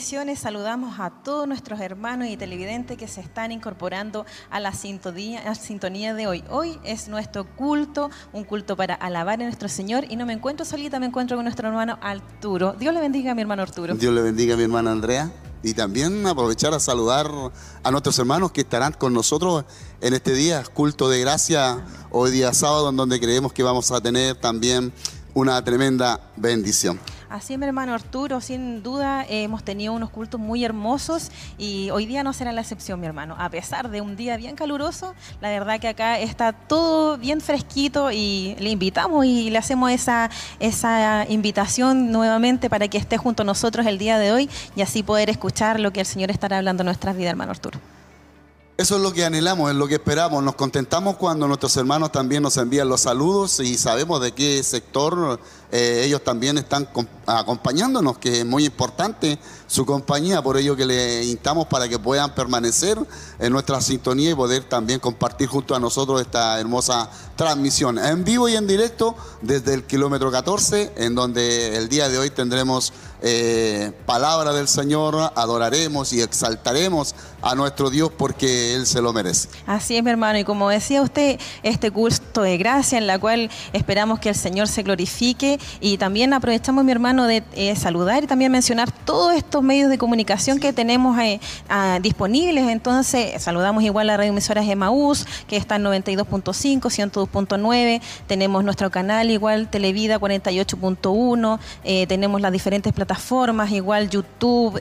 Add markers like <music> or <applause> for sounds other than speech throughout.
Saludamos a todos nuestros hermanos y televidentes que se están incorporando a la sintonía, a la sintonía de hoy. Hoy es nuestro culto, un culto para alabar a nuestro Señor. Y no me encuentro solita, me encuentro con nuestro hermano Arturo. Dios le bendiga a mi hermano Arturo. Dios le bendiga a mi hermana Andrea. Y también aprovechar a saludar a nuestros hermanos que estarán con nosotros en este día, culto de gracia, hoy día sábado, en donde creemos que vamos a tener también una tremenda bendición. Así mi hermano Arturo, sin duda eh, hemos tenido unos cultos muy hermosos y hoy día no será la excepción, mi hermano. A pesar de un día bien caluroso, la verdad que acá está todo bien fresquito y le invitamos y le hacemos esa, esa invitación nuevamente para que esté junto a nosotros el día de hoy y así poder escuchar lo que el Señor estará hablando en nuestras vidas, hermano Arturo. Eso es lo que anhelamos, es lo que esperamos. Nos contentamos cuando nuestros hermanos también nos envían los saludos y sabemos de qué sector eh, ellos también están acompañándonos, que es muy importante su compañía, por ello que le instamos para que puedan permanecer en nuestra sintonía y poder también compartir junto a nosotros esta hermosa transmisión en vivo y en directo desde el kilómetro 14, en donde el día de hoy tendremos eh, palabra del Señor, adoraremos y exaltaremos a nuestro Dios porque Él se lo merece. Así es, mi hermano, y como decía usted, este culto de gracia en la cual esperamos que el Señor se glorifique y también aprovechamos, mi hermano, de eh, saludar y también mencionar todos estos medios de comunicación que tenemos eh, disponibles. Entonces, saludamos igual a Radio Emisoras Emaús, que está en 92.5, 102.9. Tenemos nuestro canal igual Televida 48.1. Eh, tenemos las diferentes plataformas, igual YouTube,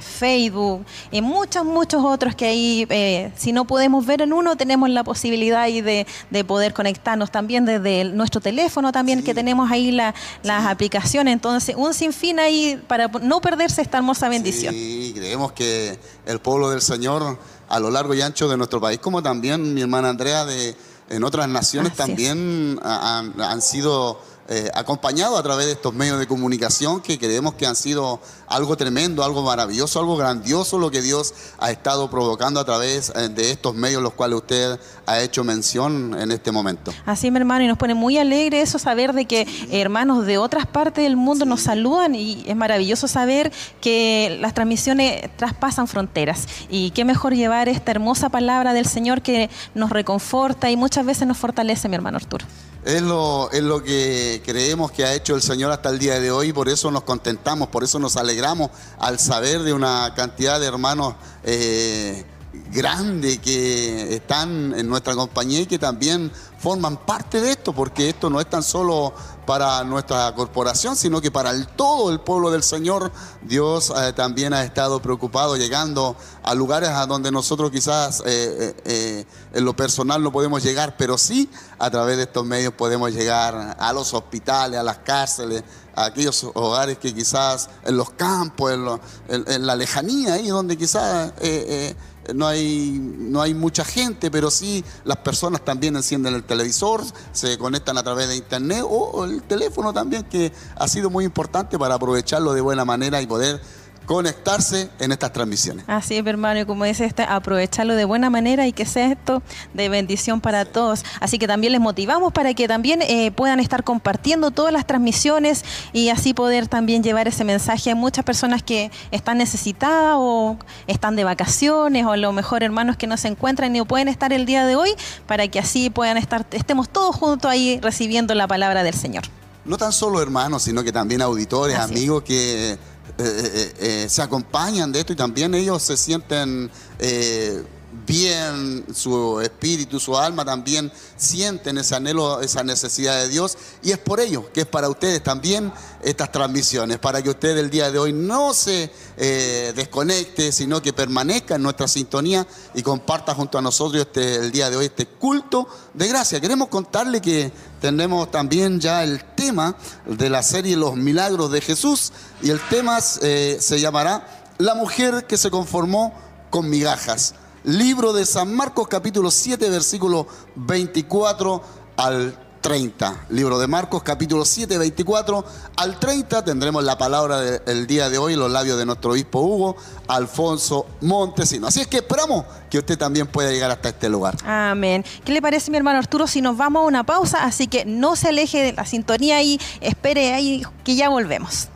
Facebook, y muchos, muchos otros que ahí, si no podemos ver en uno, tenemos la posibilidad ahí de, poder conectarnos también desde nuestro teléfono también, que tenemos ahí la, las aplicaciones. Entonces, un sinfín ahí para no perderse esta hermosa bendición. Sí, creemos que el pueblo del Señor a lo largo y ancho de nuestro país, como también mi hermana Andrea de en otras naciones también han, sido eh, acompañado a través de estos medios de comunicación que creemos que han sido algo tremendo, algo maravilloso, algo grandioso lo que Dios ha estado provocando a través eh, de estos medios los cuales usted ha hecho mención en este momento. Así, mi hermano, y nos pone muy alegre eso saber de que hermanos de otras partes del mundo nos saludan y es maravilloso saber que las transmisiones traspasan fronteras y qué mejor llevar esta hermosa palabra del Señor que nos reconforta y muchas veces nos fortalece, mi hermano Arturo. Es lo, es lo que creemos que ha hecho el Señor hasta el día de hoy, por eso nos contentamos, por eso nos alegramos al saber de una cantidad de hermanos eh, grande que están en nuestra compañía y que también forman parte de esto, porque esto no es tan solo para nuestra corporación, sino que para todo el pueblo del Señor, Dios eh, también ha estado preocupado llegando a lugares a donde nosotros quizás eh, eh, en lo personal no podemos llegar, pero sí a través de estos medios podemos llegar a los hospitales, a las cárceles, a aquellos hogares que quizás en los campos, en, la lejanía, ahí donde quizás no hay, no hay mucha gente, pero sí las personas también encienden el televisor, se conectan a través de internet o el teléfono también, que ha sido muy importante para aprovecharlo de buena manera y poder conectarse en estas transmisiones. Así es, hermano, y como dice este, aprovecharlo de buena manera y que sea esto de bendición para todos. Así que también les motivamos para que también eh, puedan estar compartiendo todas las transmisiones y así poder también llevar ese mensaje a muchas personas que están necesitadas o están de vacaciones o a lo mejor hermanos que no se encuentran ni pueden estar el día de hoy para que así puedan estar, estemos todos juntos ahí recibiendo la palabra del Señor. No tan solo hermanos, sino que también auditores, amigos que eh, eh, eh, se acompañan de esto y también ellos se sienten bien, su espíritu, su alma también sienten ese anhelo, esa necesidad de Dios. Y es por ello que es para ustedes también estas transmisiones, para que usted el día de hoy no se desconecte, sino que permanezca en nuestra sintonía y comparta junto a nosotros este, el día de hoy este culto de gracia. Queremos contarle que tenemos también ya el tema de la serie Los Milagros de Jesús y el tema eh, se llamará La mujer que se conformó con migajas. Libro de San Marcos capítulo 7 versículo 24 al 30. Libro de Marcos, capítulo 7, 24 al 30. Tendremos la palabra del día de hoy, los labios de nuestro obispo Hugo, Alfonso Montesino. Así es que esperamos que usted también pueda llegar hasta este lugar. Amén. ¿Qué le parece, mi hermano Arturo, si nos vamos a una pausa? Así que no se aleje de la sintonía y espere ahí que ya volvemos.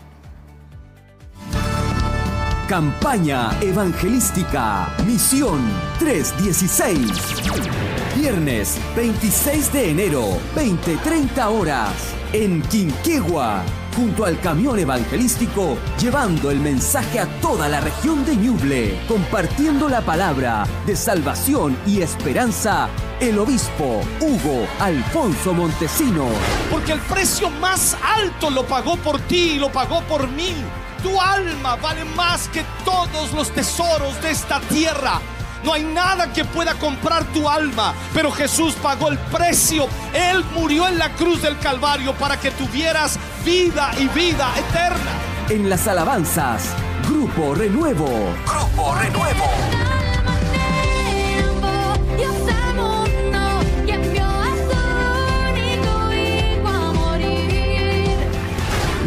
Campaña Evangelística Misión 316. Viernes 26 de enero, 20-30 horas, en Quinquegua, junto al camión evangelístico, llevando el mensaje a toda la región de Ñuble, compartiendo la palabra de salvación y esperanza, el obispo Hugo Alfonso Montesino. Porque el precio más alto lo pagó por ti y lo pagó por mí. Tu alma vale más que todos los tesoros de esta tierra. No hay nada que pueda comprar tu alma, pero Jesús pagó el precio. Él murió en la cruz del Calvario para que tuvieras vida y vida eterna. En las alabanzas, Grupo Renuevo. Grupo Renuevo.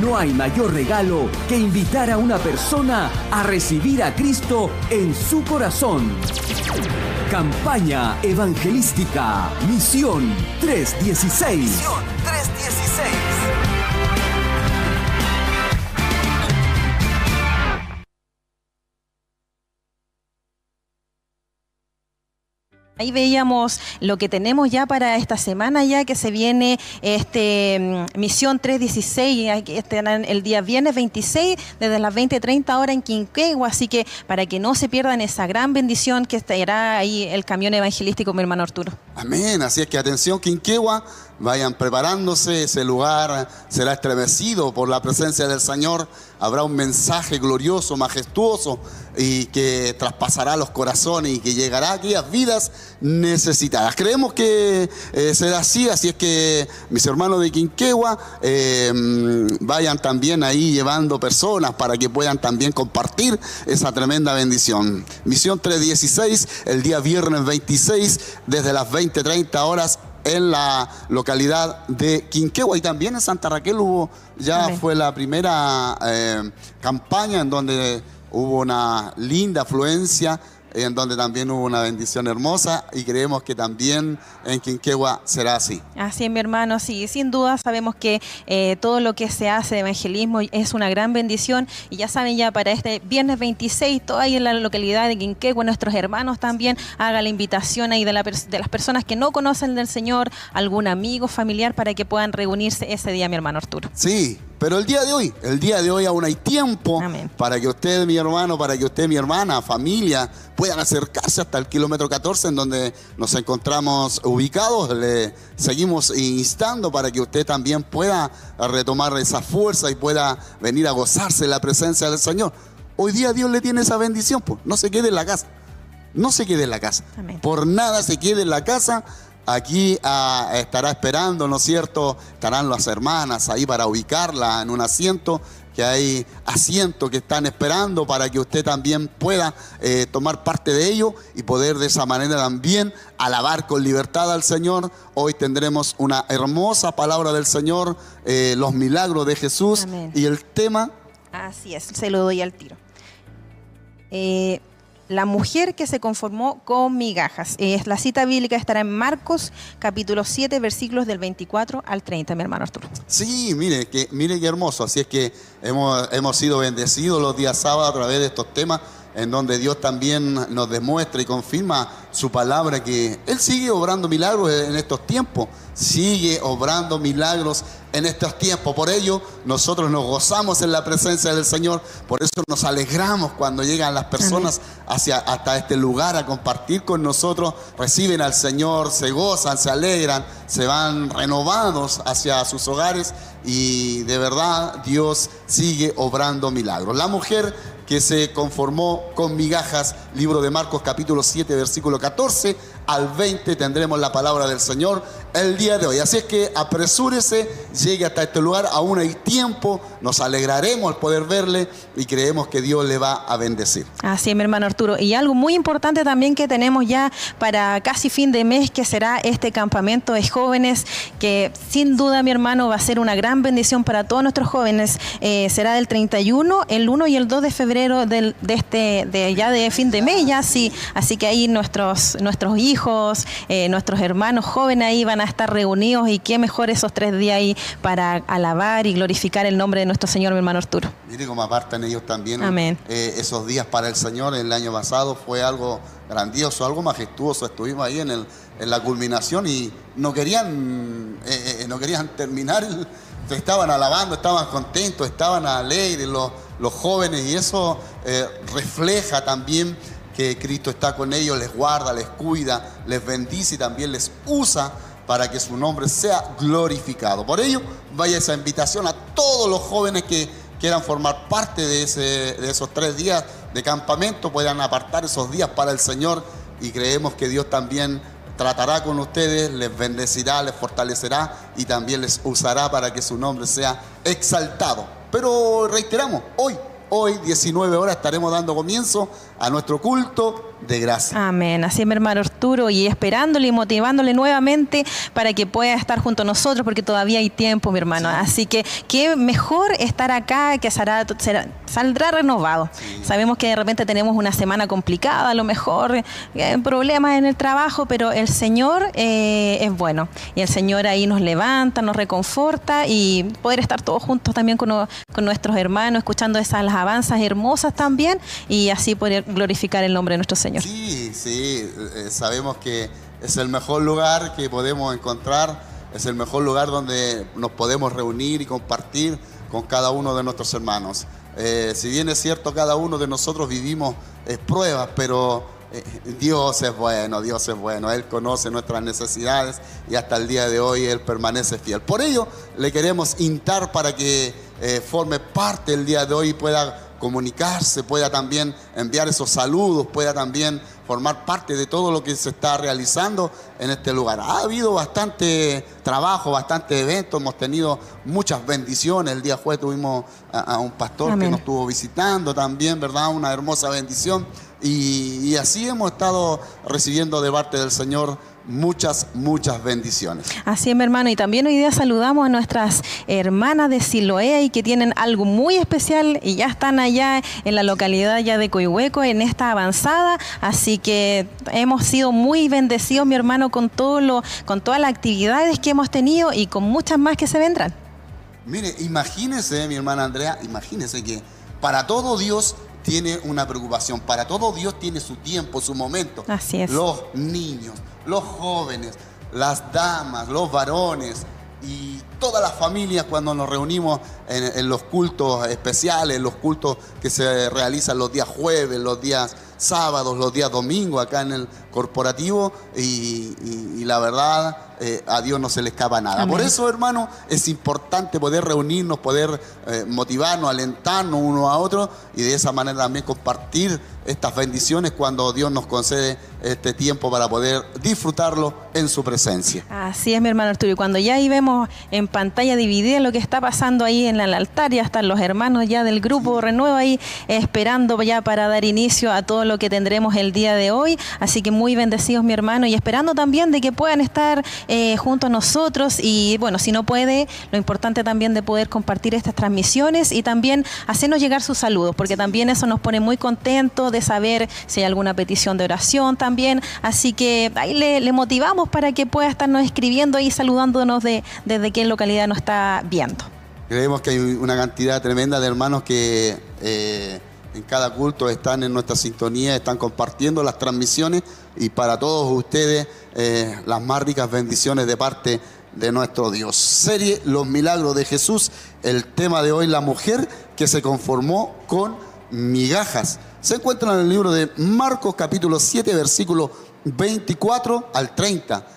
No hay mayor regalo que invitar a una persona a recibir a Cristo en su corazón. Campaña Evangelística Misión 316. Misión 316. Ahí veíamos lo que tenemos ya para esta semana ya que se viene este mm, misión 316 que estarán el día viernes 26 desde las 20:30 horas en Quinquegua, así que para que no se pierdan esa gran bendición que estará ahí el camión evangelístico mi hermano Arturo. Amén, así es que atención Quinquegua, vayan preparándose, ese lugar será estremecido por la presencia del Señor, habrá un mensaje glorioso, majestuoso y que traspasará los corazones y que llegará a aquellas vidas necesitadas. Creemos que eh, será así, así es que mis hermanos de Quinquegua eh, vayan también ahí llevando personas para que puedan también compartir esa tremenda bendición. Misión 316, el día viernes 26, desde las 20-30 horas en la localidad de Quinquegua y también en Santa Raquel hubo, ya fue la primera eh, campaña en donde hubo una linda afluencia en donde también hubo una bendición hermosa y creemos que también en Quinquegua será así. Así es, mi hermano, sí, sin duda sabemos que eh, todo lo que se hace de evangelismo es una gran bendición y ya saben ya para este viernes 26, todo ahí en la localidad de Quinquegua, nuestros hermanos también haga la invitación ahí de, de las personas que no conocen del Señor, algún amigo, familiar, para que puedan reunirse ese día, mi hermano Arturo. Sí, pero el día de hoy, el día de hoy aún hay tiempo para que usted, mi hermano, para que usted, mi hermana, familia, puedan acercarse hasta el kilómetro 14 en donde nos encontramos ubicados. Le seguimos instando para que usted también pueda retomar esa fuerza y pueda venir a gozarse de la presencia del Señor. Hoy día Dios le tiene esa bendición, pues no se quede en la casa. No se quede en la casa. Por nada se quede en la casa Aquí ah, estará esperando, ¿no es cierto? Estarán las hermanas ahí para ubicarla en un asiento, que hay asientos que están esperando para que usted también pueda eh, tomar parte de ello y poder de esa manera también alabar con libertad al Señor. Hoy tendremos una hermosa palabra del Señor, eh, los milagros de Jesús y el tema. Así es, se lo doy al tiro. Eh, la mujer que se conformó con migajas. Es la cita bíblica estará en Marcos capítulo 7 versículos del 24 al 30, mi hermano Arturo. Sí, mire, que, mire qué hermoso. Así es que hemos, hemos sido bendecidos los días sábados a través de estos temas en donde Dios también nos demuestra y confirma su palabra que Él sigue obrando milagros en estos tiempos, sigue obrando milagros en estos tiempos. Por ello, nosotros nos gozamos en la presencia del Señor, por eso nos alegramos cuando llegan las personas hacia, hasta este lugar a compartir con nosotros, reciben al Señor, se gozan, se alegran, se van renovados hacia sus hogares y de verdad Dios sigue obrando milagros. La mujer que se conformó con migajas, libro de Marcos capítulo 7, versículo 14, al 20 tendremos la palabra del Señor el día de hoy. Así es que apresúrese, llegue hasta este lugar, aún hay tiempo, nos alegraremos al poder verle y creemos que Dios le va a bendecir. Así es, mi hermano Arturo. Y algo muy importante también que tenemos ya para casi fin de mes, que será este campamento de jóvenes, que sin duda, mi hermano, va a ser una gran bendición para todos nuestros jóvenes. Eh, será del 31, el 1 y el 2 de febrero de este, ya de fin de mes, ya sí. Así que ahí nuestros, nuestros hijos, eh, nuestros hermanos jóvenes ahí van a estar reunidos y qué mejor esos tres días ahí para alabar y glorificar el nombre de nuestro Señor, mi hermano Arturo. Mire cómo apartan ellos también Amén. eh, esos días para el Señor. El año pasado fue algo grandioso, algo majestuoso. Estuvimos ahí en, el, en la culminación y no querían, eh, no querían terminar. el- <laughs> estaban alabando, estaban contentos, estaban alegres los, los jóvenes y eso refleja también que Cristo está con ellos, les guarda, les cuida, les bendice y también les usa para que su nombre sea glorificado. Por ello, vaya esa invitación a todos los jóvenes que quieran formar parte de, ese, de esos tres días de campamento, puedan apartar esos días para el Señor y creemos que Dios también tratará con ustedes, les bendecirá, les fortalecerá y también les usará para que su nombre sea exaltado. Pero reiteramos, hoy, hoy 19 horas estaremos dando comienzo a nuestro culto de gracia. Amén. Así es, mi hermano Arturo, y esperándole y motivándole nuevamente para que pueda estar junto a nosotros, porque todavía hay tiempo, mi hermano. Así que qué mejor estar acá, que será, será- saldrá renovado. Sabemos que de repente tenemos una semana complicada, a lo mejor eh, problemas en el trabajo, pero el Señor eh, es bueno. Y el Señor ahí nos levanta, nos reconforta y poder estar todos juntos también con, con nuestros hermanos, escuchando esas alabanzas hermosas también y así poder glorificar el nombre de nuestro Señor. Sí, sí, eh, sabemos que es el mejor lugar que podemos encontrar, es el mejor lugar donde nos podemos reunir y compartir con cada uno de nuestros hermanos. Eh, si bien es cierto, cada uno de nosotros vivimos eh, pruebas, pero eh, Dios es bueno, Dios es bueno, Él conoce nuestras necesidades y hasta el día de hoy Él permanece fiel. Por ello, le queremos intar para que eh, forme parte el día de hoy y pueda comunicarse, pueda también enviar esos saludos, pueda también formar parte de todo lo que se está realizando en este lugar. Ha habido bastante trabajo, bastante eventos, hemos tenido muchas bendiciones. El día jueves tuvimos a, a un pastor Amén. que nos estuvo visitando también, ¿verdad? Una hermosa bendición. Y, y así hemos estado recibiendo de parte del Señor muchas, muchas bendiciones. Así es, mi hermano. Y también hoy día saludamos a nuestras hermanas de Siloé y que tienen algo muy especial y ya están allá en la localidad ya de Coihueco en esta avanzada. Así que hemos sido muy bendecidos, mi hermano, con todo lo, con todas las actividades que hemos tenido y con muchas más que se vendrán. Mire, imagínese, mi hermana Andrea, imagínese que para todo Dios tiene una preocupación, para todo Dios tiene su tiempo, su momento. Así es. Los niños, los jóvenes, las damas, los varones y todas las familias cuando nos reunimos en, en los cultos especiales, los cultos que se realizan los días jueves, los días sábados, los días domingos acá en el corporativo y, y- y la verdad eh, a Dios no se le escapa nada. Amén. Por eso, hermano, es importante poder reunirnos, poder eh, motivarnos, alentarnos uno a otro y de esa manera también compartir estas bendiciones cuando Dios nos concede este tiempo para poder disfrutarlo en su presencia. Así es, mi hermano Arturo. Y cuando ya ahí vemos en pantalla dividida lo que está pasando ahí en el altar, ya están los hermanos ya del grupo Renuevo ahí esperando ya para dar inicio a todo lo que tendremos el día de hoy. Así que muy bendecidos, mi hermano, y esperando también de que puedan estar eh, junto a nosotros. Y bueno, si no puede, lo importante también de poder compartir estas transmisiones y también hacernos llegar sus saludos, porque también eso nos pone muy contentos de saber si hay alguna petición de oración también. Así que ahí le, motivamos para que pueda estarnos escribiendo y saludándonos de, desde qué localidad nos está viendo. Creemos que hay una cantidad tremenda de hermanos que eh, en cada culto están en nuestra sintonía, están compartiendo las transmisiones y para todos ustedes eh, las más ricas bendiciones de parte de nuestro Dios. Serie Los Milagros de Jesús, el tema de hoy, la mujer que se conformó con migajas. Se encuentra en el libro de Marcos capítulo 7, versículo 24 al 30.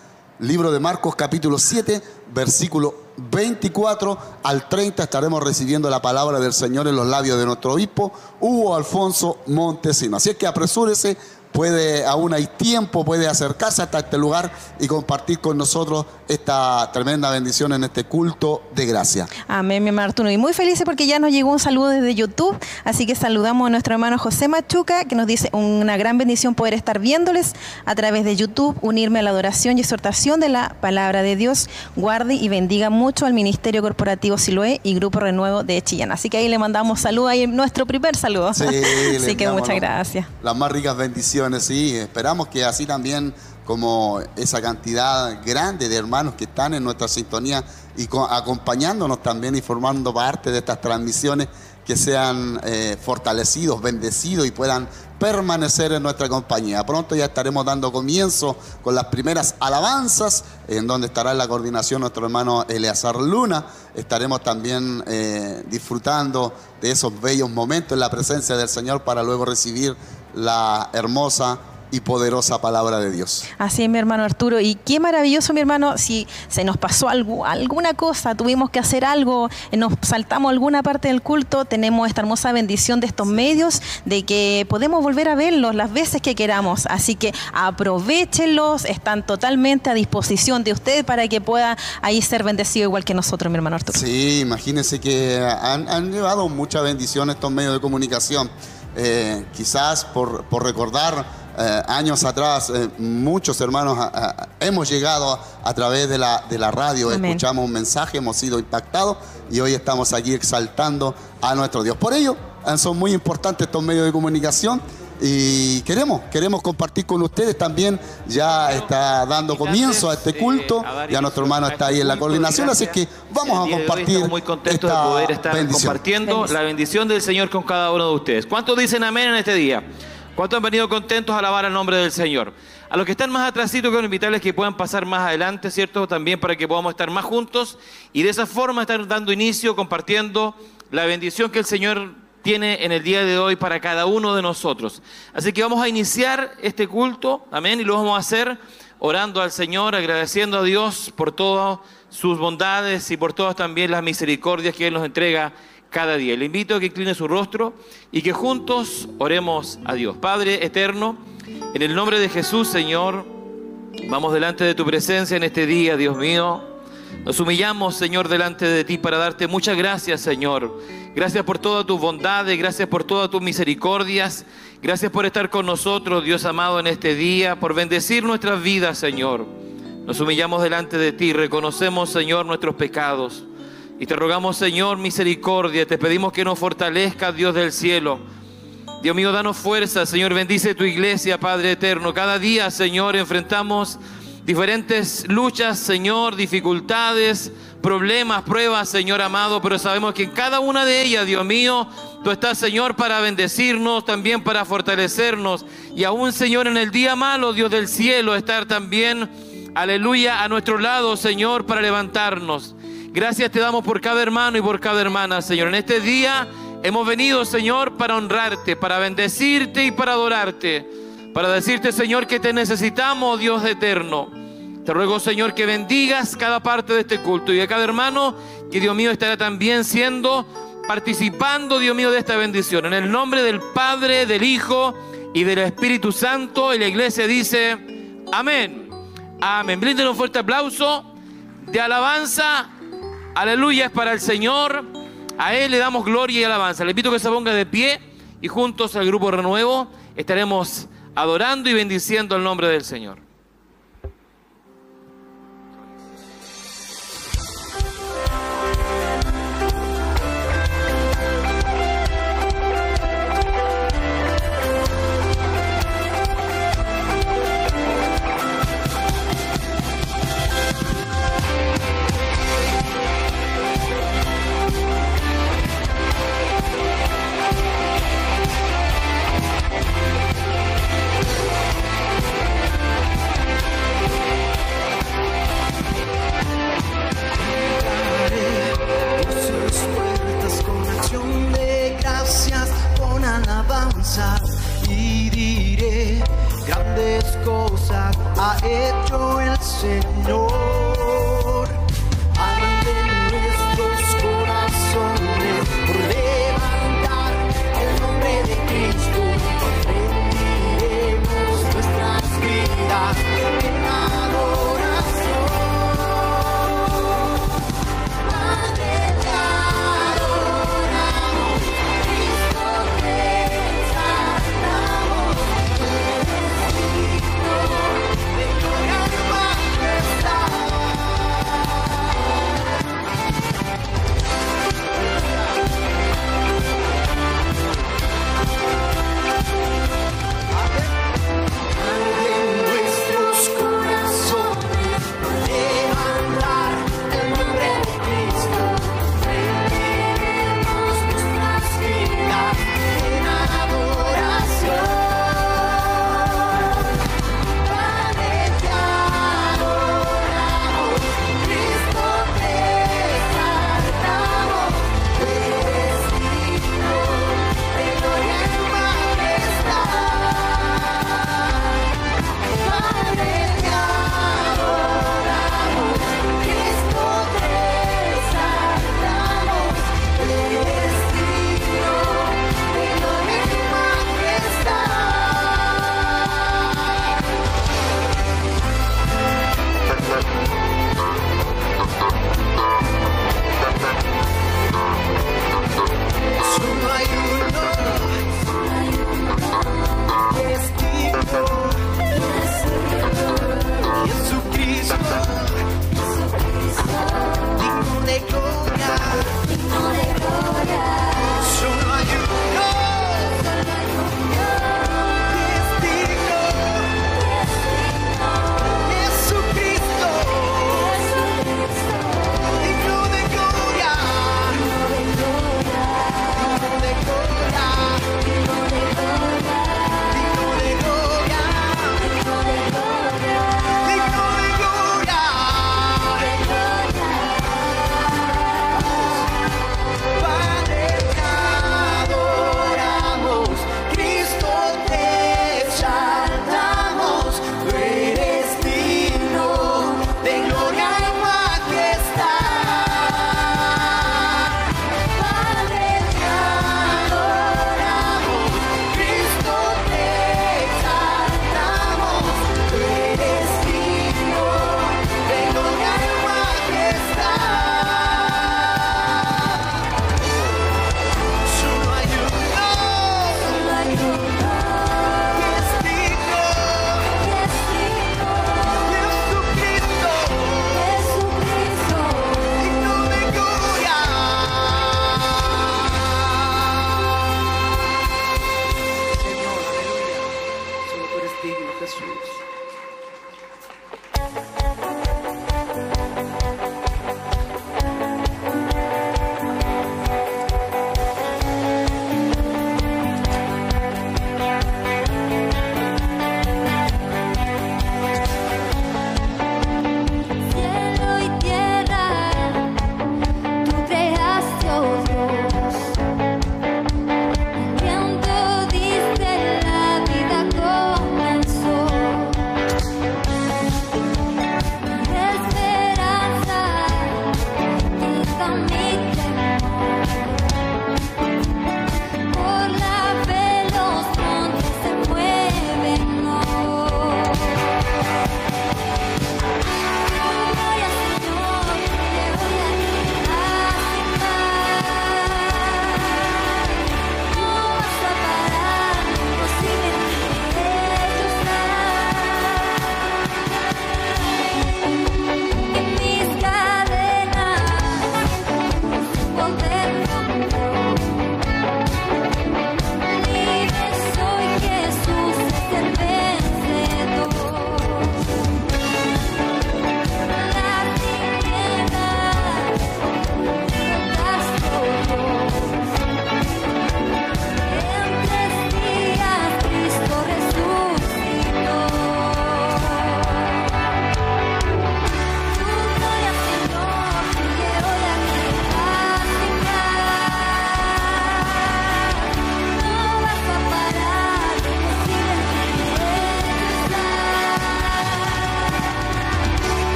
Libro de Marcos capítulo 7, versículo 24 al 30 estaremos recibiendo la palabra del Señor en los labios de nuestro obispo Hugo Alfonso Montesino. Así es que apresúrese, puede, aún hay tiempo, puede acercarse hasta este lugar y compartir con nosotros esta tremenda bendición en este culto de gracia. Amén, mi hermano Arturo. Y muy felices porque ya nos llegó un saludo desde YouTube. Así que saludamos a nuestro hermano José Machuca, que nos dice una gran bendición poder estar viéndoles a través de YouTube, unirme a la adoración y exhortación de la palabra de Dios. Guarde y bendiga mucho al Ministerio Corporativo Siloé y Grupo Renuevo de Chillán. Así que ahí le mandamos saludo, ahí nuestro primer saludo. Sí, <laughs> Así que muchas gracias. Las más ricas bendiciones bendiciones, sí. Esperamos que así también como esa cantidad grande de hermanos que están en nuestra sintonía y acompañándonos también y formando parte de estas transmisiones, que sean eh, fortalecidos, bendecidos y puedan permanecer en nuestra compañía. Pronto ya estaremos dando comienzo con las primeras alabanzas, en donde estará en la coordinación nuestro hermano Eleazar Luna. Estaremos también eh, disfrutando de esos bellos momentos en la presencia del Señor para luego recibir la hermosa y poderosa palabra de Dios. Así es, mi hermano Arturo. Y qué maravilloso, mi hermano, si se nos pasó algo, alguna cosa, tuvimos que hacer algo, nos saltamos alguna parte del culto, tenemos esta hermosa bendición de estos medios, de que podemos volver a verlos las veces que queramos. Así que aprovechenlos, están totalmente a disposición de usted para que pueda ahí ser bendecido igual que nosotros, mi hermano Arturo. Sí, imagínense que han, llevado mucha bendición estos medios de comunicación. Eh, quizás por, por recordar eh, años atrás, eh, muchos hermanos hemos llegado a, través de la, de la radio, escuchamos un mensaje, hemos sido impactados y hoy estamos aquí exaltando a nuestro Dios. Por ello, eh, son muy importantes estos medios de comunicación y queremos, queremos compartir con ustedes también. Ya está dando comienzo a este culto, ya nuestro hermano está ahí en la coordinación, así que vamos a compartir. muy contentos de poder estar compartiendo la bendición del Señor con cada uno de ustedes. ¿Cuántos dicen amén en este día? ¿Cuántos han venido contentos a alabar el nombre del Señor? A los que están más atrásito, quiero invitarles que puedan pasar más adelante, ¿cierto? También para que podamos estar más juntos y de esa forma estar dando inicio, compartiendo la bendición que el Señor tiene en el día de hoy para cada uno de nosotros. Así que vamos a iniciar este culto, amén, y lo vamos a hacer orando al Señor, agradeciendo a Dios por todas sus bondades y por todas también las misericordias que Él nos entrega cada día. Le invito a que incline su rostro y que juntos oremos a Dios. Padre eterno, en el nombre de Jesús, Señor, vamos delante de tu presencia en este día, Dios mío. Nos humillamos, Señor, delante de ti para darte muchas gracias, Señor. Gracias por todas tus bondades, gracias por todas tus misericordias. Gracias por estar con nosotros, Dios amado, en este día, por bendecir nuestras vidas, Señor. Nos humillamos delante de ti, reconocemos, Señor, nuestros pecados. Y te rogamos, Señor, misericordia. Te pedimos que nos fortalezca, Dios del cielo. Dios mío, danos fuerza, Señor. Bendice tu iglesia, Padre eterno. Cada día, Señor, enfrentamos diferentes luchas, Señor, dificultades, problemas, pruebas, Señor amado. Pero sabemos que en cada una de ellas, Dios mío, tú estás, Señor, para bendecirnos, también para fortalecernos. Y aún, Señor, en el día malo, Dios del cielo, estar también, aleluya, a nuestro lado, Señor, para levantarnos. Gracias te damos por cada hermano y por cada hermana, Señor. En este día hemos venido, Señor, para honrarte, para bendecirte y para adorarte. Para decirte, Señor, que te necesitamos, Dios eterno. Te ruego, Señor, que bendigas cada parte de este culto y a cada hermano que, Dios mío, estará también siendo, participando, Dios mío, de esta bendición. En el nombre del Padre, del Hijo y del Espíritu Santo. Y la iglesia dice, amén. Amén. Brinden un fuerte aplauso de alabanza Aleluya es para el Señor. A Él le damos gloria y alabanza. Le invito a que se ponga de pie y juntos al grupo Renuevo estaremos adorando y bendiciendo el nombre del Señor.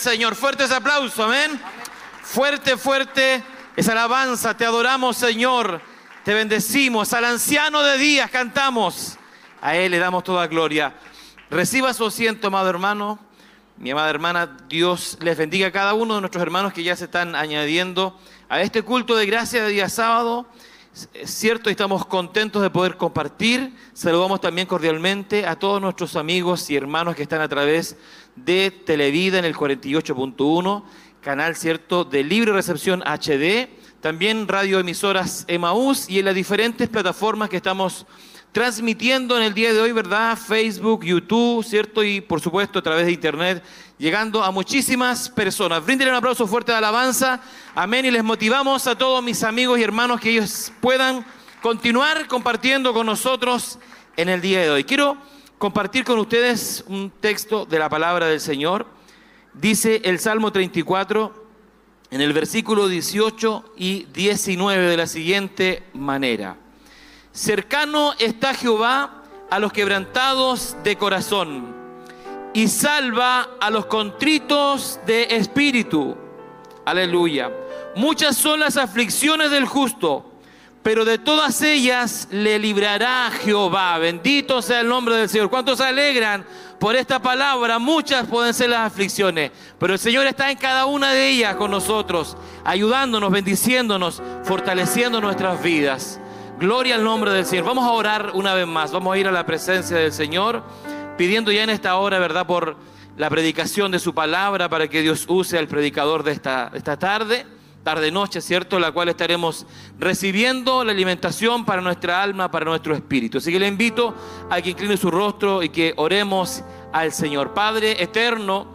Señor. Fuerte ese aplauso, amén. Fuerte, fuerte esa alabanza. Te adoramos, Señor. Te bendecimos. Al anciano de días cantamos. A Él le damos toda gloria. Reciba su asiento, amado hermano. Mi amada hermana, Dios les bendiga a cada uno de nuestros hermanos que ya se están añadiendo a este culto de gracia de día sábado. Es cierto, estamos contentos de poder compartir. Saludamos también cordialmente a todos nuestros amigos y hermanos que están a través de Televida en el 48.1, canal cierto de libre recepción HD, también radioemisoras Emaús y en las diferentes plataformas que estamos transmitiendo en el día de hoy, ¿verdad? Facebook, YouTube, ¿cierto? Y por supuesto a través de Internet, llegando a muchísimas personas. Bríndele un aplauso fuerte de alabanza. Amén. Y les motivamos a todos mis amigos y hermanos que ellos puedan continuar compartiendo con nosotros en el día de hoy. Quiero compartir con ustedes un texto de la palabra del Señor. Dice el Salmo 34 en el versículo 18 y 19 de la siguiente manera. Cercano está Jehová a los quebrantados de corazón y salva a los contritos de espíritu. Aleluya. Muchas son las aflicciones del justo, pero de todas ellas le librará Jehová. Bendito sea el nombre del Señor. ¿Cuántos se alegran por esta palabra? Muchas pueden ser las aflicciones, pero el Señor está en cada una de ellas con nosotros, ayudándonos, bendiciéndonos, fortaleciendo nuestras vidas. Gloria al nombre del Señor. Vamos a orar una vez más. Vamos a ir a la presencia del Señor, pidiendo ya en esta hora, ¿verdad? Por la predicación de su palabra, para que Dios use al predicador de esta, esta tarde, tarde-noche, ¿cierto? La cual estaremos recibiendo la alimentación para nuestra alma, para nuestro espíritu. Así que le invito a que incline su rostro y que oremos al Señor. Padre eterno,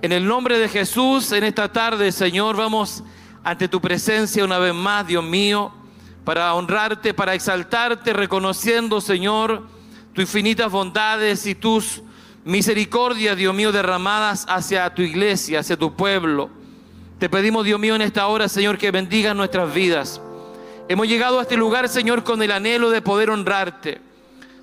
en el nombre de Jesús, en esta tarde, Señor, vamos ante tu presencia una vez más, Dios mío para honrarte, para exaltarte, reconociendo, Señor, tus infinitas bondades y tus misericordias, Dios mío, derramadas hacia tu iglesia, hacia tu pueblo. Te pedimos, Dios mío, en esta hora, Señor, que bendiga nuestras vidas. Hemos llegado a este lugar, Señor, con el anhelo de poder honrarte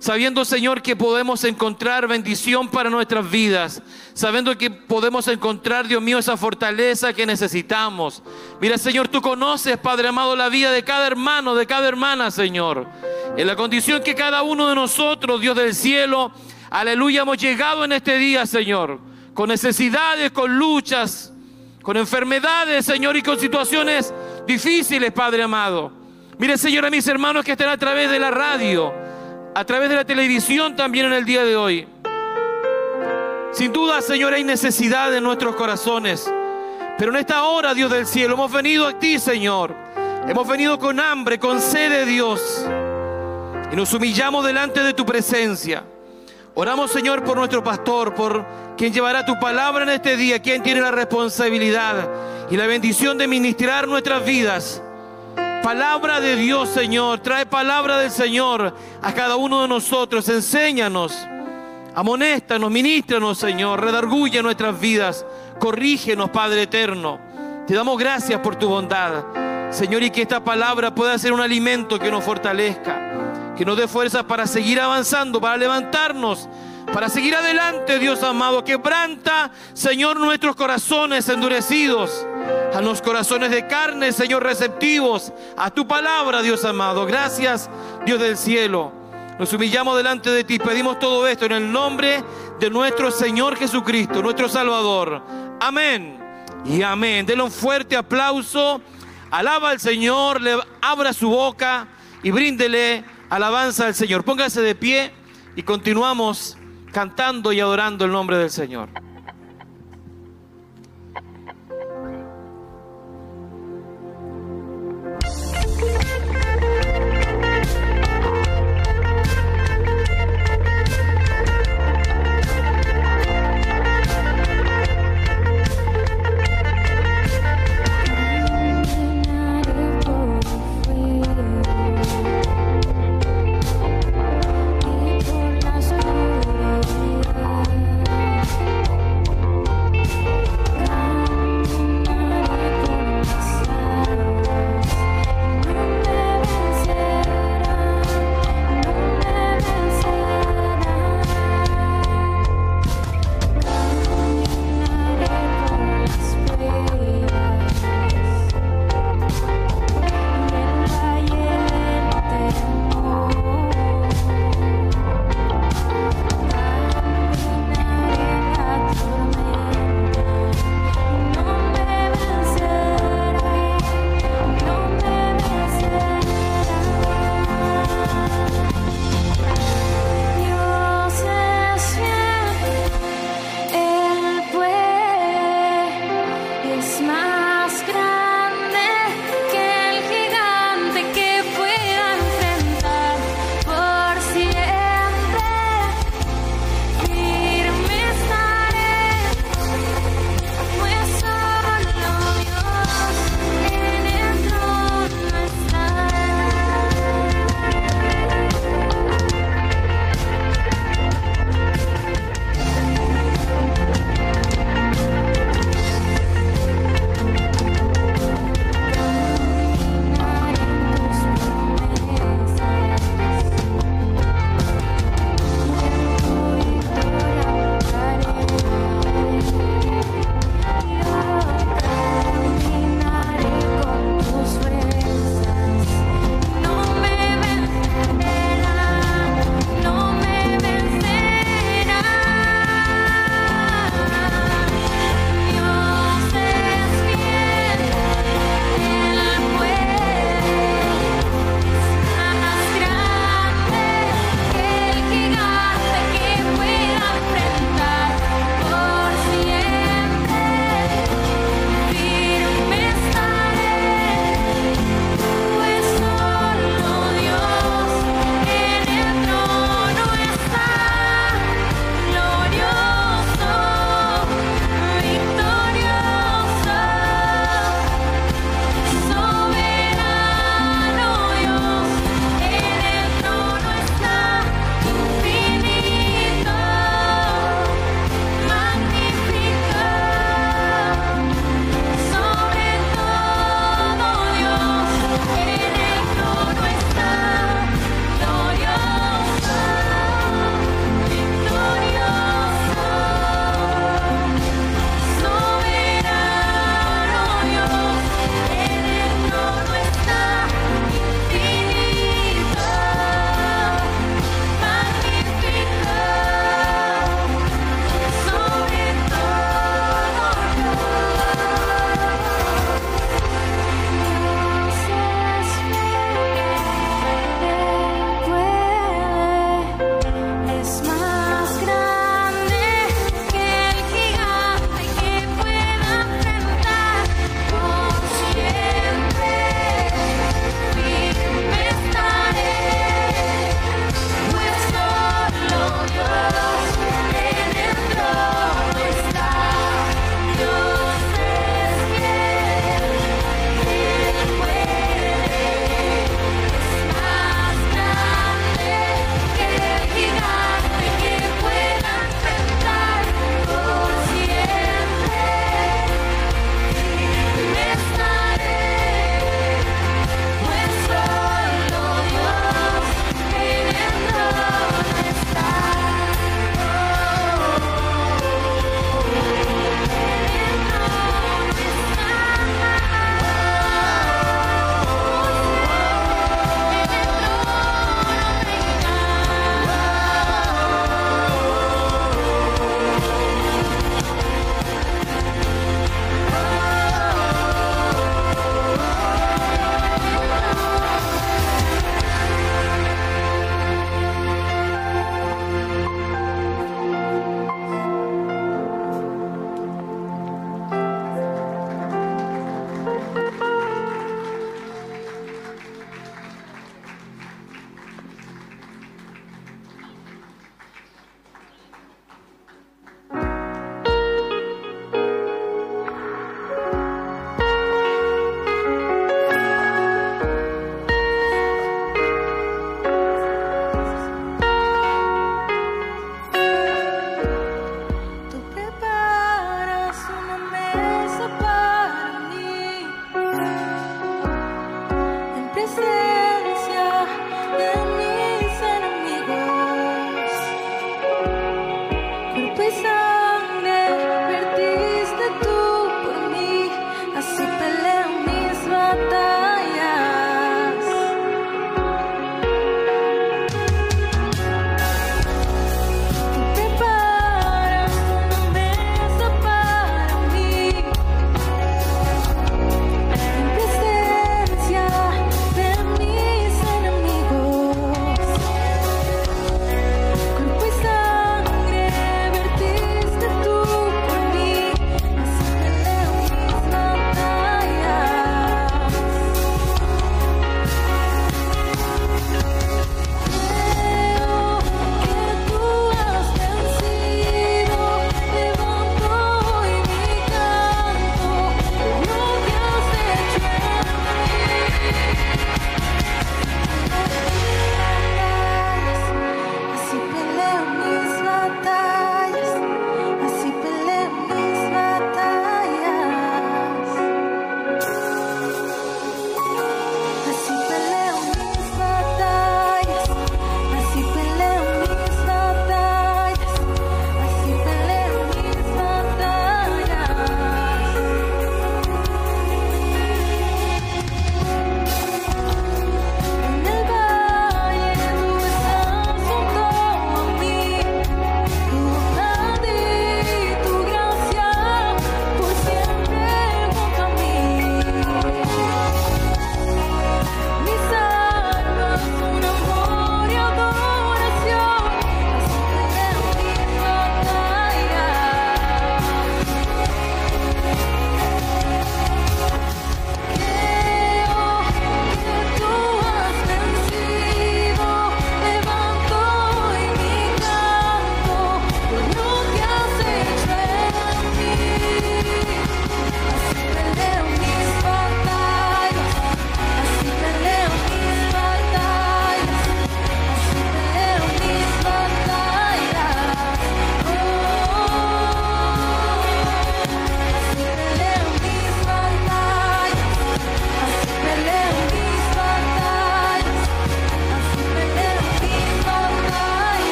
sabiendo Señor que podemos encontrar bendición para nuestras vidas, sabiendo que podemos encontrar, Dios mío, esa fortaleza que necesitamos. Mira Señor, tú conoces, Padre amado, la vida de cada hermano, de cada hermana, Señor. En la condición que cada uno de nosotros, Dios del cielo, aleluya, hemos llegado en este día, Señor, con necesidades, con luchas, con enfermedades, Señor, y con situaciones difíciles, Padre amado. Mire, Señor, a mis hermanos que están a través de la radio a través de la televisión también en el día de hoy. Sin duda, Señor, hay necesidad en nuestros corazones. Pero en esta hora, Dios del cielo, hemos venido a ti, Señor. Hemos venido con hambre, con sed de Dios. Y nos humillamos delante de tu presencia. Oramos, Señor, por nuestro pastor, por quien llevará tu palabra en este día, quien tiene la responsabilidad y la bendición de ministrar nuestras vidas. Palabra de Dios, Señor. Trae palabra del Señor a cada uno de nosotros. Enséñanos, amonéstanos, ministranos, Señor. Redarguye nuestras vidas. Corrígenos, Padre eterno. Te damos gracias por tu bondad. Señor, y que esta palabra pueda ser un alimento que nos fortalezca, que nos dé fuerzas para seguir avanzando, para levantarnos para seguir adelante, Dios amado. Quebranta, Señor, nuestros corazones endurecidos, a los corazones de carne, Señor, receptivos a tu palabra, Dios amado. Gracias, Dios del cielo. Nos humillamos delante de ti. Pedimos todo esto en el nombre de nuestro Señor Jesucristo, nuestro Salvador. Amén. Y amén. Denle un fuerte aplauso. Alaba al Señor, le abra su boca y bríndele alabanza al Señor. Póngase de pie y continuamos cantando y adorando el nombre del Señor.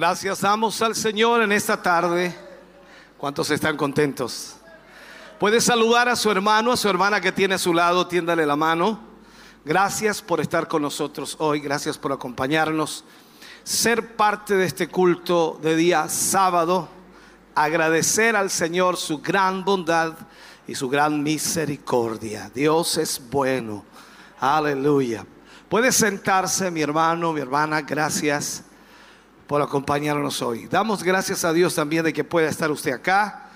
Gracias damos al Señor en esta tarde. ¿Cuántos están contentos? Puede saludar a su hermano, a su hermana que tiene a su lado, tiéndale la mano. Gracias por estar con nosotros hoy, gracias por acompañarnos, ser parte de este culto de día sábado, agradecer al Señor su gran bondad y su gran misericordia. Dios es bueno. Aleluya. Puede sentarse, mi hermano, mi hermana, gracias por acompañarnos hoy. Damos gracias a Dios también de que pueda estar usted acá.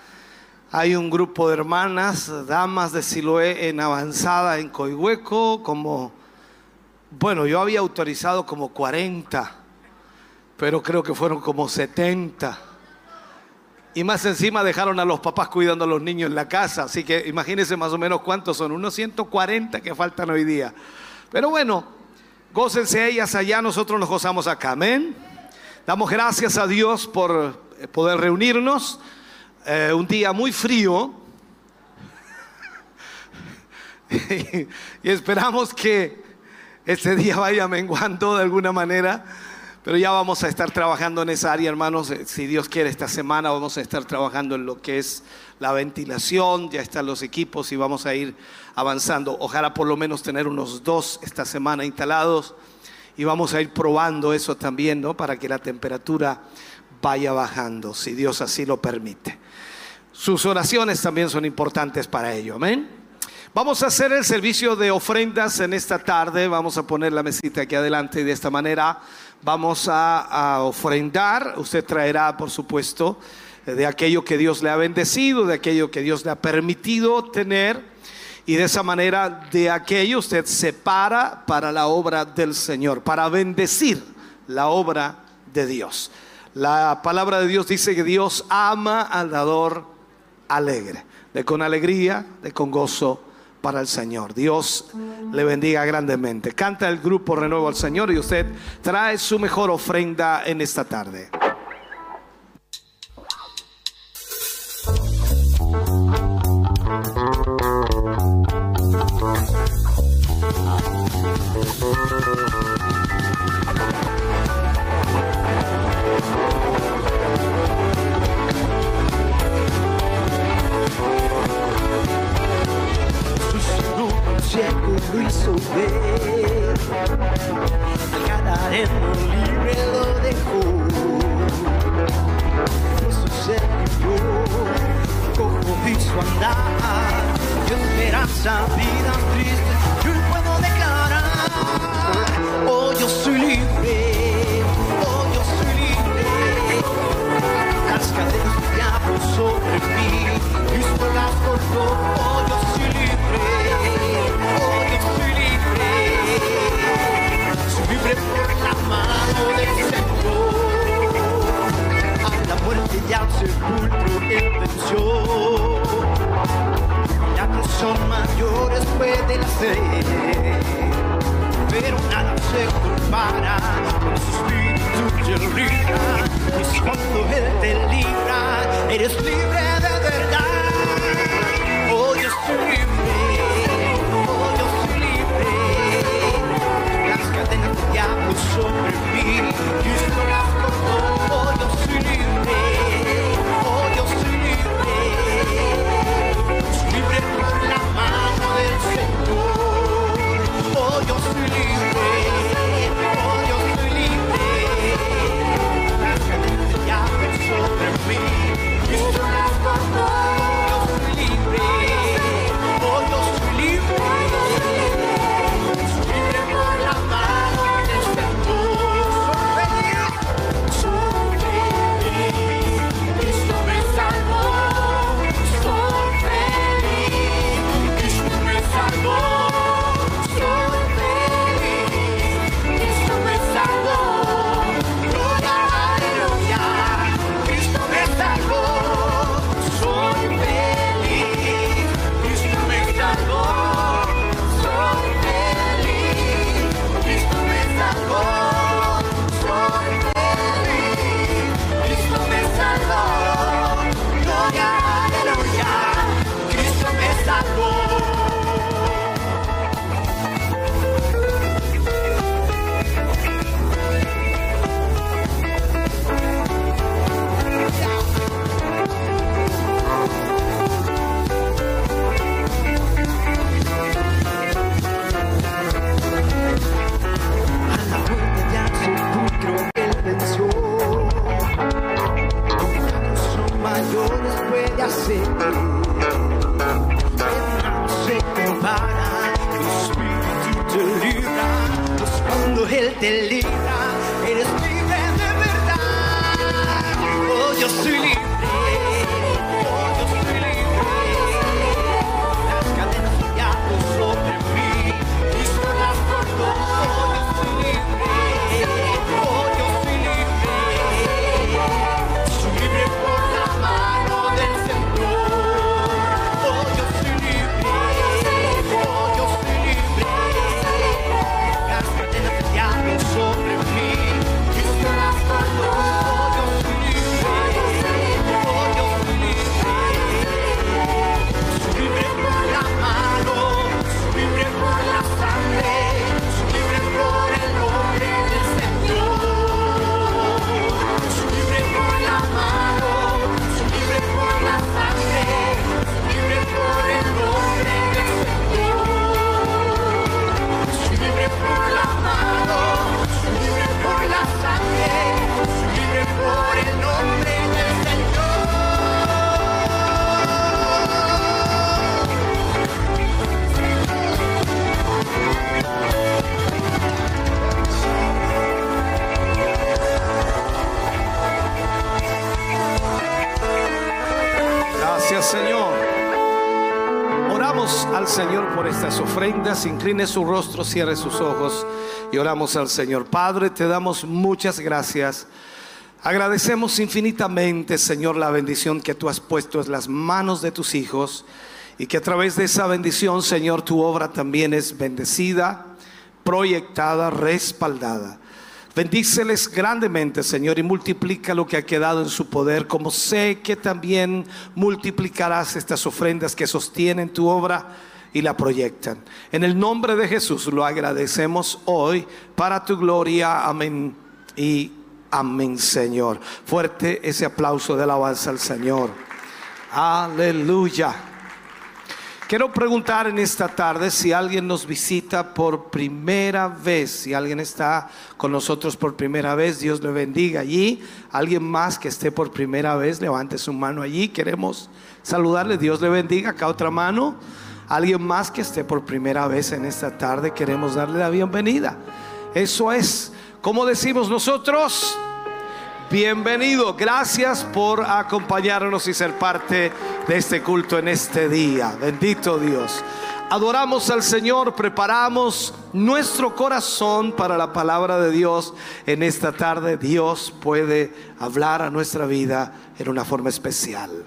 Hay un grupo de hermanas, damas de Siloé en avanzada en Coihueco, como, bueno, yo había autorizado como 40, pero creo que fueron como 70. Y más encima dejaron a los papás cuidando a los niños en la casa, así que imagínense más o menos cuántos son, unos 140 que faltan hoy día. Pero bueno, gócense ellas allá, nosotros nos gozamos acá, amén. Damos gracias a Dios por eh, poder reunirnos. Eh, un día muy frío. <laughs> y esperamos que este día vaya menguando de alguna manera. Pero ya vamos a estar trabajando en esa área, hermanos. Eh, si Dios quiere, esta semana vamos a estar trabajando en lo que es la ventilación. Ya están los equipos y vamos a ir avanzando. Ojalá por lo menos tener unos dos esta semana instalados y vamos a ir probando eso también, ¿no? Para que la temperatura vaya bajando, si Dios así lo permite. Sus oraciones también son importantes para ello, amén. Vamos a hacer el servicio de ofrendas en esta tarde. Vamos a poner la mesita aquí adelante y de esta manera vamos a, ofrendar. Usted traerá, por supuesto, de aquello que Dios le ha bendecido, de aquello que Dios le ha permitido tener y de esa manera de aquello usted separa para la obra del Señor, para bendecir la obra de Dios. La palabra de Dios dice que Dios ama al dador alegre, de con alegría, de con gozo para el Señor. Dios le bendiga grandemente. Canta el grupo Renuevo al Señor y usted trae su mejor ofrenda en esta tarde. Hizo ver. Al gadareno libre lo dejó. Jesús se dio, cojo hizo andar. Yo esperanza, vida triste, yo puedo declarar. Oh, yo soy libre, oh, yo soy libre. Las cadenas del diablo sobre mí, Cristo las cortó, oh, yo soy A la muerte y al sepulcro él venció. Milagros son mayores, pueden hacer, pero nada se compara con su espíritu que rija. Es cuando él te libra, eres libre de verdad. Cadenas del diablo sobre mí, Cristo las cortó. Oh, yo Incline su rostro, cierre sus ojos y oramos al Señor. Padre, te damos muchas gracias. Agradecemos infinitamente, Señor, la bendición que tú has puesto en las manos de tus hijos y que a través de esa bendición, Señor, tu obra también es bendecida, proyectada, respaldada. Bendíceles grandemente, Señor, y multiplica lo que ha quedado en su poder, como sé que también multiplicarás estas ofrendas que sostienen tu obra y la proyectan. En el nombre de Jesús lo agradecemos hoy para tu gloria. Amén y amén, Señor. Fuerte ese aplauso de alabanza al Señor. Aleluya. Quiero preguntar en esta tarde si alguien nos visita por primera vez, si alguien está con nosotros por primera vez, Dios le bendiga allí. Alguien más que esté por primera vez, levante su mano allí. Queremos saludarle, Dios le bendiga. Acá otra mano. Alguien más que esté por primera vez en esta tarde, queremos darle la bienvenida. Eso es, como decimos nosotros, bienvenido. Gracias por acompañarnos y ser parte de este culto en este día. Bendito Dios. Adoramos al Señor, preparamos nuestro corazón para la palabra de Dios en esta tarde. Dios puede hablar a nuestra vida en una forma especial.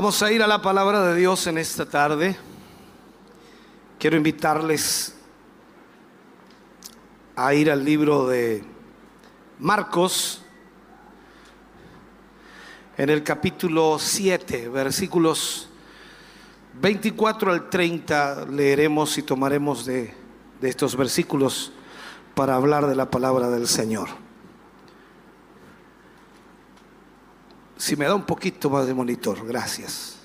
Vamos a ir a la palabra de Dios en esta tarde. Quiero invitarles a ir al libro de Marcos, en el capítulo 7, versículos 24 al 30, leeremos y tomaremos de, de estos versículos para hablar de la palabra del Señor. Si me da un poquito más de monitor, gracias.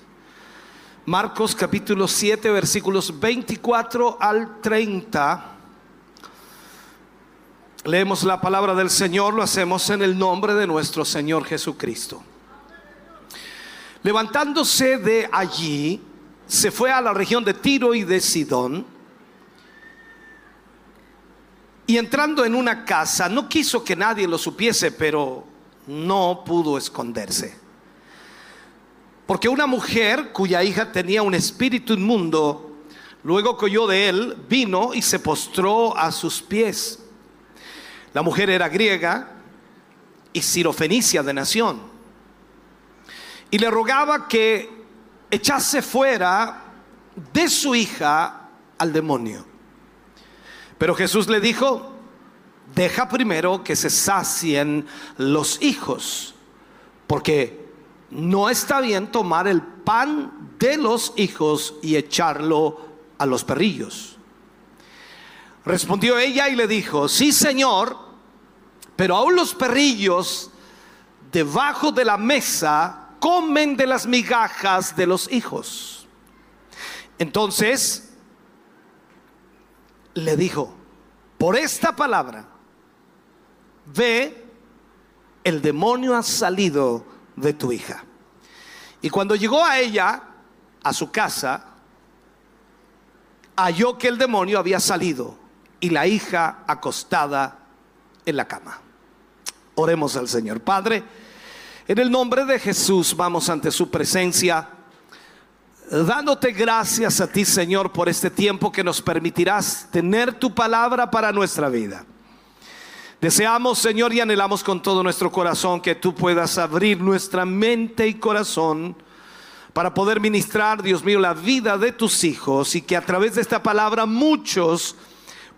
Marcos capítulo 7 versículos 24 al 30. Leemos la palabra del Señor, lo hacemos en el nombre de nuestro Señor Jesucristo. Levantándose de allí, se fue a la región de Tiro y de Sidón. Y entrando en una casa, no quiso que nadie lo supiese, pero no pudo esconderse. Porque una mujer cuya hija tenía un espíritu inmundo, luego que oyó de él, vino y se postró a sus pies. La mujer era griega y sirofenicia de nación. Y le rogaba que echase fuera de su hija al demonio. Pero Jesús le dijo, deja primero que se sacien los hijos, porque no está bien tomar el pan de los hijos y echarlo a los perrillos. Respondió ella y le dijo, sí señor, pero aún los perrillos debajo de la mesa comen de las migajas de los hijos. Entonces le dijo, por esta palabra, ve, el demonio ha salido de tu hija. Y cuando llegó a ella, a su casa, halló que el demonio había salido y la hija acostada en la cama. Oremos al Señor. Padre, en el nombre de Jesús vamos ante su presencia, dándote gracias a ti, Señor, por este tiempo que nos permitirás tener tu palabra para nuestra vida. Deseamos, Señor, y anhelamos con todo nuestro corazón que tú puedas abrir nuestra mente y corazón para poder ministrar, Dios mío, la vida de tus hijos y que a través de esta palabra muchos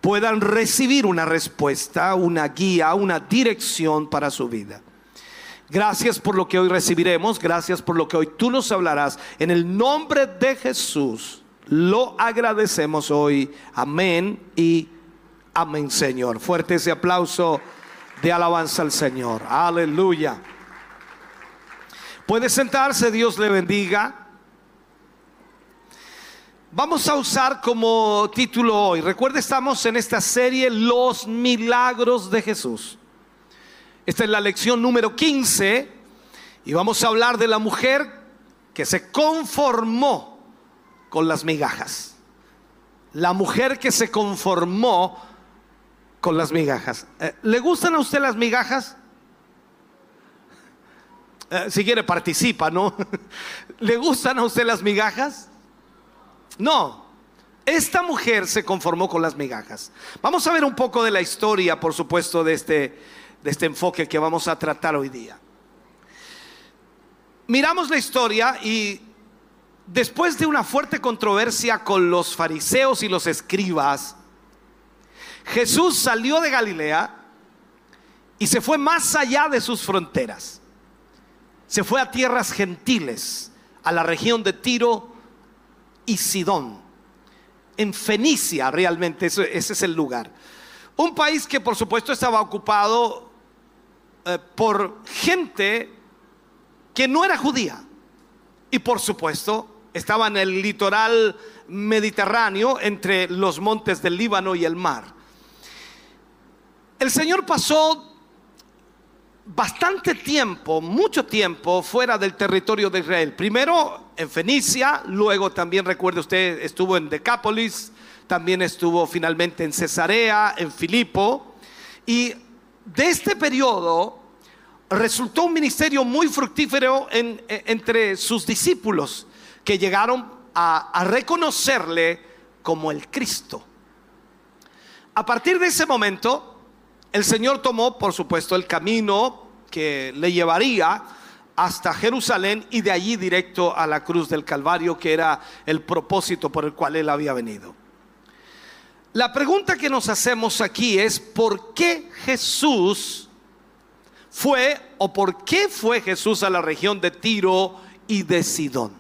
puedan recibir una respuesta, una guía, una dirección para su vida. Gracias por lo que hoy recibiremos, gracias por lo que hoy tú nos hablarás. En el nombre de Jesús lo agradecemos hoy. Amén y Amén, Señor. Fuerte ese aplauso de alabanza al Señor. Aleluya. Puede sentarse, Dios le bendiga. Vamos a usar como título hoy, recuerde estamos en esta serie Los milagros de Jesús. Esta es la lección número 15 y vamos a hablar de la mujer que se conformó con las migajas. La mujer que se conformó con las migajas. Eh, ¿Le gustan a usted las migajas? Eh, si quiere participa, ¿no? <laughs> ¿Le gustan a usted las migajas? No. Esta mujer se conformó con las migajas. Vamos a ver un poco de la historia, por supuesto, de este, de este enfoque que vamos a tratar hoy día. Miramos la historia y después de una fuerte controversia con los fariseos y los escribas, Jesús salió de Galilea y se fue más allá de sus fronteras. Se fue a tierras gentiles, a la región de Tiro y Sidón. En Fenicia realmente, ese, es el lugar. Un país que por supuesto estaba ocupado eh, por gente que no era judía. Y por supuesto estaba en el litoral mediterráneo entre los montes del Líbano y el mar. El Señor pasó bastante tiempo, mucho tiempo fuera del territorio de Israel. Primero en Fenicia, luego también recuerde usted estuvo en Decápolis, también estuvo finalmente en Cesarea, en Filipo. Y de este periodo resultó un ministerio muy fructífero entre sus discípulos que llegaron a reconocerle como el Cristo. A partir de ese momento, el Señor tomó, por supuesto, el camino que le llevaría hasta Jerusalén y de allí directo a la cruz del Calvario, que era el propósito por el cual él había venido. La pregunta que nos hacemos aquí es, ¿por qué Jesús fue o por qué fue Jesús a la región de Tiro y de Sidón?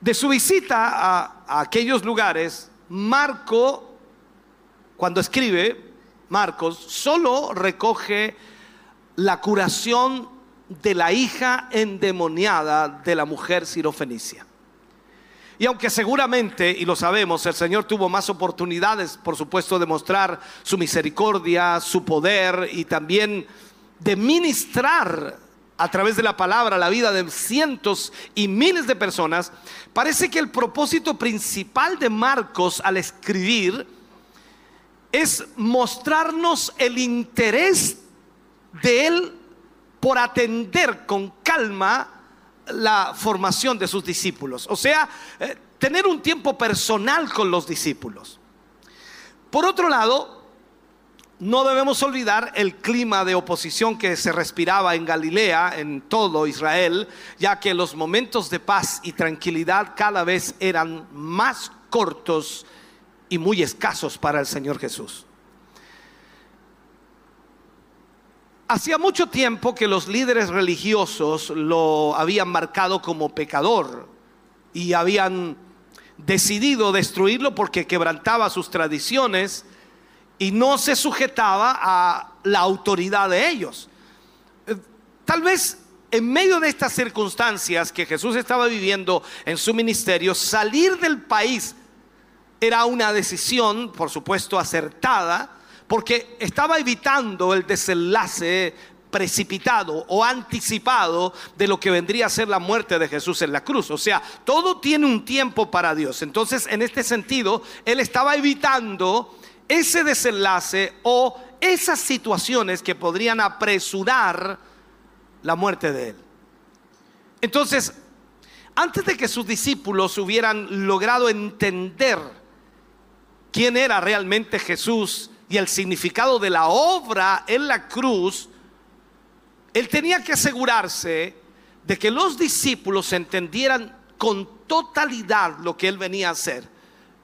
De su visita a, a aquellos lugares, Marco, cuando escribe, Marcos, solo recoge la curación de la hija endemoniada de la mujer sirofenicia. Y aunque seguramente, y lo sabemos, el Señor tuvo más oportunidades, por supuesto, de mostrar su misericordia, su poder y también de ministrar a través de la palabra la vida de cientos y miles de personas, parece que el propósito principal de Marcos al escribir es mostrarnos el interés de él por atender con calma la formación de sus discípulos. O sea, eh, tener un tiempo personal con los discípulos. Por otro lado, no debemos olvidar el clima de oposición que se respiraba en Galilea, en todo Israel, ya que los momentos de paz y tranquilidad cada vez eran más cortos y muy escasos para el Señor Jesús. Hacía mucho tiempo que los líderes religiosos lo habían marcado como pecador y habían decidido destruirlo porque quebrantaba sus tradiciones y no se sujetaba a la autoridad de ellos. Eh, tal vez en medio de estas circunstancias que Jesús estaba viviendo en su ministerio, salir del país era una decisión, por supuesto, acertada, porque estaba evitando el desenlace precipitado o anticipado de lo que vendría a ser la muerte de Jesús en la cruz. O sea, todo tiene un tiempo para Dios. Entonces, en este sentido, él estaba evitando ese desenlace o esas situaciones que podrían apresurar la muerte de él. Entonces, antes de que sus discípulos hubieran logrado entender quién era realmente Jesús y el significado de la obra en la cruz, él tenía que asegurarse de que los discípulos entendieran con totalidad lo que él venía a hacer.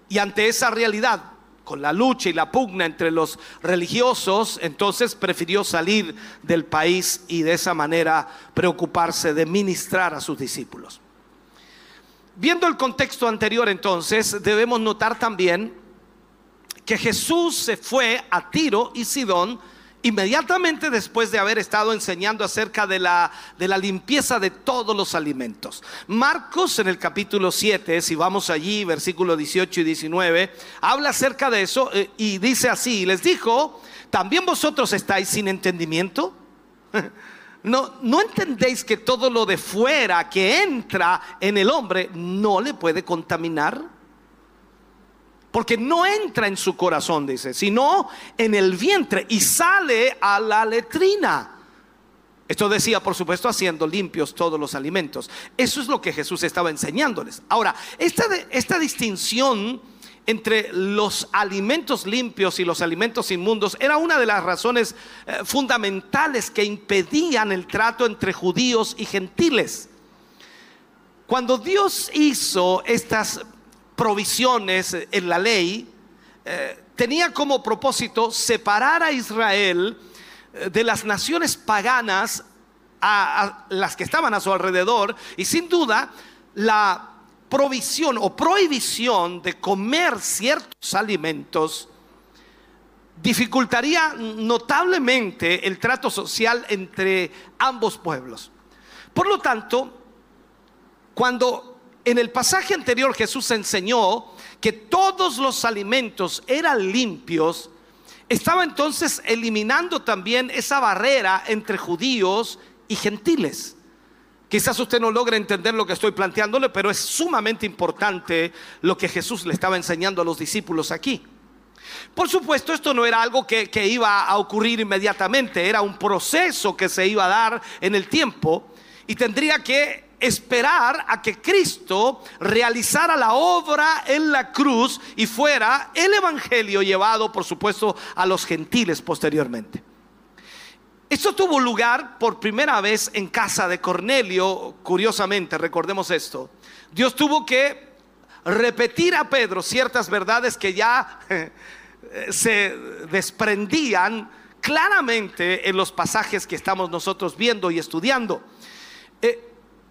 Y ante esa realidad, con la lucha y la pugna entre los religiosos, entonces prefirió salir del país y de esa manera preocuparse de ministrar a sus discípulos. Viendo el contexto anterior entonces, debemos notar también que Jesús se fue a Tiro y Sidón inmediatamente después de haber estado enseñando acerca de la, de la limpieza de todos los alimentos. Marcos en el capítulo 7, si vamos allí, versículo 18 y 19, habla acerca de eso eh, y dice así, les dijo, ¿también vosotros estáis sin entendimiento? <laughs> No, no entendéis que todo lo de fuera que entra en el hombre no le puede contaminar porque no entra en su corazón, dice, sino en el vientre y sale a la letrina. Esto decía, por supuesto, haciendo limpios todos los alimentos. Eso es lo que Jesús estaba enseñándoles. Ahora, esta, esta distinción entre los alimentos limpios y los alimentos inmundos era una de las razones eh, fundamentales que impedían el trato entre judíos y gentiles. Cuando Dios hizo estas provisiones en la ley, eh, tenía como propósito separar a Israel eh, de las naciones paganas a, las que estaban a su alrededor y sin duda la provisión o prohibición de comer ciertos alimentos dificultaría notablemente el trato social entre ambos pueblos. Por lo tanto, cuando en el pasaje anterior Jesús enseñó que todos los alimentos eran limpios. Estaba entonces eliminando también esa barrera entre judíos y gentiles. Quizás usted no logre entender lo que estoy planteándole, pero es sumamente importante lo que Jesús le estaba enseñando a los discípulos aquí. Por supuesto, esto no era algo que, que, iba a ocurrir inmediatamente, era un proceso que se iba a dar en el tiempo y tendría que esperar a que Cristo realizara la obra en la cruz y fuera el Evangelio llevado, por supuesto, a los gentiles posteriormente. Esto tuvo lugar por primera vez en casa de Cornelio, curiosamente, recordemos esto. Dios tuvo que repetir a Pedro ciertas verdades que ya se desprendían claramente en los pasajes que estamos nosotros viendo y estudiando. Eh,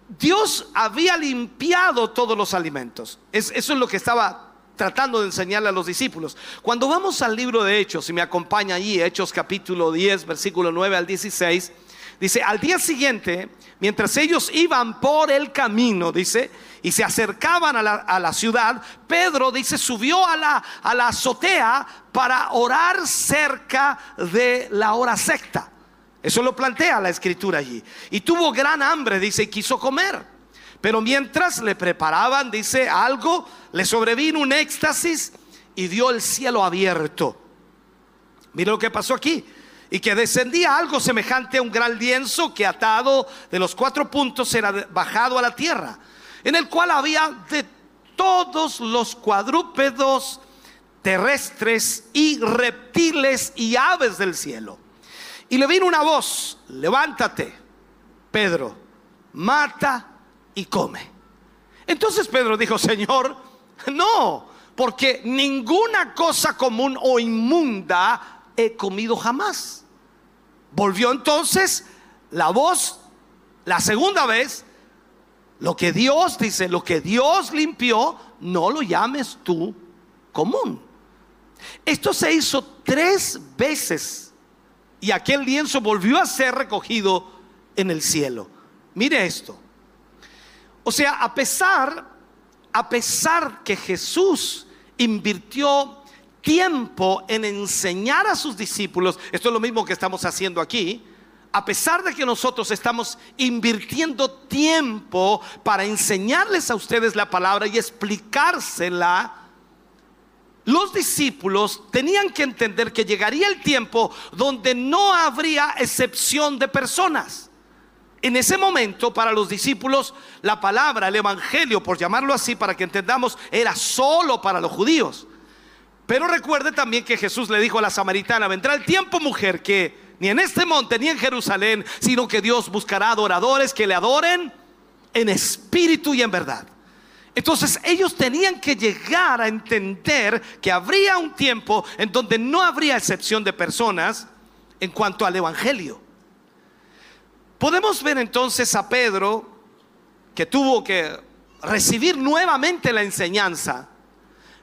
Dios había limpiado todos los alimentos. eso es lo que estaba tratando de enseñarle a los discípulos. Cuando vamos al libro de Hechos, si me acompaña allí, Hechos capítulo 10, versículo 9 al 16, dice, al día siguiente, mientras ellos iban por el camino, dice, y se acercaban a la, ciudad, Pedro, dice, subió a la, a la azotea para orar cerca de la hora secta. Eso lo plantea la escritura allí. Y tuvo gran hambre, dice, y quiso comer. Pero mientras le preparaban, dice, algo, le sobrevino un éxtasis y dio el cielo abierto. Mira lo que pasó aquí. Y que descendía algo semejante a un gran lienzo que atado de los cuatro puntos era bajado a la tierra, en el cual había de todos los cuadrúpedos terrestres y reptiles y aves del cielo. Y le vino una voz, levántate, Pedro, mata y come. Entonces Pedro dijo, Señor, no, porque ninguna cosa común o inmunda he comido jamás. Volvió entonces la voz, la segunda vez, lo que Dios dice, lo que Dios limpió, no lo llames tú común. Esto se hizo tres veces y aquel lienzo volvió a ser recogido en el cielo. Mire esto. O sea, a pesar, a pesar que Jesús invirtió tiempo en enseñar a sus discípulos, esto es lo mismo que estamos haciendo aquí, a pesar de que nosotros estamos invirtiendo tiempo para enseñarles a ustedes la palabra y explicársela, los discípulos tenían que entender que llegaría el tiempo donde no habría excepción de personas. En ese momento, para los discípulos, la palabra, el evangelio, por llamarlo así, para que entendamos, era solo para los judíos. Pero recuerde también que Jesús le dijo a la samaritana, vendrá el tiempo, mujer, que ni en este monte ni en Jerusalén, sino que Dios buscará adoradores que le adoren en espíritu y en verdad. Entonces ellos tenían que llegar a entender que habría un tiempo en donde no habría excepción de personas en cuanto al evangelio. Podemos ver entonces a Pedro que tuvo que recibir nuevamente la enseñanza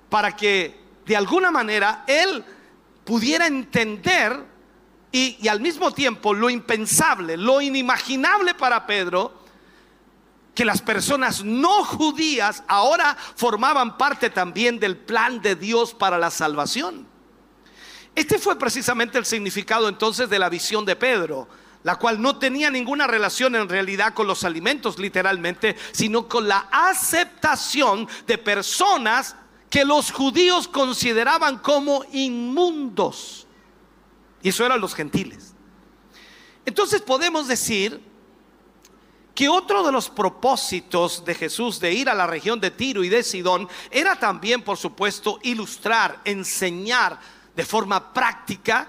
para que de alguna manera él pudiera entender y, al mismo tiempo lo impensable, lo inimaginable para Pedro, que las personas no judías ahora formaban parte también del plan de Dios para la salvación. Este fue precisamente el significado entonces de la visión de Pedro la cual no tenía ninguna relación en realidad con los alimentos literalmente, sino con la aceptación de personas que los judíos consideraban como inmundos. Y eso eran los gentiles. Entonces podemos decir que otro de los propósitos de Jesús de ir a la región de Tiro y de Sidón era también, por supuesto, ilustrar, enseñar de forma práctica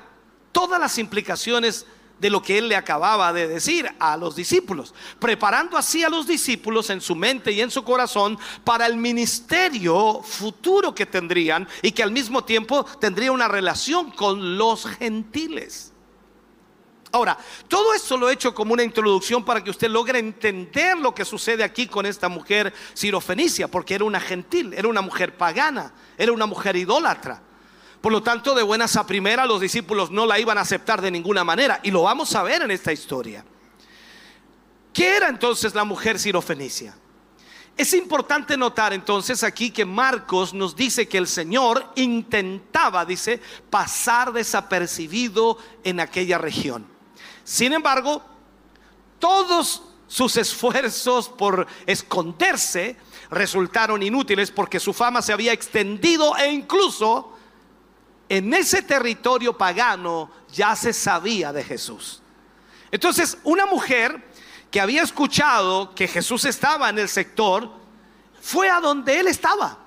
todas las implicaciones de lo que él le acababa de decir a los discípulos, preparando así a los discípulos en su mente y en su corazón para el ministerio futuro que tendrían y que al mismo tiempo tendría una relación con los gentiles. Ahora, todo esto lo he hecho como una introducción para que usted logre entender lo que sucede aquí con esta mujer sirofenicia, porque era una gentil, era una mujer pagana, era una mujer idólatra. Por lo tanto, de buenas a primera, los discípulos no la iban a aceptar de ninguna manera. Y lo vamos a ver en esta historia. ¿Qué era entonces la mujer sirofenicia? Es importante notar entonces aquí que Marcos nos dice que el Señor intentaba, dice, pasar desapercibido en aquella región. Sin embargo, todos sus esfuerzos por esconderse resultaron inútiles porque su fama se había extendido e incluso en ese territorio pagano ya se sabía de Jesús. Entonces, una mujer que había escuchado que Jesús estaba en el sector, fue a donde él estaba.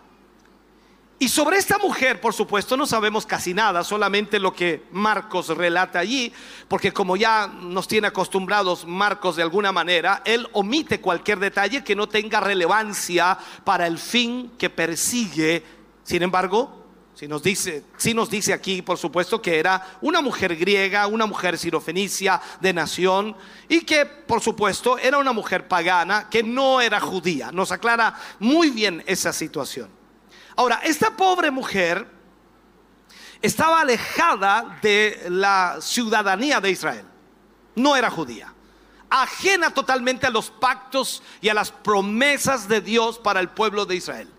Y sobre esta mujer, por supuesto, no sabemos casi nada, solamente lo que Marcos relata allí, porque como ya nos tiene acostumbrados Marcos de alguna manera, él omite cualquier detalle que no tenga relevancia para el fin que persigue. Sin embargo, si nos dice, si nos dice aquí, por supuesto, que era una mujer griega, una mujer sirofenicia de nación y que, por supuesto, era una mujer pagana que no era judía. Nos aclara muy bien esa situación. Ahora, esta pobre mujer estaba alejada de la ciudadanía de Israel. No era judía. Ajena totalmente a los pactos y a las promesas de Dios para el pueblo de Israel.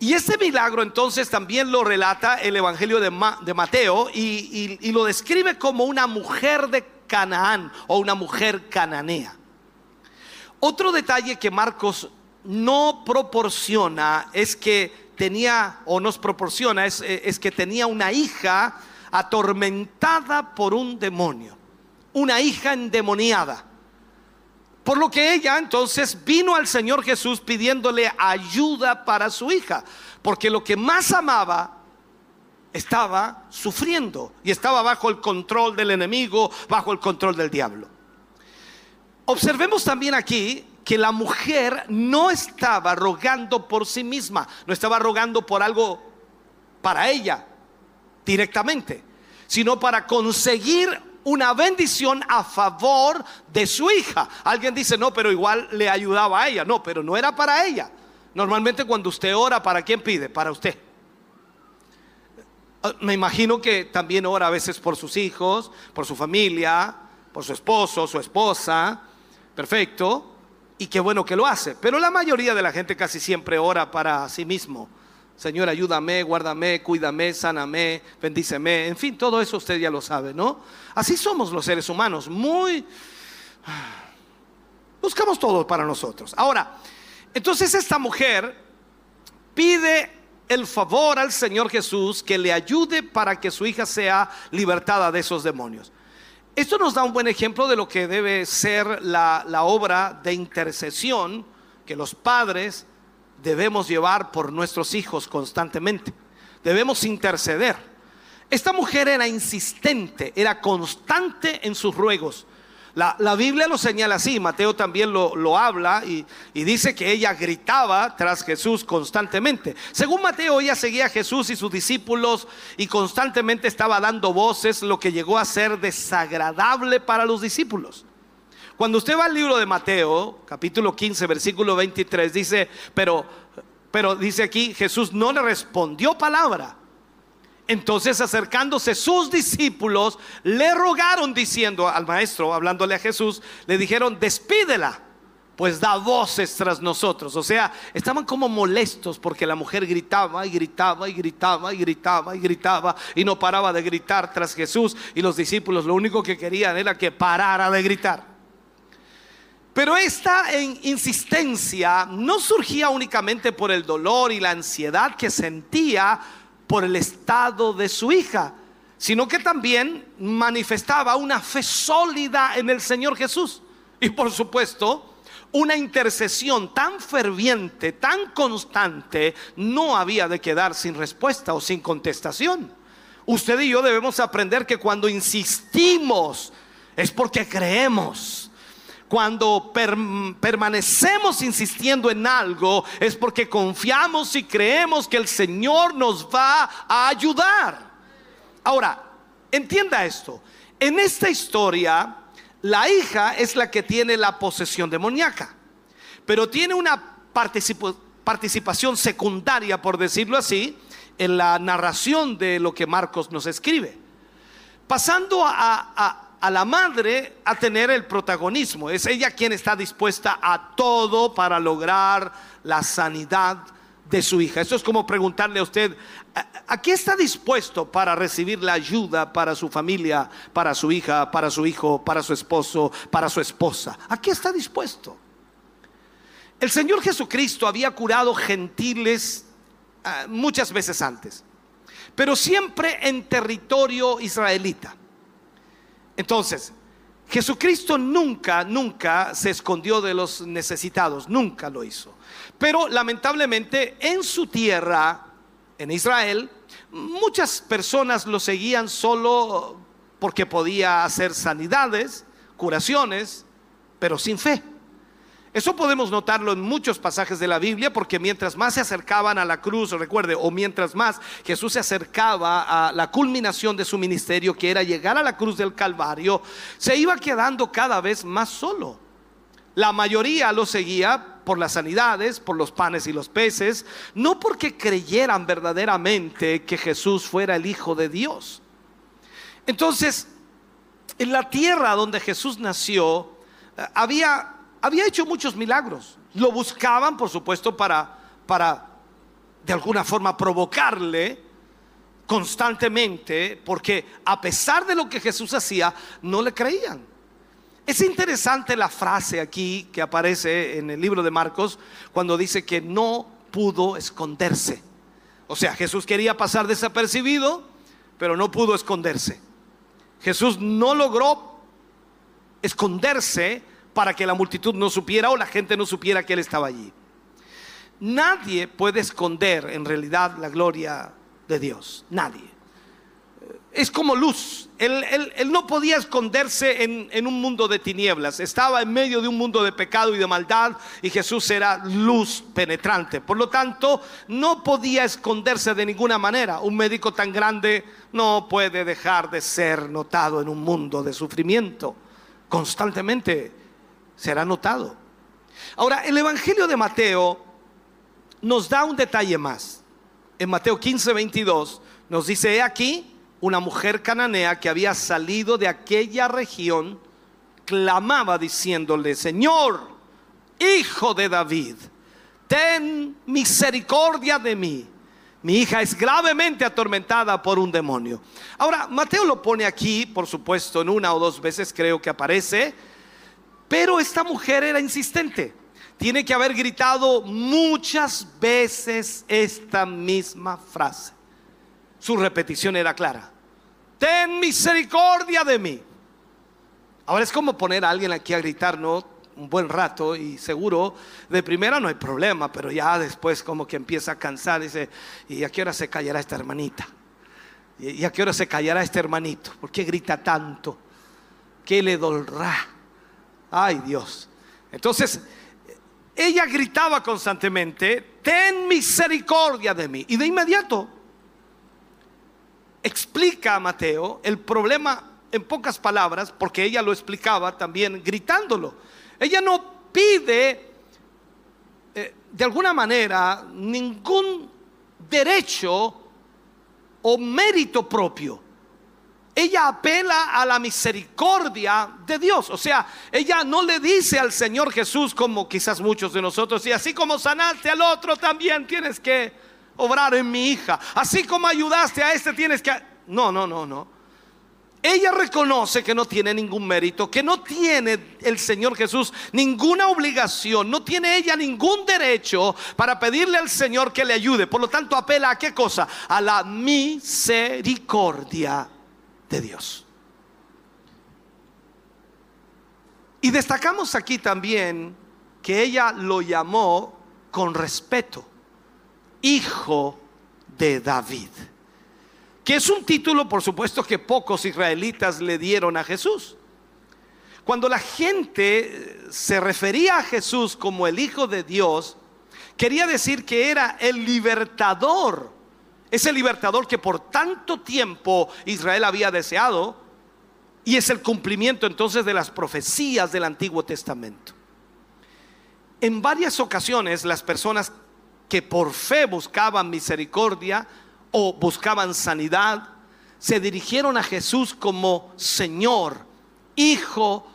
Y este milagro entonces también lo relata el Evangelio de, Mateo y, y lo describe como una mujer de Canaán o una mujer cananea. Otro detalle que Marcos no proporciona es que tenía o nos proporciona es, eh, es que tenía una hija atormentada por un demonio, una hija endemoniada. Por lo que ella entonces vino al Señor Jesús pidiéndole ayuda para su hija, porque lo que más amaba estaba sufriendo y estaba bajo el control del enemigo, bajo el control del diablo. Observemos también aquí que la mujer no estaba rogando por sí misma, no estaba rogando por algo para ella directamente, sino para conseguir una bendición a favor de su hija. Alguien dice, no, pero igual le ayudaba a ella. No, pero no era para ella. Normalmente cuando usted ora, ¿para quién pide? Para usted. Ah, me imagino que también ora a veces por sus hijos, por su familia, por su esposo, su esposa. Perfecto y qué bueno que lo hace. Pero la mayoría de la gente casi siempre ora para sí mismo. Señor, ayúdame, guárdame, cuídame, sáname, bendíceme. En fin, todo eso usted ya lo sabe, ¿no? Así somos los seres humanos, muy... <sighs> Buscamos todo para nosotros. Ahora, entonces esta mujer pide el favor al Señor Jesús que le ayude para que su hija sea libertada de esos demonios. Esto nos da un buen ejemplo de lo que debe ser la, obra de intercesión que los padres debemos llevar por nuestros hijos constantemente. Debemos interceder. Esta mujer era insistente, era constante en sus ruegos. La, Biblia lo señala así, Mateo también lo, habla y, y, dice que ella gritaba tras Jesús constantemente. Según Mateo, ella seguía a Jesús y sus discípulos y constantemente estaba dando voces, lo que llegó a ser desagradable para los discípulos. Cuando usted va al libro de Mateo, capítulo 15, versículo 23, dice, pero, pero dice aquí, Jesús no le respondió palabra. Entonces acercándose sus discípulos, le rogaron diciendo al maestro, hablándole a Jesús, le dijeron, despídela, pues da voces tras nosotros. O sea, estaban como molestos porque la mujer gritaba y gritaba y gritaba y gritaba y gritaba y no paraba de gritar tras Jesús y los discípulos lo único que querían era que parara de gritar. Pero esta insistencia no surgía únicamente por el dolor y la ansiedad que sentía por el estado de su hija, sino que también manifestaba una fe sólida en el Señor Jesús. Y por supuesto, una intercesión tan ferviente, tan constante, no había de quedar sin respuesta o sin contestación. Usted y yo debemos aprender que cuando insistimos es porque creemos cuando permanecemos insistiendo en algo es porque confiamos y creemos que el Señor nos va a ayudar. Ahora, entienda esto. En esta historia, la hija es la que tiene la posesión demoníaca, pero tiene una participación secundaria, por decirlo así, en la narración de lo que Marcos nos escribe. Pasando a a la madre a tener el protagonismo. Es ella quien está dispuesta a todo para lograr la sanidad de su hija. Esto es como preguntarle a usted, ¿a qué está dispuesto para recibir la ayuda para su familia, para su hija, para su hijo, para su esposo, para su esposa? ¿A qué está dispuesto? El Señor Jesucristo había curado gentiles ah, muchas veces antes, pero siempre en territorio israelita. Entonces, Jesucristo nunca, nunca se escondió de los necesitados, nunca lo hizo. Pero lamentablemente en su tierra en Israel, muchas personas lo seguían solo porque podía hacer sanidades, curaciones, pero sin fe. Eso podemos notarlo en muchos pasajes de la Biblia porque mientras más se acercaban a la cruz, recuerde, o mientras más Jesús se acercaba a la culminación de su ministerio, que era llegar a la cruz del Calvario, se iba quedando cada vez más solo. La mayoría lo seguía por las sanidades, por los panes y los peces, no porque creyeran verdaderamente que Jesús fuera el Hijo de Dios. Entonces, en la tierra donde Jesús nació, eh, había había hecho muchos milagros. Lo buscaban, por supuesto, para, para de alguna forma provocarle constantemente, porque a pesar de lo que Jesús hacía, no le creían. Es interesante la frase aquí que aparece en el libro de Marcos cuando dice que no pudo esconderse. O sea, Jesús quería pasar desapercibido, pero no pudo esconderse. Jesús no logró esconderse para que la multitud no supiera o la gente no supiera que Él estaba allí. Nadie puede esconder en realidad la gloria de Dios. Nadie. Es como luz. Él, no podía esconderse en, un mundo de tinieblas. Estaba en medio de un mundo de pecado y de maldad y Jesús era luz penetrante. Por lo tanto, no podía esconderse de ninguna manera. Un médico tan grande no puede dejar de ser notado en un mundo de sufrimiento. Constantemente será notado. Ahora, el Evangelio de Mateo nos da un detalle más. En Mateo 15, 22 nos dice, he aquí una mujer cananea que había salido de aquella región, clamaba diciéndole, Señor, hijo de David, ten misericordia de mí. Mi hija es gravemente atormentada por un demonio. Ahora, Mateo lo pone aquí, por supuesto, en una o dos veces creo que aparece pero esta mujer era insistente. Tiene que haber gritado muchas veces esta misma frase. Su repetición era clara. Ten misericordia de mí. Ahora es como poner a alguien aquí a gritar, ¿no? Un buen rato y seguro de primera no hay problema, pero ya después como que empieza a cansar, dice, ¿y a qué hora se callará esta hermanita? ¿Y a qué hora se callará este hermanito? ¿Por qué grita tanto? ¿Qué le dolrá? Ay Dios. Entonces, ella gritaba constantemente, ten misericordia de mí. Y de inmediato explica a Mateo el problema en pocas palabras, porque ella lo explicaba también gritándolo. Ella no pide eh, de alguna manera ningún derecho o mérito propio ella apela a la misericordia de Dios. O sea, ella no le dice al Señor Jesús como quizás muchos de nosotros, y así como sanaste al otro, también tienes que obrar en mi hija. Así como ayudaste a este, tienes que... No, no, no, no. Ella reconoce que no tiene ningún mérito, que no tiene el Señor Jesús ninguna obligación, no tiene ella ningún derecho para pedirle al Señor que le ayude. Por lo tanto, apela a qué cosa? A la misericordia de Dios. Y destacamos aquí también que ella lo llamó con respeto, hijo de David, que es un título, por supuesto, que pocos israelitas le dieron a Jesús. Cuando la gente se refería a Jesús como el Hijo de Dios, quería decir que era el libertador ese libertador que por tanto tiempo Israel había deseado y es el cumplimiento entonces de las profecías del Antiguo Testamento. En varias ocasiones las personas que por fe buscaban misericordia o buscaban sanidad, se dirigieron a Jesús como Señor, Hijo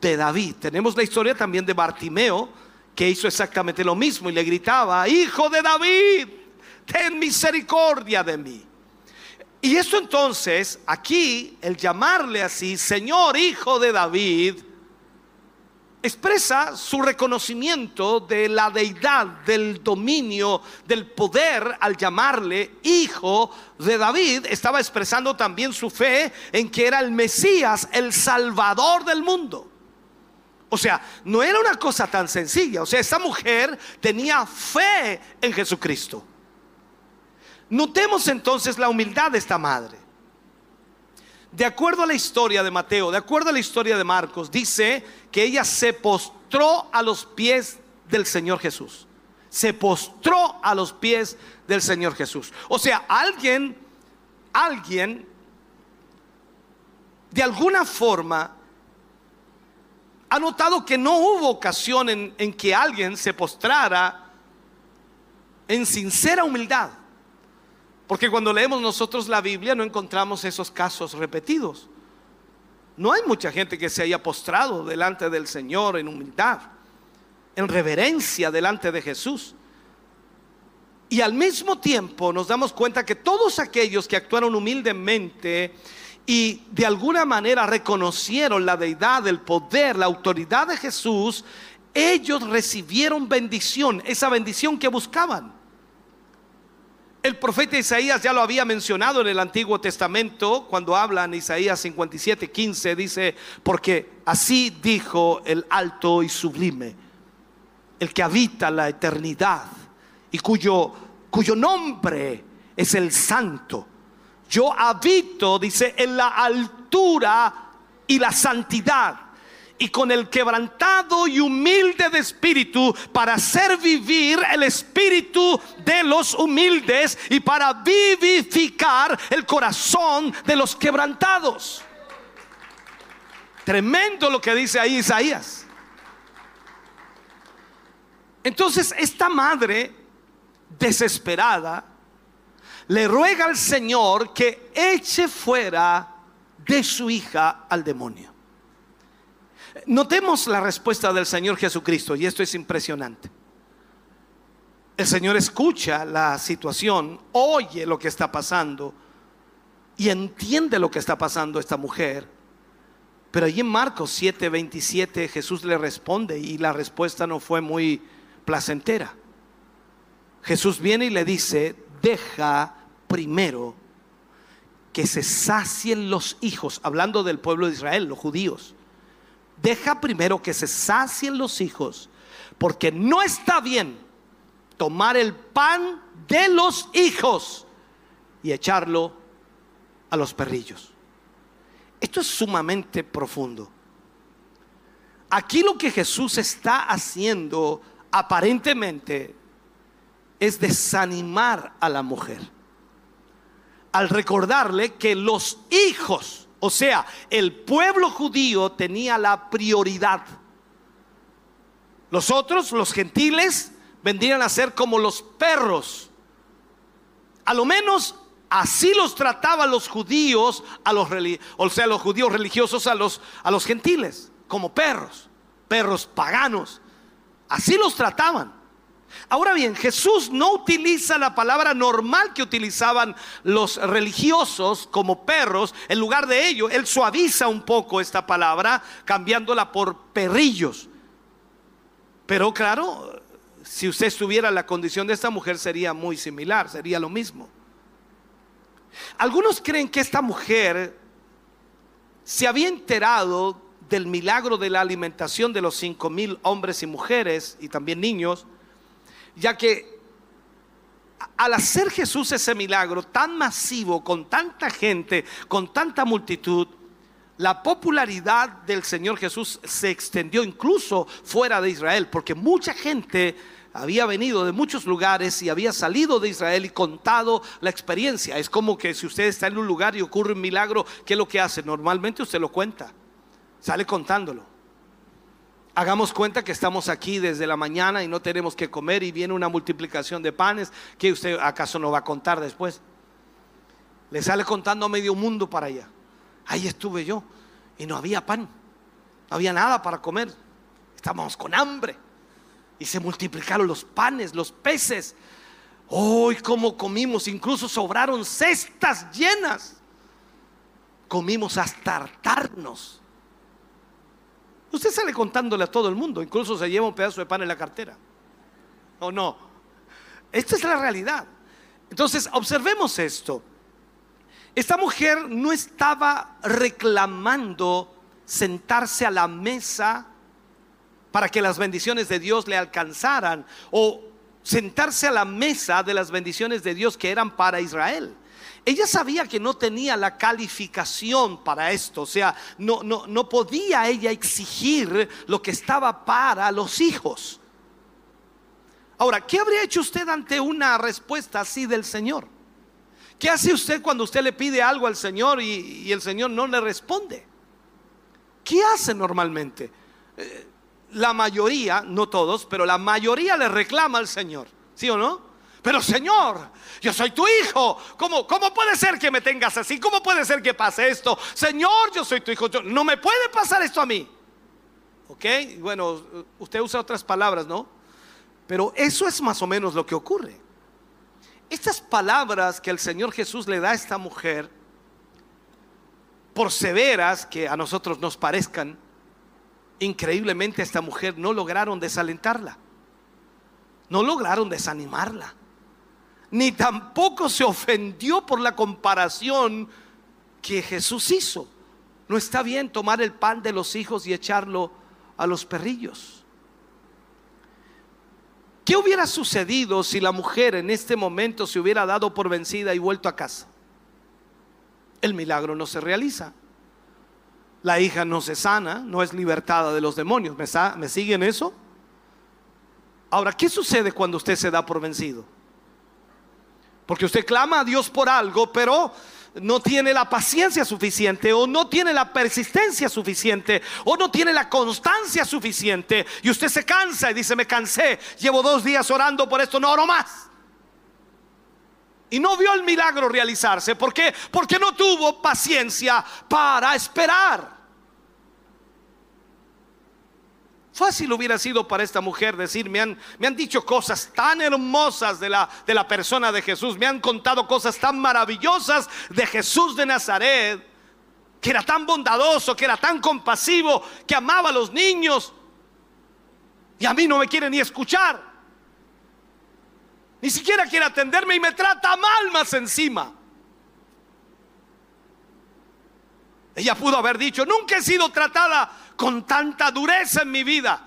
de David. Tenemos la historia también de Bartimeo, que hizo exactamente lo mismo y le gritaba, Hijo de David, ten misericordia de mí. Y esto entonces, aquí, el llamarle así, Señor Hijo de David, expresa su reconocimiento de la deidad, del dominio, del poder al llamarle Hijo de David. Estaba expresando también su fe en que era el Mesías, el Salvador del mundo. O sea, no era una cosa tan sencilla. O sea, esa mujer tenía fe en Jesucristo. Notemos entonces la humildad de esta madre. De acuerdo a la historia de Mateo, de acuerdo a la historia de Marcos, dice que ella se postró a los pies del Señor Jesús. Se postró a los pies del Señor Jesús. O sea, alguien, alguien, de alguna forma, ha notado que no hubo ocasión en, en que alguien se postrara en sincera humildad. Porque cuando leemos nosotros la Biblia no encontramos esos casos repetidos. No hay mucha gente que se haya postrado delante del Señor en humildad, en reverencia delante de Jesús. Y al mismo tiempo nos damos cuenta que todos aquellos que actuaron humildemente y de alguna manera reconocieron la deidad, el poder, la autoridad de Jesús, ellos recibieron bendición, esa bendición que buscaban. El profeta Isaías ya lo había mencionado en el Antiguo Testamento cuando habla en Isaías 57, 15, dice, porque así dijo el alto y sublime, el que habita la eternidad y cuyo, cuyo nombre es el santo. Yo habito, dice, en la altura y la santidad y con el quebrantado y humilde de espíritu para hacer vivir el espíritu de los humildes y para vivificar el corazón de los quebrantados. Tremendo lo que dice ahí Isaías. Entonces esta madre desesperada le ruega al Señor que eche fuera de su hija al demonio. Notemos la respuesta del Señor Jesucristo y esto es impresionante. El Señor escucha la situación, oye lo que está pasando y entiende lo que está pasando esta mujer. Pero allí en Marcos 7:27 Jesús le responde y la respuesta no fue muy placentera. Jesús viene y le dice, deja primero que se sacien los hijos, hablando del pueblo de Israel, los judíos deja primero que se sacien los hijos, porque no está bien tomar el pan de los hijos y echarlo a los perrillos. Esto es sumamente profundo. Aquí lo que Jesús está haciendo aparentemente es desanimar a la mujer al recordarle que los hijos o sea, el pueblo judío tenía la prioridad. Los otros, los gentiles, vendrían a ser como los perros. A lo menos así los trataban los judíos, a los, o sea, los judíos religiosos a los, a los gentiles, como perros, perros paganos. Así los trataban. Ahora bien, Jesús no utiliza la palabra normal que utilizaban los religiosos como perros. En lugar de ello, Él suaviza un poco esta palabra, cambiándola por perrillos. Pero claro, si usted estuviera en la condición de esta mujer, sería muy similar, sería lo mismo. Algunos creen que esta mujer se había enterado del milagro de la alimentación de los cinco mil hombres y mujeres y también niños ya que al hacer Jesús ese milagro tan masivo, con tanta gente, con tanta multitud, la popularidad del Señor Jesús se extendió incluso fuera de Israel, porque mucha gente había venido de muchos lugares y había salido de Israel y contado la experiencia. Es como que si usted está en un lugar y ocurre un milagro, ¿qué es lo que hace? Normalmente usted lo cuenta, sale contándolo. Hagamos cuenta que estamos aquí desde la mañana y no tenemos que comer y viene una multiplicación de panes que usted acaso no va a contar después. Le sale contando a medio mundo para allá. Ahí estuve yo y no había pan, no había nada para comer. Estábamos con hambre y se multiplicaron los panes, los peces. Hoy como comimos, incluso sobraron cestas llenas. Comimos hasta hartarnos. Usted sale contándole a todo el mundo, incluso se lleva un pedazo de pan en la cartera. ¿O no? Esta es la realidad. Entonces, observemos esto. Esta mujer no estaba reclamando sentarse a la mesa para que las bendiciones de Dios le alcanzaran o sentarse a la mesa de las bendiciones de Dios que eran para Israel. Ella sabía que no tenía la calificación para esto, o sea, no, no, no podía ella exigir lo que estaba para los hijos. Ahora, ¿qué habría hecho usted ante una respuesta así del Señor? ¿Qué hace usted cuando usted le pide algo al Señor y, el Señor no le responde? ¿Qué hace normalmente? Eh, la mayoría, no todos, pero la mayoría le reclama al Señor, ¿sí o no? Pero Señor, yo soy tu hijo. ¿Cómo, ¿Cómo puede ser que me tengas así? ¿Cómo puede ser que pase esto? Señor, yo soy tu hijo. no me puede pasar esto a mí. ¿Ok? Bueno, usted usa otras palabras, ¿no? Pero eso es más o menos lo que ocurre. Estas palabras que el Señor Jesús le da a esta mujer, por severas que a nosotros nos parezcan, increíblemente a esta mujer no lograron desalentarla. No lograron desanimarla ni tampoco se ofendió por la comparación que Jesús hizo. No está bien tomar el pan de los hijos y echarlo a los perrillos. ¿Qué hubiera sucedido si la mujer en este momento se hubiera dado por vencida y vuelto a casa? El milagro no se realiza. La hija no se sana, no es libertada de los demonios. ¿Me, ¿Me siguen eso? Ahora, ¿qué sucede cuando usted se da por vencido? Porque usted clama a Dios por algo, pero no tiene la paciencia suficiente o no tiene la persistencia suficiente o no tiene la constancia suficiente y usted se cansa y dice, me cansé, llevo dos días orando por esto, no oro más. Y no vio el milagro realizarse. ¿Por qué? Porque no tuvo paciencia para esperar. Fácil hubiera sido para esta mujer decir, me han, me han dicho cosas tan hermosas de la, de la persona de Jesús, me han contado cosas tan maravillosas de Jesús de Nazaret, que era tan bondadoso, que era tan compasivo, que amaba a los niños. Y a mí no me quiere ni escuchar. Ni siquiera quiere atenderme y me trata mal más encima. Ella pudo haber dicho, nunca he sido tratada con tanta dureza en mi vida.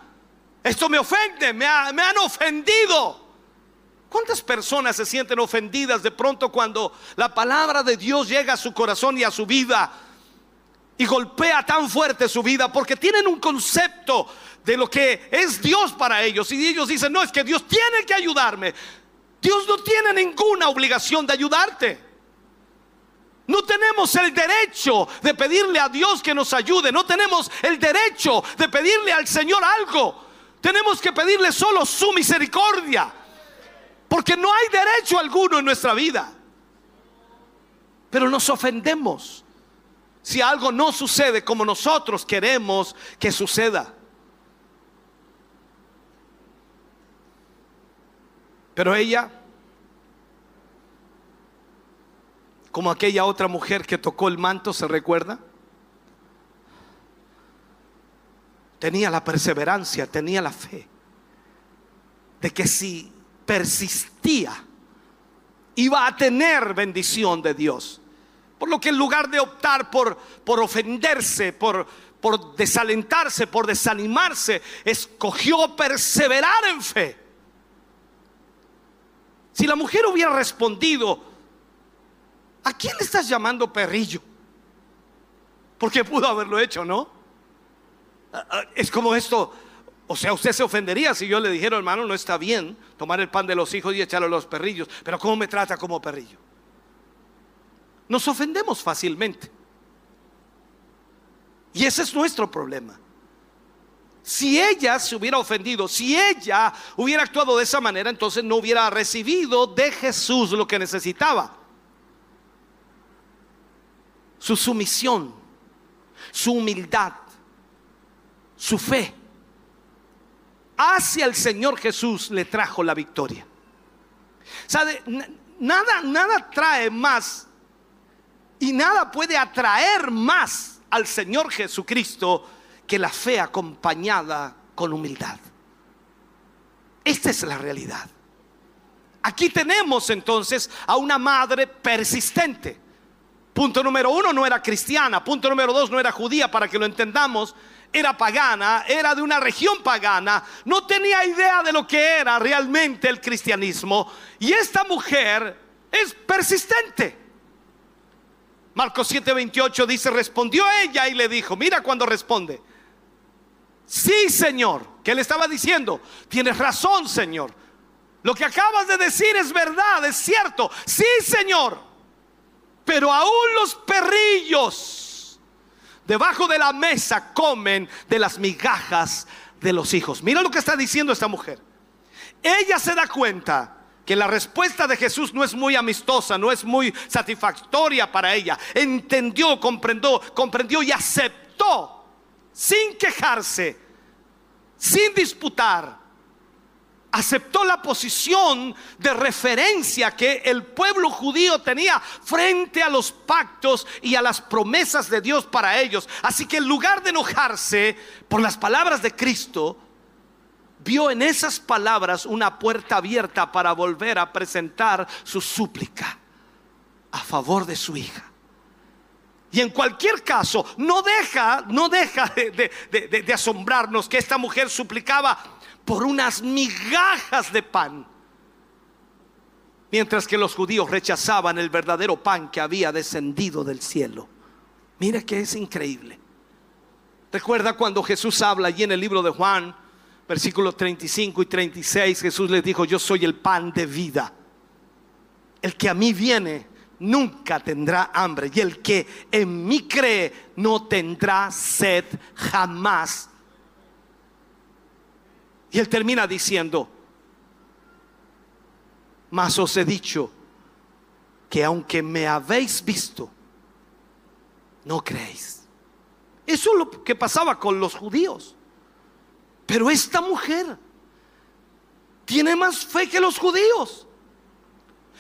Esto me ofende, me, han ofendido. ¿Cuántas personas se sienten ofendidas de pronto cuando la palabra de Dios llega a su corazón y a su vida y golpea tan fuerte su vida porque tienen un concepto de lo que es Dios para ellos y ellos dicen, no, es que Dios tiene que ayudarme. Dios no tiene ninguna obligación de ayudarte. No tenemos el derecho de pedirle a Dios que nos ayude. No tenemos el derecho de pedirle al Señor algo. Tenemos que pedirle solo su misericordia. Porque no hay derecho alguno en nuestra vida. Pero nos ofendemos si algo no sucede como nosotros queremos que suceda. Pero ella como aquella otra mujer que tocó el manto, ¿se recuerda? Tenía la perseverancia, tenía la fe de que si persistía, iba a tener bendición de Dios. Por lo que en lugar de optar por, por ofenderse, por, por desalentarse, por desanimarse, escogió perseverar en fe. Si la mujer hubiera respondido, ¿A quién le estás llamando perrillo? Porque pudo haberlo hecho, ¿no? Ah, ah, es como esto. O sea, usted se ofendería si yo le dijera, hermano, no está bien tomar el pan de los hijos y echarlo a los perrillos. Pero ¿cómo me trata como perrillo? Nos ofendemos fácilmente. Y ese es nuestro problema. Si ella se hubiera ofendido, si ella hubiera actuado de esa manera, entonces no hubiera recibido de Jesús lo que necesitaba su sumisión, su humildad, su fe hacia el Señor Jesús le trajo la victoria. ¿Sabe? Nada, nada trae más y nada puede atraer más al Señor Jesucristo que la fe acompañada con humildad. Esta es la realidad. Aquí tenemos entonces a una madre persistente. Punto número uno, no era cristiana. Punto número dos, no era judía, para que lo entendamos. era pagana, era de una región pagana, no tenía idea de lo que era realmente el cristianismo. Y esta mujer es persistente. Marcos 7:28 dice, respondió ella y le dijo, mira cuando responde, sí Señor, que le estaba diciendo, tienes razón Señor, lo que acabas de decir es verdad, es cierto, sí Señor, pero aún los perrillos debajo de la mesa comen de las migajas de los hijos. Mira lo que está diciendo esta mujer. Ella se da cuenta que la respuesta de Jesús no es muy amistosa, no es muy satisfactoria para ella. Entendió, comprendió, comprendió y aceptó sin quejarse, sin disputar. Aceptó la posición de referencia que el pueblo judío tenía frente a los pactos y a las promesas de Dios para ellos. Así que en lugar de enojarse por las palabras de Cristo, vio en esas palabras una puerta abierta para volver a presentar su súplica a favor de su hija. Y en cualquier caso, no deja, no deja de, de, asombrarnos que esta mujer suplicaba por unas migajas de pan. Mientras que los judíos rechazaban el verdadero pan que había descendido del cielo. Mira que es increíble. Recuerda cuando Jesús habla allí en el libro de Juan, versículos 35 y 36, Jesús les dijo, yo soy el pan de vida. El que a mí viene nunca tendrá hambre y el que en mí cree no tendrá sed jamás. Y él termina diciendo, mas os he dicho que aunque me habéis visto, no creéis. Eso es lo que pasaba con los judíos. Pero esta mujer tiene más fe que los judíos.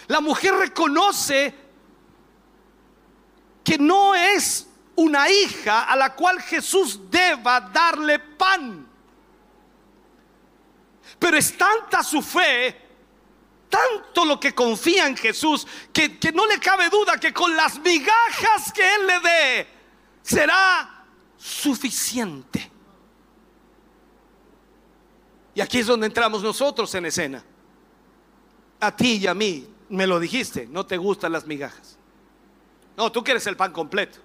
La mujer reconoce que no es una hija a la cual Jesús deba darle pan. Pero es tanta su fe, tanto lo que confía en Jesús, que, que no le cabe duda que con las migajas que Él le dé será suficiente. Y aquí es donde entramos nosotros en escena. A ti y a mí, me lo dijiste, no te gustan las migajas. No, tú quieres el pan completo.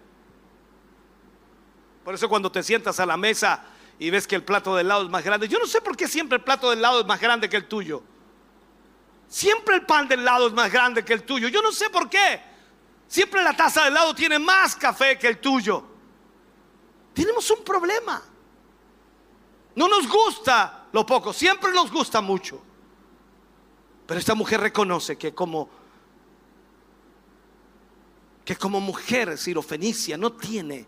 Por eso cuando te sientas a la mesa y ves que el plato del lado es más grande, yo no sé por qué siempre el plato del lado es más grande que el tuyo. Siempre el pan del lado es más grande que el tuyo. Yo no sé por qué. Siempre la taza del lado tiene más café que el tuyo. Tenemos un problema. No nos gusta lo poco, siempre nos gusta mucho. Pero esta mujer reconoce que como que como mujer sirofenicia no tiene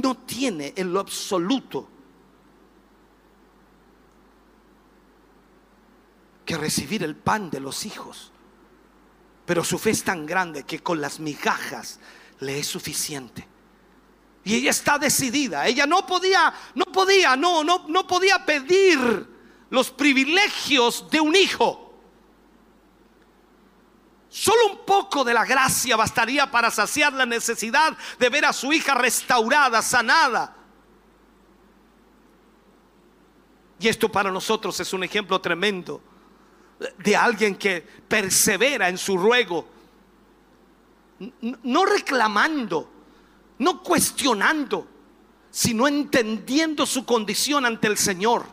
no tiene en lo absoluto que recibir el pan de los hijos. Pero su fe es tan grande que con las migajas le es suficiente. Y ella está decidida. Ella no podía, no podía, no, no, no podía pedir los privilegios de un hijo. Solo un poco de la gracia bastaría para saciar la necesidad de ver a su hija restaurada, sanada. Y esto para nosotros es un ejemplo tremendo de alguien que persevera en su ruego, no reclamando, no cuestionando, sino entendiendo su condición ante el Señor.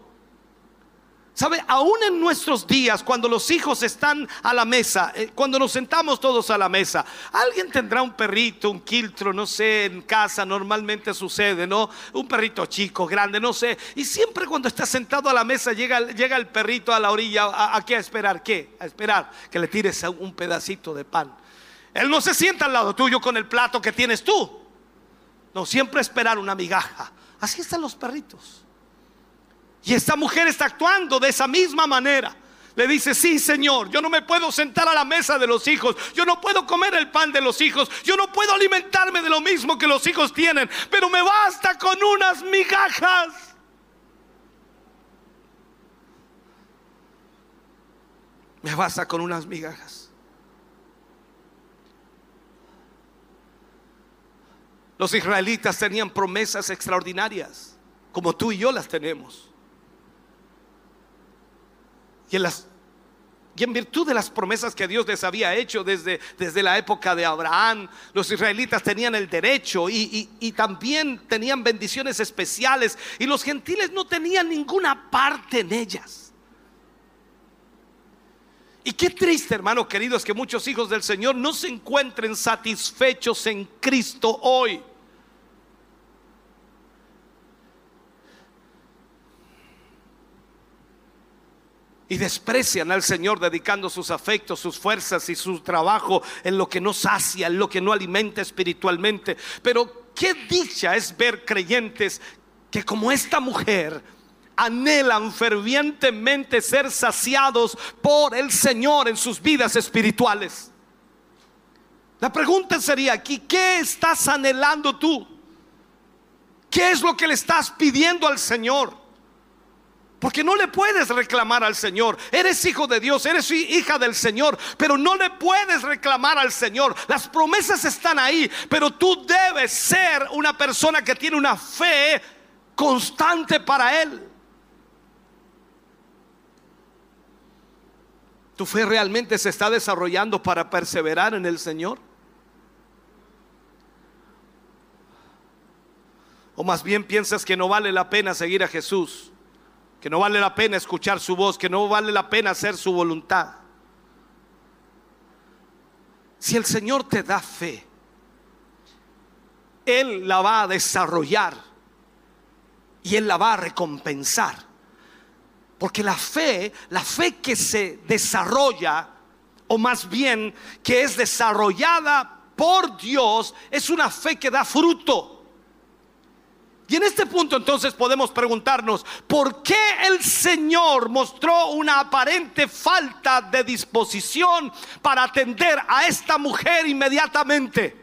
¿Sabe? Aún en nuestros días, cuando los hijos están a la mesa, eh, cuando nos sentamos todos a la mesa, alguien tendrá un perrito, un quiltro, no sé, en casa normalmente sucede, ¿no? Un perrito chico, grande, no sé. Y siempre cuando está sentado a la mesa llega, llega el perrito a la orilla, ¿a, a qué? A esperar, ¿qué? A esperar que le tires un pedacito de pan. Él no se sienta al lado tuyo con el plato que tienes tú. No, siempre esperar una migaja. Así están los perritos. Y esta mujer está actuando de esa misma manera. Le dice, sí, Señor, yo no me puedo sentar a la mesa de los hijos, yo no puedo comer el pan de los hijos, yo no puedo alimentarme de lo mismo que los hijos tienen, pero me basta con unas migajas. Me basta con unas migajas. Los israelitas tenían promesas extraordinarias, como tú y yo las tenemos. Y en, virtud de las promesas que Dios les había hecho desde, desde la época de Abraham, los israelitas tenían el derecho y, y también tenían bendiciones especiales y los gentiles no tenían ninguna parte en ellas. Y qué triste, hermano querido, es que muchos hijos del Señor no se encuentren satisfechos en Cristo hoy. Y desprecian al Señor dedicando sus afectos, sus fuerzas y su trabajo en lo que no sacia, en lo que no alimenta espiritualmente. Pero qué dicha es ver creyentes que como esta mujer anhelan fervientemente ser saciados por el Señor en sus vidas espirituales. La pregunta sería aquí, ¿qué estás anhelando tú? ¿Qué es lo que le estás pidiendo al Señor? Porque no le puedes reclamar al Señor. Eres hijo de Dios, eres hija del Señor, pero no le puedes reclamar al Señor. Las promesas están ahí, pero tú debes ser una persona que tiene una fe constante para Él. ¿Tu fe realmente se está desarrollando para perseverar en el Señor? ¿O más bien piensas que no vale la pena seguir a Jesús? Que no vale la pena escuchar su voz, que no vale la pena hacer su voluntad. Si el Señor te da fe, Él la va a desarrollar y Él la va a recompensar. Porque la fe, la fe que se desarrolla, o más bien que es desarrollada por Dios, es una fe que da fruto. Y en este punto entonces podemos preguntarnos, ¿por qué el Señor mostró una aparente falta de disposición para atender a esta mujer inmediatamente?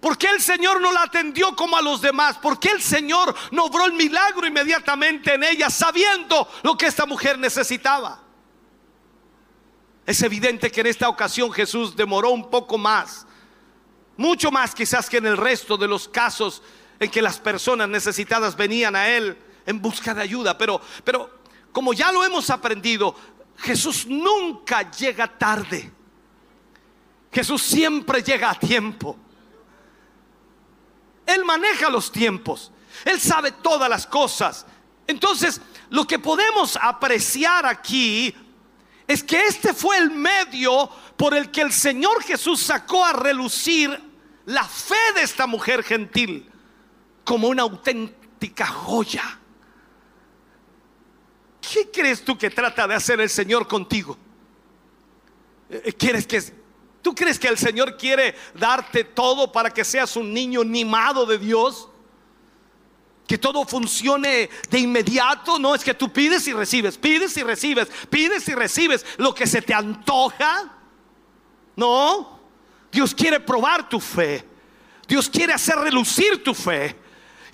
¿Por qué el Señor no la atendió como a los demás? ¿Por qué el Señor no obró el milagro inmediatamente en ella sabiendo lo que esta mujer necesitaba? Es evidente que en esta ocasión Jesús demoró un poco más, mucho más quizás que en el resto de los casos en que las personas necesitadas venían a Él en busca de ayuda. Pero, pero como ya lo hemos aprendido, Jesús nunca llega tarde. Jesús siempre llega a tiempo. Él maneja los tiempos. Él sabe todas las cosas. Entonces, lo que podemos apreciar aquí es que este fue el medio por el que el Señor Jesús sacó a relucir la fe de esta mujer gentil como una auténtica joya. ¿Qué crees tú que trata de hacer el Señor contigo? Eh, ¿Quieres que ¿Tú crees que el Señor quiere darte todo para que seas un niño mimado de Dios? Que todo funcione de inmediato. No es que tú pides y recibes, pides y recibes, pides y recibes lo que se te antoja. No, Dios quiere probar tu fe. Dios quiere hacer relucir tu fe.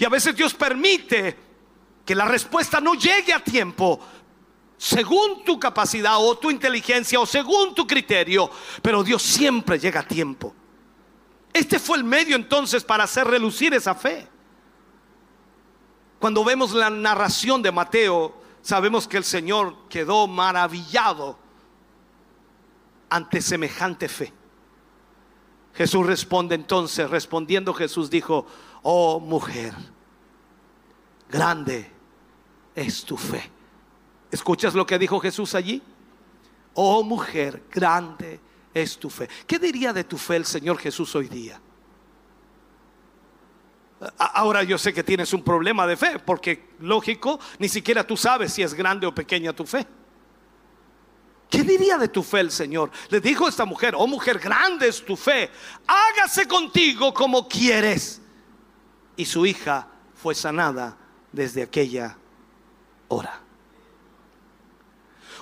Y a veces Dios permite que la respuesta no llegue a tiempo según tu capacidad o tu inteligencia o según tu criterio, pero Dios siempre llega a tiempo. Este fue el medio entonces para hacer relucir esa fe. Cuando vemos la narración de Mateo, sabemos que el Señor quedó maravillado ante semejante fe. Jesús responde entonces, respondiendo Jesús dijo, oh mujer, grande es tu fe. ¿Escuchas lo que dijo Jesús allí? Oh mujer, grande es tu fe. ¿Qué diría de tu fe el Señor Jesús hoy día? Ahora yo sé que tienes un problema de fe, porque lógico, ni siquiera tú sabes si es grande o pequeña tu fe. ¿Qué diría de tu fe el Señor? Le dijo a esta mujer, oh mujer, grande es tu fe, hágase contigo como quieres. Y su hija fue sanada desde aquella hora.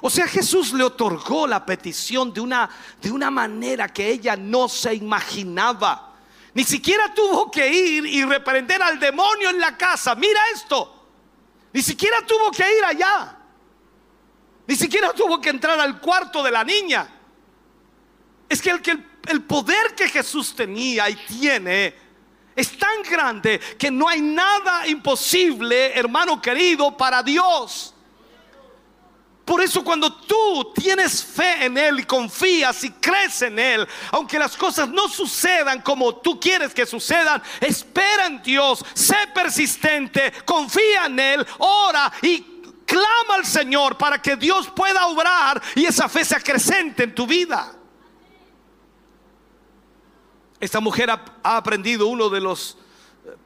O sea, Jesús le otorgó la petición de una, de una manera que ella no se imaginaba. Ni siquiera tuvo que ir y reprender al demonio en la casa. Mira esto. Ni siquiera tuvo que ir allá. Ni siquiera tuvo que entrar al cuarto de la niña. Es que el, el poder que Jesús tenía y tiene Es tan grande que no hay nada imposible, hermano querido, para Dios. Por eso cuando tú tienes fe en Él y confías y crees en Él, aunque las cosas no sucedan como tú quieres que sucedan, espera en Dios, sé persistente, confía en Él, ora y clama al Señor para que Dios pueda obrar y esa fe se acrecente en tu vida. Esta mujer ha, aprendido uno de los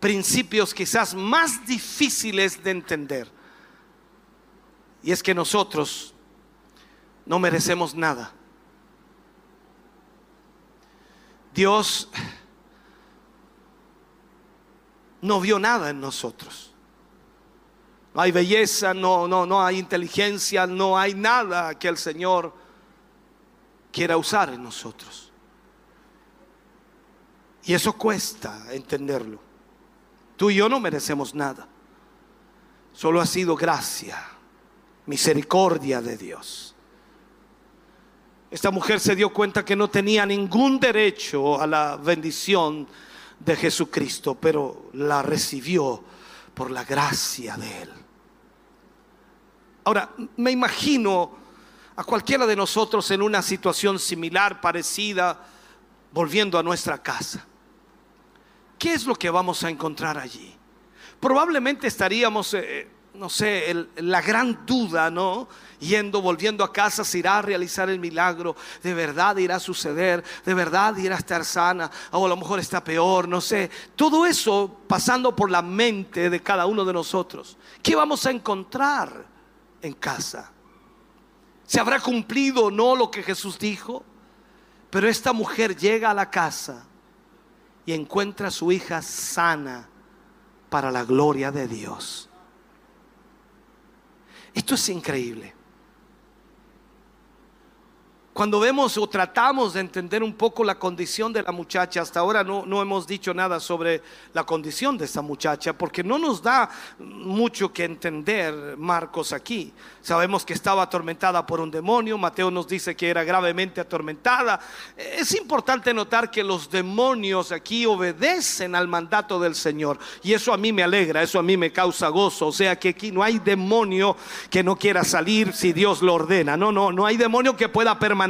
principios quizás más difíciles de entender y es que nosotros no merecemos nada. Dios no vio nada en nosotros. No hay belleza, no, no, no hay inteligencia, no hay nada que el Señor quiera usar en nosotros. Y eso cuesta entenderlo. Tú y yo no merecemos nada. Solo ha sido gracia misericordia de Dios. Esta mujer se dio cuenta que no tenía ningún derecho a la bendición de Jesucristo, pero la recibió por la gracia de Él. Ahora, me imagino a cualquiera de nosotros en una situación similar, parecida, volviendo a nuestra casa. ¿Qué es lo que vamos a encontrar allí? Probablemente estaríamos... Eh, no sé, la gran duda, ¿no? Yendo, volviendo a casa, se irá a realizar el milagro, de verdad irá a suceder, de verdad irá a estar sana, o a lo mejor está peor, no sé. Todo eso pasando por la mente de cada uno de nosotros. ¿Qué vamos a encontrar en casa? ¿Se habrá cumplido o no lo que Jesús dijo? Pero esta mujer llega a la casa y encuentra a su hija sana para la gloria de Dios. Esto es increíble. Cuando vemos o tratamos de entender un poco la condición de la muchacha, hasta ahora no, no, hemos dicho nada sobre la condición de esta muchacha, porque no nos da mucho que entender Marcos aquí. Sabemos que estaba atormentada por un demonio, Mateo nos dice que era gravemente atormentada. Es importante notar que los demonios aquí obedecen al mandato del Señor, y eso a mí me alegra, eso a mí me causa gozo. O sea que aquí no hay demonio que no quiera salir si Dios lo ordena. No, no, no hay demonio que pueda permanecer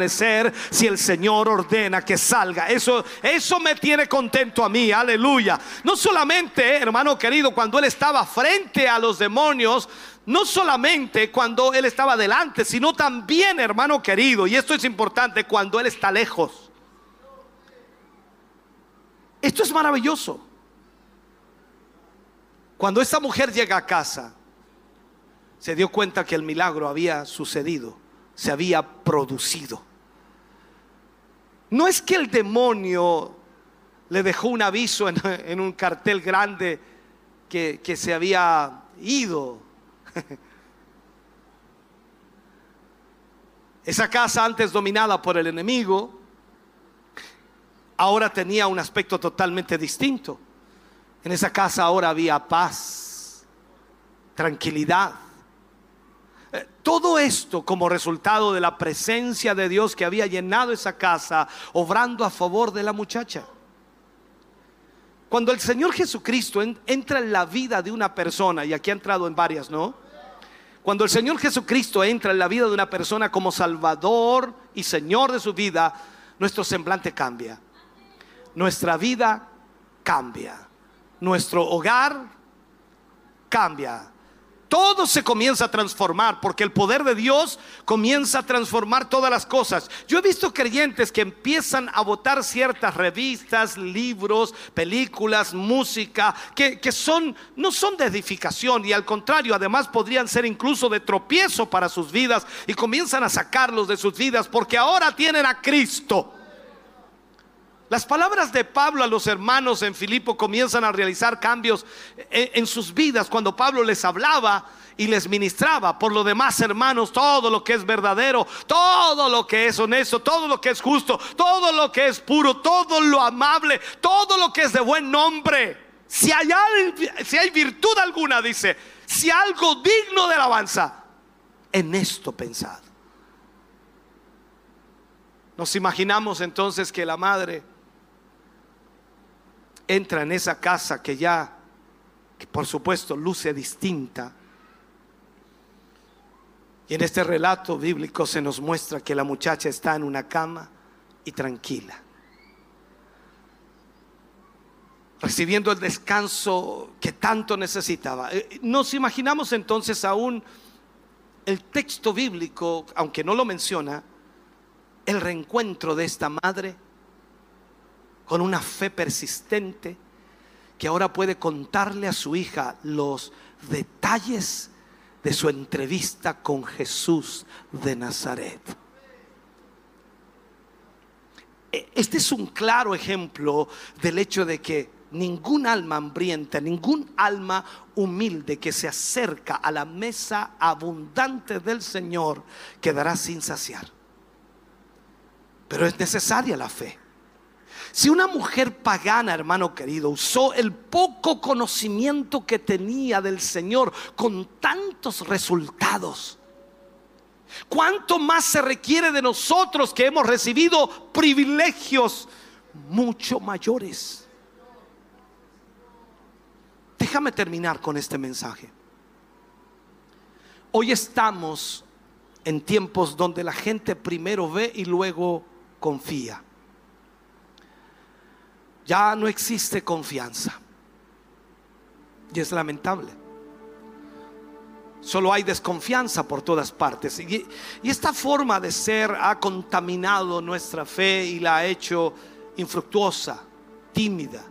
si el Señor ordena que salga. Eso, eso me tiene contento a mí, aleluya. No solamente, hermano querido, cuando él estaba frente a los demonios, no solamente cuando él estaba delante, sino también, hermano querido, y esto es importante, cuando él está lejos. Esto es maravilloso. Cuando esta mujer llega a casa, se dio cuenta que el milagro había sucedido se había producido. No es que el demonio le dejó un aviso en, <laughs> un cartel grande que, se había ido. <laughs> Esa casa antes dominada por el enemigo, ahora tenía un aspecto totalmente distinto. En esa casa ahora había paz, tranquilidad. Todo esto como resultado de la presencia de Dios que había llenado esa casa, obrando a favor de la muchacha. Cuando el Señor Jesucristo entra en la vida de una persona, y aquí ha entrado en varias, ¿no? Cuando el Señor Jesucristo entra en la vida de una persona como Salvador y Señor de su vida, nuestro semblante cambia. Nuestra vida cambia. Nuestro hogar cambia todo se comienza a transformar porque el poder de Dios comienza a transformar todas las cosas. Yo he visto creyentes que empiezan a votar ciertas revistas, libros, películas, música, que, que son, no son de edificación y al contrario, además podrían ser incluso de tropiezo para sus vidas y comienzan a sacarlos de sus vidas porque ahora tienen a Cristo. Las palabras de Pablo a los hermanos en Filipo comienzan a realizar cambios en, sus vidas cuando Pablo les hablaba y les ministraba. Por lo demás, hermanos, todo lo que es verdadero, todo lo que es honesto, todo lo que es justo, todo lo que es puro, todo lo amable, todo lo que es de buen nombre. Si hay, si hay virtud alguna, dice, si algo digno de alabanza, en esto pensad. Nos imaginamos entonces que la madre entra en esa casa que ya, que por supuesto, luce distinta. Y en este relato bíblico se nos muestra que la muchacha está en una cama y tranquila. Recibiendo el descanso que tanto necesitaba. Eh, nos imaginamos entonces aún el texto bíblico, aunque no lo menciona, el reencuentro de esta madre con una fe persistente que ahora puede contarle a su hija los detalles de su entrevista con Jesús de Nazaret. E, este es un claro ejemplo del hecho de que ningún alma hambrienta, ningún alma humilde que se acerca a la mesa abundante del Señor quedará sin saciar. Pero es necesaria la fe. Si una mujer pagana, hermano querido, usó el poco conocimiento que tenía del Señor con tantos resultados, ¿cuánto más se requiere de nosotros que hemos recibido privilegios mucho mayores? Déjame terminar con este mensaje. Hoy estamos en tiempos donde la gente primero ve y luego confía ya no existe confianza. Y es lamentable. Solo hay desconfianza por todas partes. Y, esta forma de ser ha contaminado nuestra fe y la ha hecho infructuosa, tímida,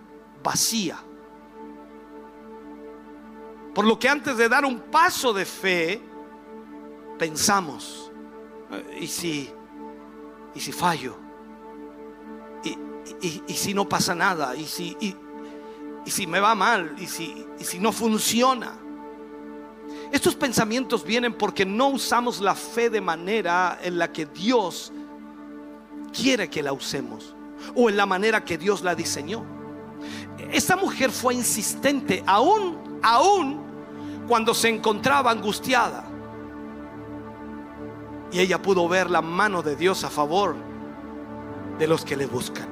vacía. Por lo que antes de dar un paso de fe, pensamos, eh, ¿y si, y si fallo? Y, si no pasa nada, y si, me va mal, y si, y si no funciona. Estos pensamientos vienen porque no usamos la fe de manera en la que Dios quiere que la usemos o en la manera que Dios la diseñó. Esta mujer fue insistente aún, aún cuando se encontraba angustiada. Y ella pudo ver la mano de Dios a favor de los que le buscan.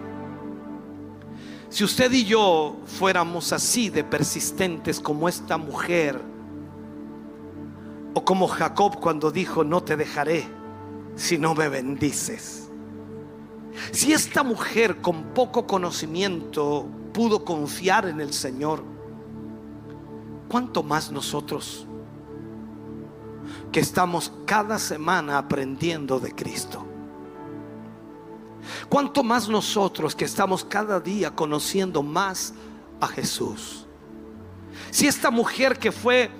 Si usted y yo fuéramos así de persistentes como esta mujer, o como Jacob cuando dijo, no te dejaré si no me bendices. Si esta mujer con poco conocimiento pudo confiar en el Señor, ¿cuánto más nosotros que estamos cada semana aprendiendo de Cristo? ¿Cuánto más nosotros que estamos cada día conociendo más a Jesús? Si esta mujer que fue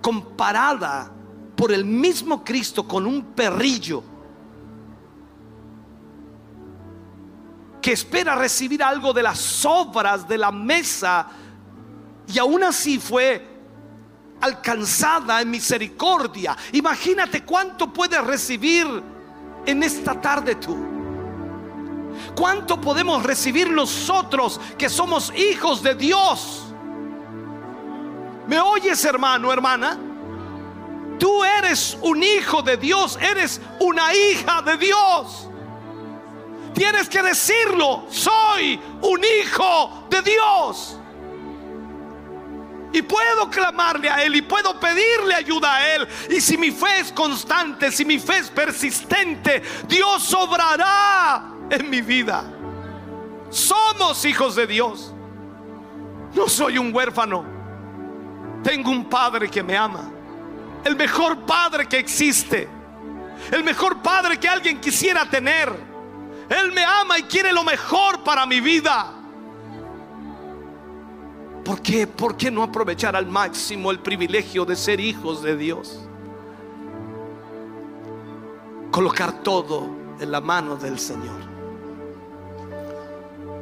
comparada por el mismo Cristo con un perrillo, que espera recibir algo de las sobras de la mesa y aún así fue alcanzada en misericordia. Imagínate cuánto puedes recibir en esta tarde tú. ¿Cuánto podemos recibir nosotros que somos hijos de Dios? ¿Me oyes hermano, hermana? Tú eres un hijo de Dios, eres una hija de Dios. Tienes que decirlo, soy un hijo de Dios. Y puedo clamarle a Él y puedo pedirle ayuda a Él. Y si mi fe es constante, si mi fe es persistente, Dios obrará en mi vida. Somos hijos de Dios. No soy un huérfano. Tengo un padre que me ama. El mejor padre que existe. El mejor padre que alguien quisiera tener. Él me ama y quiere lo mejor para mi vida. ¿Por qué? ¿Por qué no aprovechar al máximo el privilegio de ser hijos de Dios? Colocar todo en la mano del Señor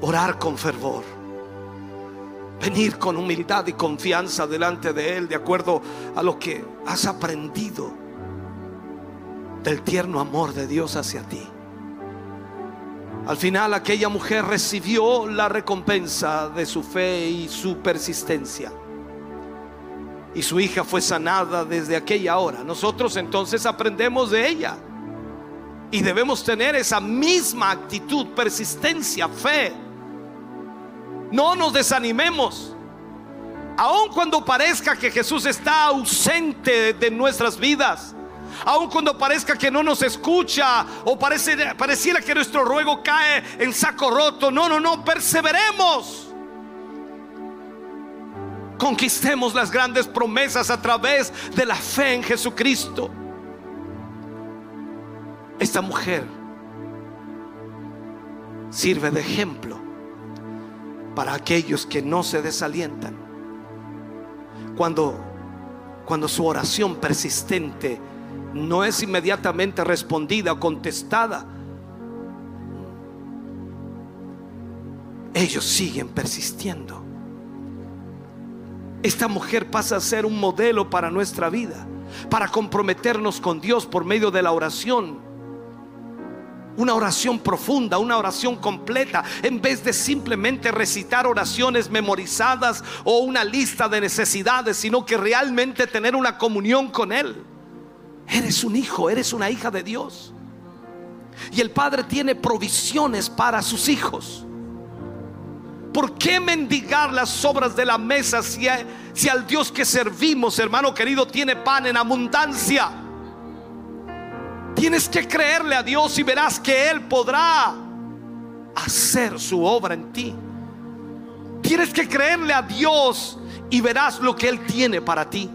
orar con fervor, venir con humildad y confianza delante de Él de acuerdo a lo que has aprendido del tierno amor de Dios hacia ti. Al final aquella mujer recibió la recompensa de su fe y su persistencia. Y su hija fue sanada desde aquella hora. Nosotros entonces aprendemos de ella. Y debemos tener esa misma actitud, persistencia, fe No nos desanimemos. Aun cuando parezca que Jesús está ausente de nuestras vidas, aun cuando parezca que no nos escucha o parece, pareciera que nuestro ruego cae en saco roto, no, no, no, perseveremos. Conquistemos las grandes promesas a través de la fe en Jesucristo. Esta mujer sirve de ejemplo para aquellos que no se desalientan. Cuando, cuando su oración persistente no es inmediatamente respondida o contestada, ellos siguen persistiendo. Esta mujer pasa a ser un modelo para nuestra vida, para comprometernos con Dios por medio de la oración una oración profunda, una oración completa, en vez de simplemente recitar oraciones memorizadas o una lista de necesidades, sino que realmente tener una comunión con Él. Eres un hijo, eres una hija de Dios. Y el Padre tiene provisiones para sus hijos. ¿Por qué mendigar las obras de la mesa si, si al Dios que servimos, hermano querido, tiene pan en abundancia? Tienes que creerle a Dios y verás que Él podrá hacer su obra en ti. Tienes que creerle a Dios y verás lo que Él tiene para ti.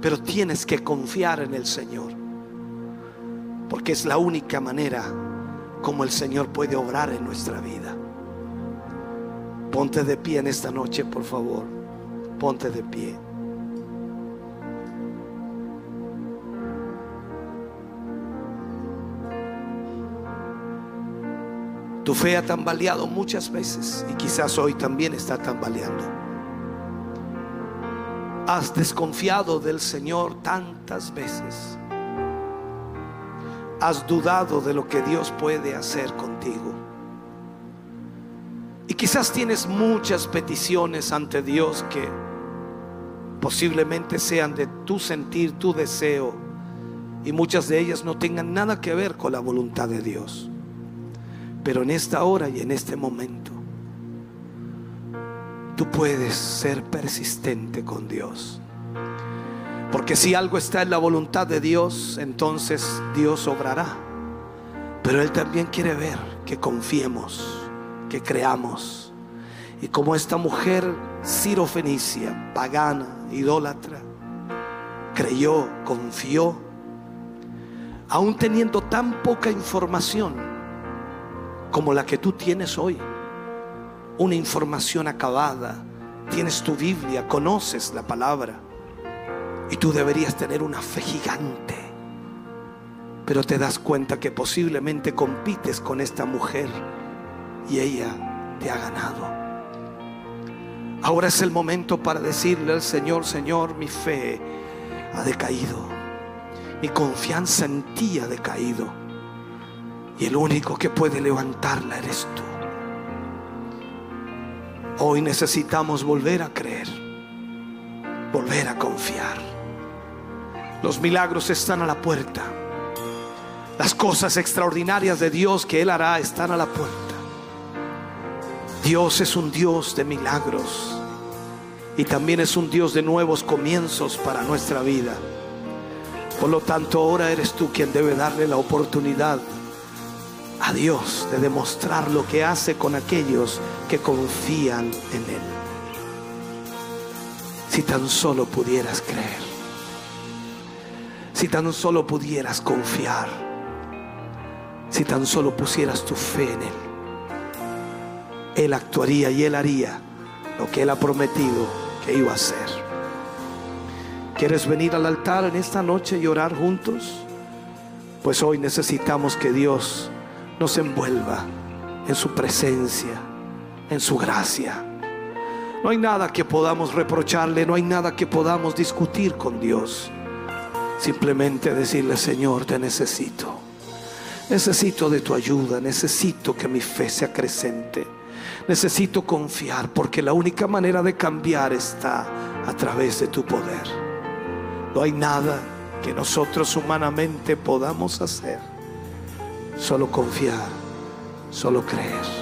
Pero tienes que confiar en el Señor. Porque es la única manera como el Señor puede obrar en nuestra vida. Ponte de pie en esta noche, por favor. Ponte de pie. Tu fe ha tambaleado muchas veces y quizás hoy también está tambaleando. Has desconfiado del Señor tantas veces. Has dudado de lo que Dios puede hacer contigo. Y quizás tienes muchas peticiones ante Dios que posiblemente sean de tu sentir, tu deseo, y muchas de ellas no tengan nada que ver con la voluntad de Dios. Pero en esta hora y en este momento, tú puedes ser persistente con Dios. Porque si algo está en la voluntad de Dios, entonces Dios obrará. Pero Él también quiere ver que confiemos, que creamos. Y como esta mujer Fenicia, pagana, idólatra, creyó, confió, aún teniendo tan poca información, como la que tú tienes hoy. Una información acabada. Tienes tu Biblia, conoces la palabra. Y tú deberías tener una fe gigante. Pero te das cuenta que posiblemente compites con esta mujer y ella te ha ganado. Ahora es el momento para decirle al Señor, Señor, mi fe ha decaído. Mi confianza en ti ha decaído. Y el único que puede levantarla eres tú. Hoy necesitamos volver a creer, volver a confiar. Los milagros están a la puerta. Las cosas extraordinarias de Dios que Él hará están a la puerta. Dios es un Dios de milagros y también es un Dios de nuevos comienzos para nuestra vida. Por lo tanto, ahora eres tú quien debe darle la oportunidad a Dios de demostrar lo que hace con aquellos que confían en Él. Si tan solo pudieras creer, si tan solo pudieras confiar, si tan solo pusieras tu fe en Él, Él actuaría y Él haría lo que Él ha prometido que iba a hacer. ¿Quieres venir al altar en esta noche y orar juntos? Pues hoy necesitamos que Dios nos envuelva en su presencia, en su gracia. No hay nada que podamos reprocharle, no hay nada que podamos discutir con Dios. Simplemente decirle, Señor, te necesito. Necesito de tu ayuda, necesito que mi fe se acrecente. Necesito confiar porque la única manera de cambiar está a través de tu poder. No hay nada que nosotros humanamente podamos hacer solo confiar, solo creer.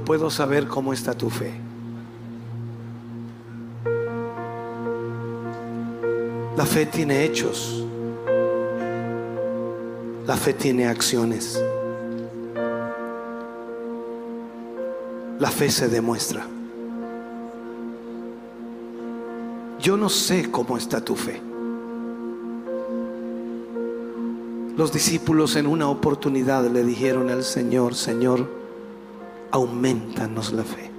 No puedo saber cómo está tu fe. La fe tiene hechos. La fe tiene acciones. La fe se demuestra. Yo no sé cómo está tu fe. Los discípulos en una oportunidad le dijeron al Señor, Señor, aumentanos la fe.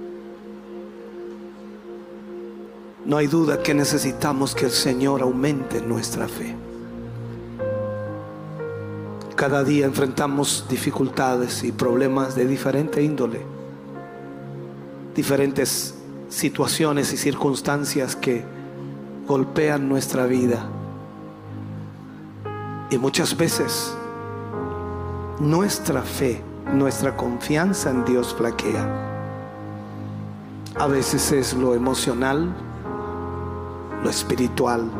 No hay duda que necesitamos que el Señor aumente nuestra fe. Cada día enfrentamos dificultades y problemas de diferente índole, diferentes situaciones y circunstancias que golpean nuestra vida. Y muchas veces nuestra fe, nuestra confianza en Dios flaquea. A veces es lo emocional, lo espiritual,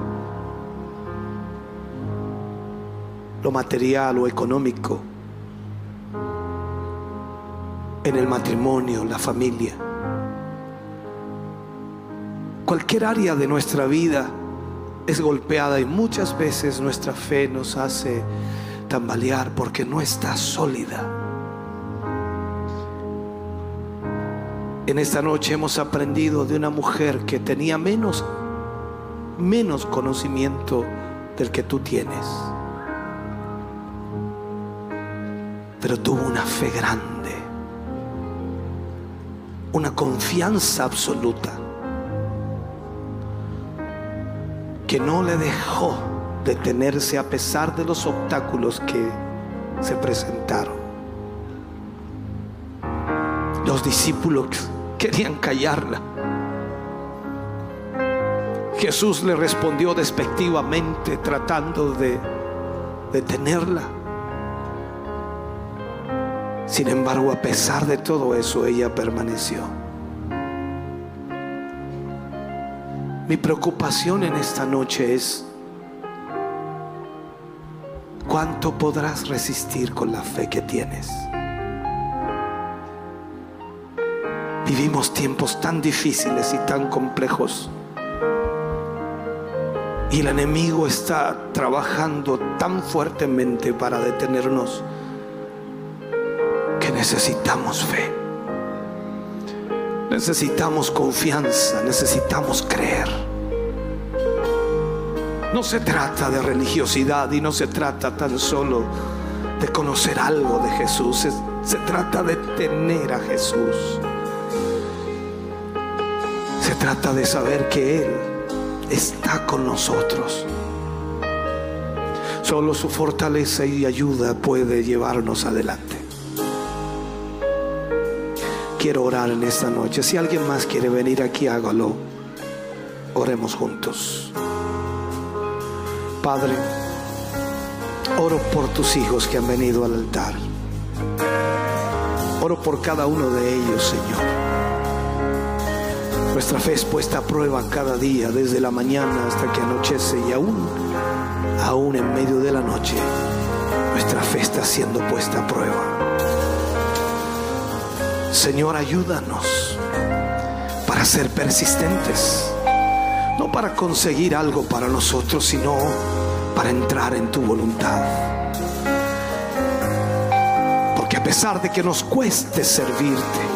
lo material o económico, en el matrimonio, la familia. Cualquier área de nuestra vida es golpeada y muchas veces nuestra fe nos hace tambalear porque no está sólida. En esta noche hemos aprendido de una mujer que tenía menos menos conocimiento del que tú tienes. Pero tuvo una fe grande, una confianza absoluta, que no le dejó detenerse a pesar de los obstáculos que se presentaron. Los discípulos querían callarla Jesús le respondió despectivamente tratando de detenerla. Sin embargo, a pesar de todo eso, ella permaneció. Mi preocupación en esta noche es cuánto podrás resistir con la fe que tienes. Vivimos tiempos tan difíciles y tan complejos y el enemigo está trabajando tan fuertemente para detenernos que necesitamos fe. Necesitamos confianza, necesitamos creer. No se trata de religiosidad y no se trata tan solo de conocer algo de Jesús. Se, se, trata de tener a Jesús. Trata de saber que Él está con nosotros. Solo su fortaleza y ayuda puede llevarnos adelante. Quiero orar en esta noche. Si alguien más quiere venir aquí, hágalo. Oremos juntos. Padre, oro por tus hijos que han venido al altar. Oro por cada uno de ellos, Señor. Nuestra fe es puesta a prueba cada día, desde la mañana hasta que anochece y aún, aún en medio de la noche, nuestra fe está siendo puesta a prueba. Señor, ayúdanos para ser persistentes, no para conseguir algo para nosotros, sino para entrar en tu voluntad. Porque a pesar de que nos cueste servirte,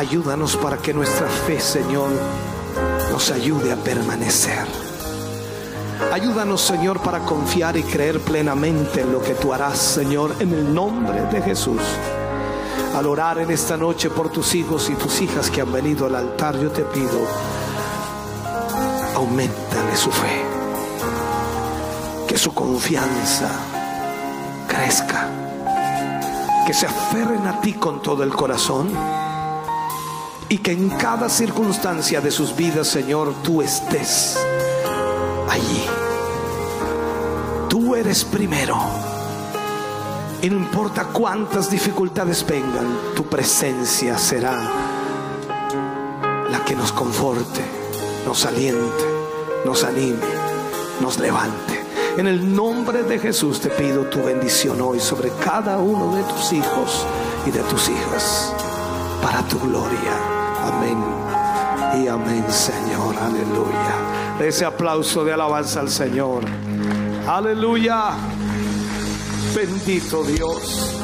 Ayúdanos para que nuestra fe, Señor, nos ayude a permanecer. Ayúdanos, Señor, para confiar y creer plenamente en lo que tú harás, Señor, en el nombre de Jesús. Al orar en esta noche por tus hijos y tus hijas que han venido al altar, yo te pido, aumentale su fe, que su confianza crezca, que se aferren a ti con todo el corazón y que en cada circunstancia de sus vidas, Señor, tú estés allí. Tú eres primero. Y no importa cuántas dificultades vengan, tu presencia será la que nos conforte, nos aliente, nos anime, nos levante. En el nombre de Jesús te pido tu bendición hoy sobre cada uno de tus hijos y de tus hijas, para tu gloria. Amén. Y amén, Señor. Aleluya. Ese aplauso de alabanza al Señor. Aleluya. Bendito Dios.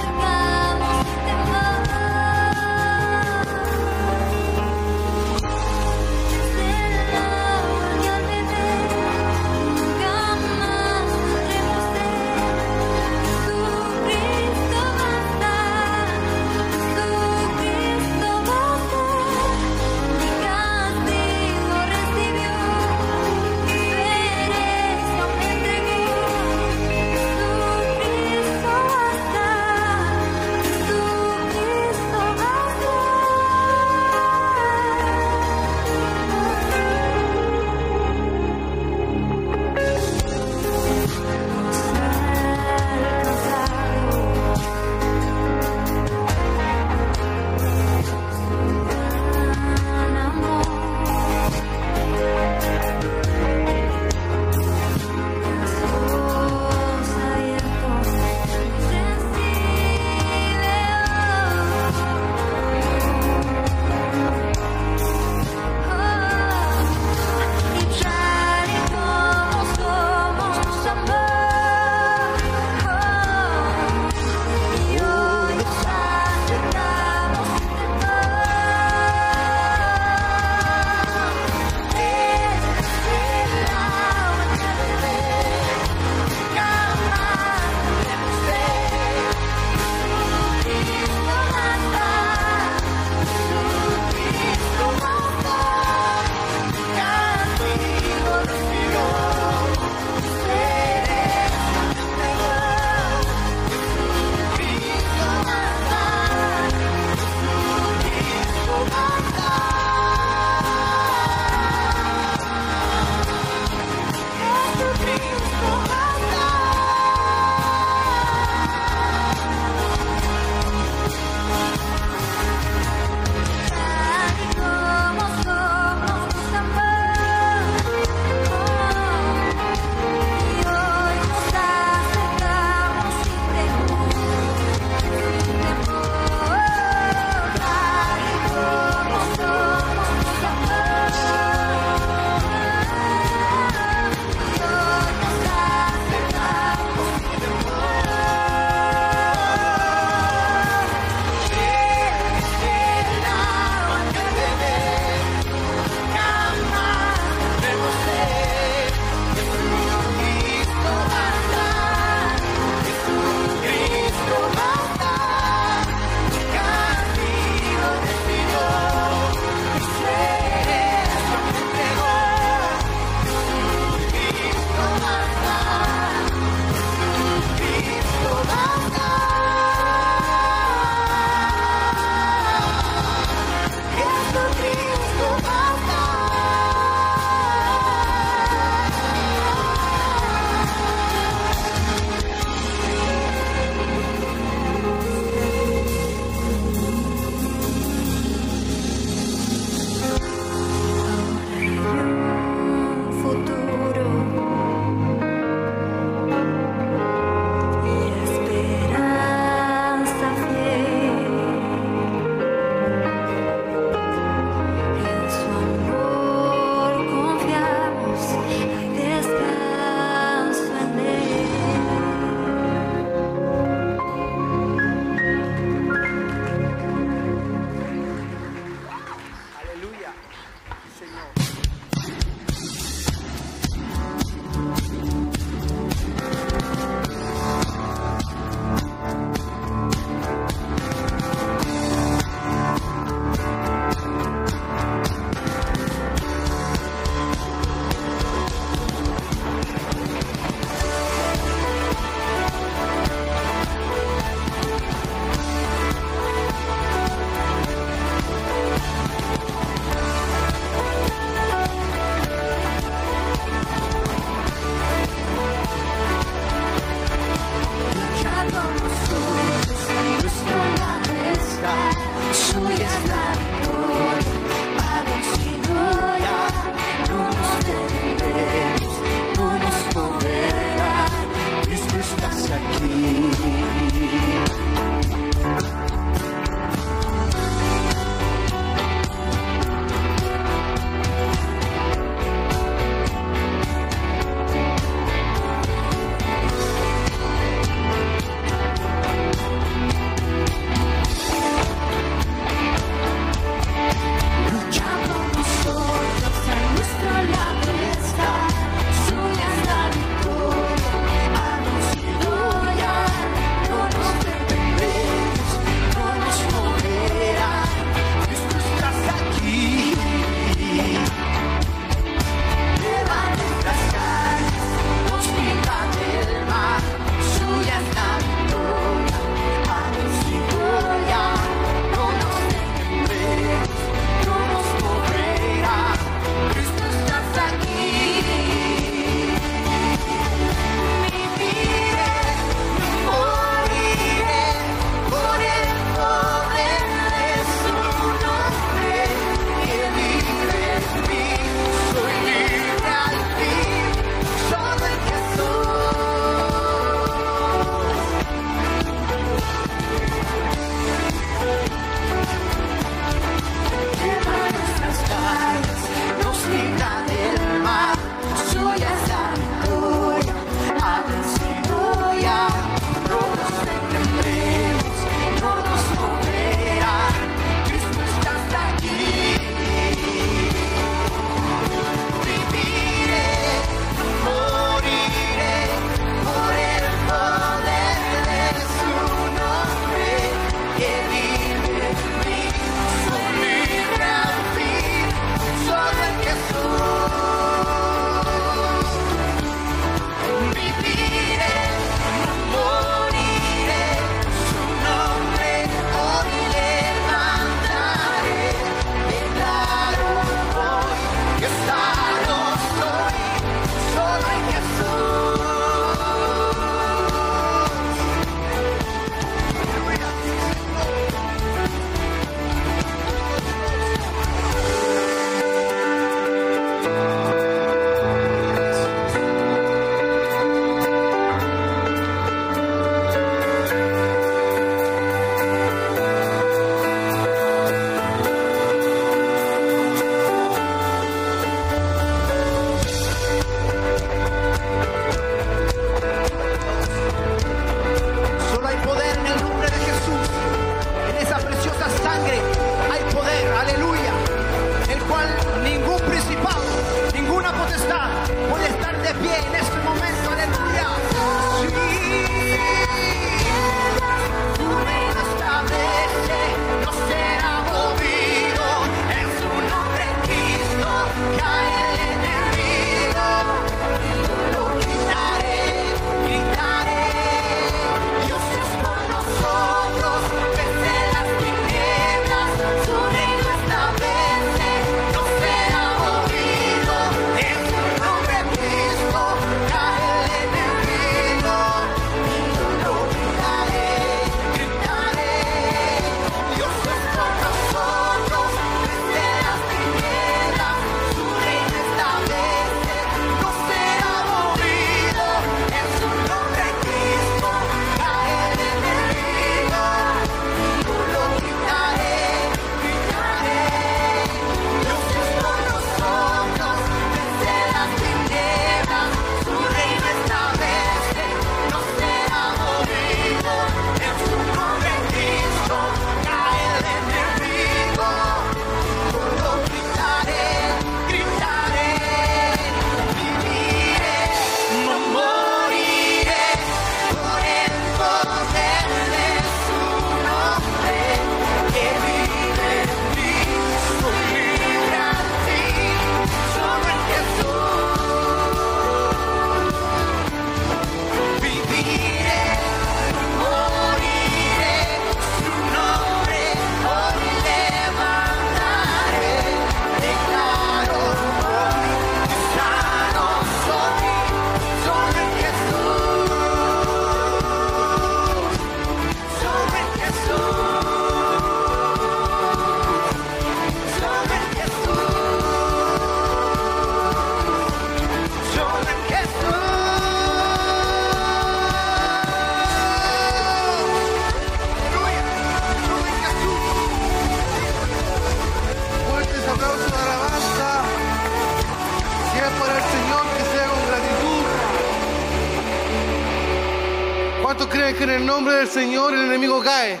Nombre del Señor el enemigo cae?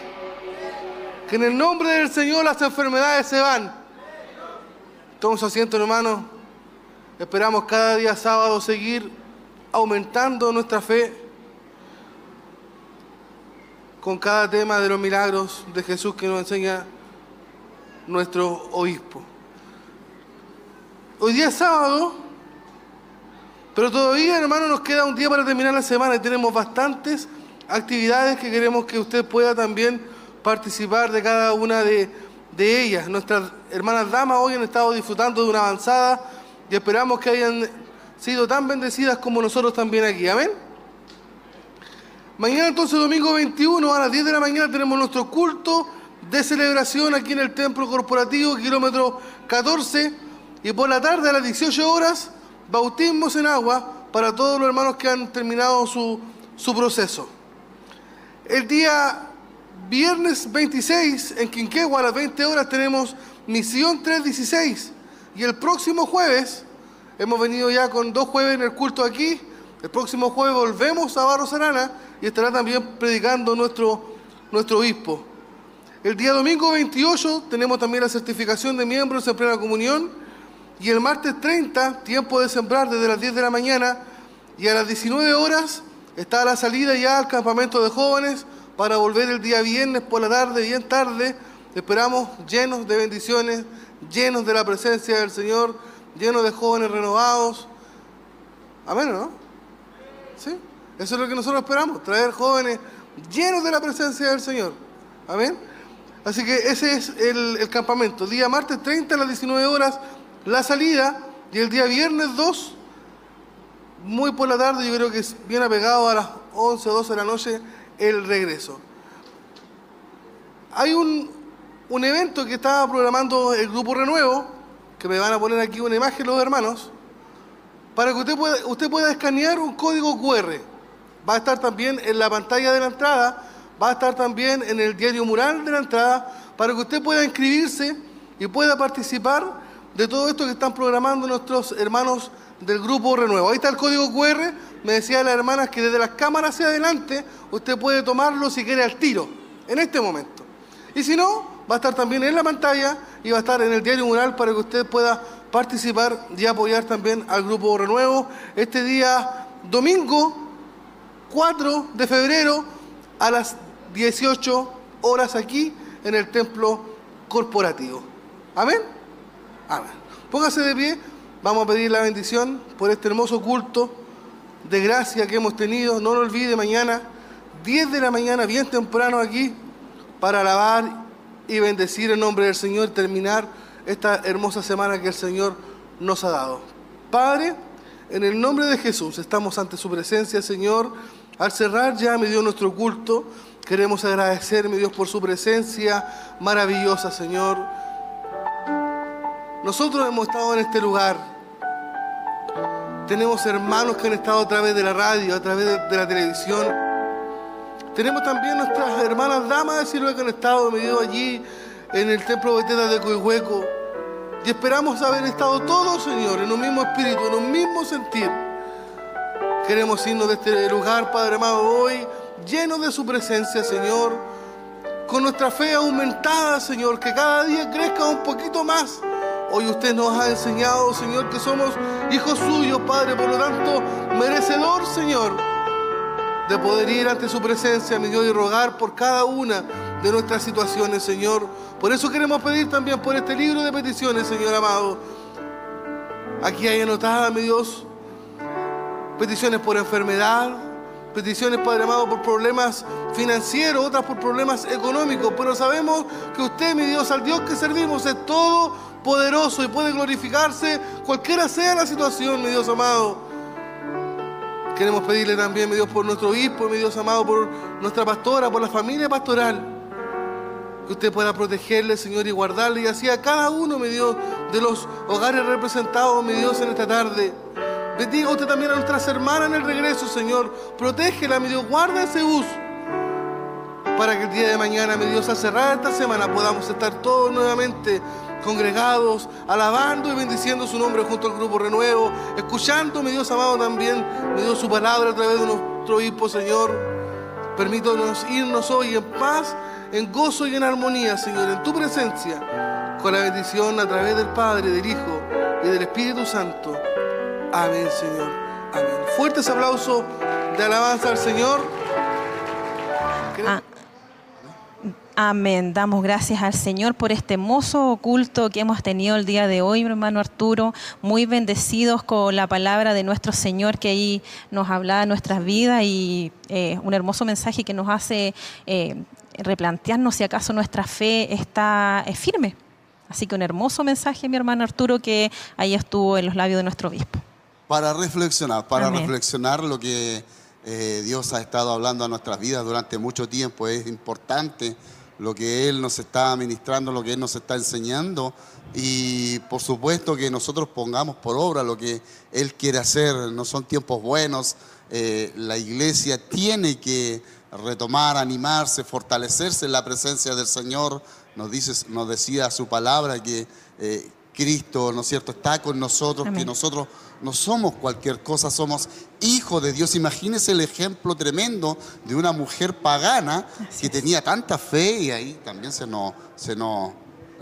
Que en el nombre del Señor las enfermedades se van. Toma su asiento, hermano. Esperamos cada día sábado seguir aumentando nuestra fe con cada tema de los milagros de Jesús que nos enseña nuestro obispo. Hoy día es sábado, pero todavía, hermano, nos queda un día para terminar la semana y tenemos bastantes actividades que queremos que usted pueda también participar de cada una de, de ellas. Nuestras hermanas damas hoy han estado disfrutando de una avanzada y esperamos que hayan sido tan bendecidas como nosotros también aquí. Amén. Mañana entonces, domingo 21, a las 10 de la mañana, tenemos nuestro culto de celebración aquí en el Templo Corporativo, kilómetro 14 y por la tarde a las 18 horas, bautismos en agua para todos los hermanos que han terminado su, proceso. El día viernes 26 en Quinquegua a las 20 horas tenemos misión 316 y el próximo jueves, hemos venido ya con dos jueves en el culto aquí, el próximo jueves volvemos a Barros Arana y estará también predicando nuestro, nuestro obispo. El día domingo 28 tenemos también la certificación de miembros en plena comunión y el martes 30, tiempo de sembrar desde las 10 de la mañana y a las 19 horas está la salida ya al campamento de jóvenes para volver el día viernes por la tarde, bien tarde. Esperamos llenos de bendiciones, llenos de la presencia del Señor, llenos de jóvenes renovados. Amén, ¿no? ¿Sí? Eso es lo que nosotros esperamos, traer jóvenes llenos de la presencia del Señor. Amén. Así que ese es el, el campamento. Día martes 30 a las 19 horas la salida y el día viernes 2, muy por la tarde, yo creo que es bien apegado a las 11 o 12 de la noche, el regreso. Hay un, un evento que estaba programando el Grupo Renuevo, que me van a poner aquí una imagen los hermanos, para que usted pueda, usted pueda escanear un código QR. Va a estar también en la pantalla de la entrada, va a estar también en el diario mural de la entrada, para que usted pueda inscribirse y pueda participar de todo esto que están programando nuestros hermanos del grupo Renuevo. Ahí está el código QR. Me decía las hermanas que desde las cámaras hacia adelante usted puede tomarlo si quiere al tiro, en este momento. Y si no, va a estar también en la pantalla y va a estar en el diario mural para que usted pueda participar y apoyar también al grupo Renuevo este día domingo 4 de febrero a las 18 horas aquí en el templo corporativo. Amén. Amén. Póngase de pie, vamos a pedir la bendición por este hermoso culto de gracia que hemos tenido. No lo olvide, mañana, 10 de la mañana, bien temprano aquí, para alabar y bendecir el nombre del Señor terminar esta hermosa semana que el Señor nos ha dado. Padre, en el nombre de Jesús, estamos ante su presencia, Señor. Al cerrar ya, me dio nuestro culto, queremos agradecer, mi Dios, por su presencia maravillosa, Señor. Nosotros hemos estado en este lugar. Tenemos hermanos que han estado a través de la radio, a través de, la televisión. Tenemos también nuestras hermanas damas de Siloé que han estado medio allí en el templo Beteta de Coihueco. Y esperamos haber estado todos, Señor, en un mismo espíritu, en un mismo sentir. Queremos irnos de este lugar, Padre amado, hoy, lleno de su presencia, Señor, con nuestra fe aumentada, Señor, que cada día crezca un poquito más Hoy usted nos ha enseñado, Señor, que somos hijos suyos, Padre, por lo tanto, merecedor, Señor, de poder ir ante su presencia, mi Dios, y rogar por cada una de nuestras situaciones, Señor. Por eso queremos pedir también por este libro de peticiones, Señor amado. Aquí hay anotada, mi Dios, peticiones por enfermedad, peticiones, Padre amado, por problemas financieros, otras por problemas económicos, pero sabemos que usted, mi Dios, al Dios que servimos, es todo poderoso y puede glorificarse cualquiera sea la situación, mi Dios amado. Queremos pedirle también, mi Dios, por nuestro obispo, mi Dios amado, por nuestra pastora, por la familia pastoral. Que usted pueda protegerle, Señor, y guardarle. Y así a cada uno, mi Dios, de los hogares representados, mi Dios, en esta tarde. Bendiga usted también a nuestras hermanas en el regreso, Señor. Protégela, mi Dios, guarda ese bus. Para que el día de mañana, mi Dios, al cerrar esta semana podamos estar todos nuevamente congregados, alabando y bendiciendo su nombre junto al grupo Renuevo, escuchando, mi Dios amado, también, mi Dios, su palabra a través de nuestro obispo, Señor. Permítanos irnos hoy en paz, en gozo y en armonía, Señor, en tu presencia, con la bendición a través del Padre, del Hijo y del Espíritu Santo. Amén, Señor. Amén. Fuertes aplausos de alabanza al Señor. Ah. Amén. Damos gracias al Señor por este hermoso culto que hemos tenido el día de hoy, mi hermano Arturo. Muy bendecidos con la palabra de nuestro Señor que ahí nos habla de nuestras vidas y eh, un hermoso mensaje que nos hace eh, replantearnos si acaso nuestra fe está firme. Así que un hermoso mensaje, mi hermano Arturo, que ahí estuvo en los labios de nuestro obispo. Para reflexionar, para reflexionar lo que eh, Dios ha estado hablando a nuestras vidas durante mucho tiempo. Es importante lo que Él nos está ministrando, lo que Él nos está enseñando y por supuesto que nosotros pongamos por obra lo que Él quiere hacer. No son tiempos buenos, eh, la iglesia tiene que retomar, animarse, fortalecerse en la presencia del Señor. Nos, dice, nos decía su palabra que eh, Cristo, ¿no es cierto?, está con nosotros, que nosotros no somos cualquier cosa, somos hijos de Dios. Imagínense el ejemplo tremendo de una mujer pagana que tenía tanta fe y ahí también se nos, se nos,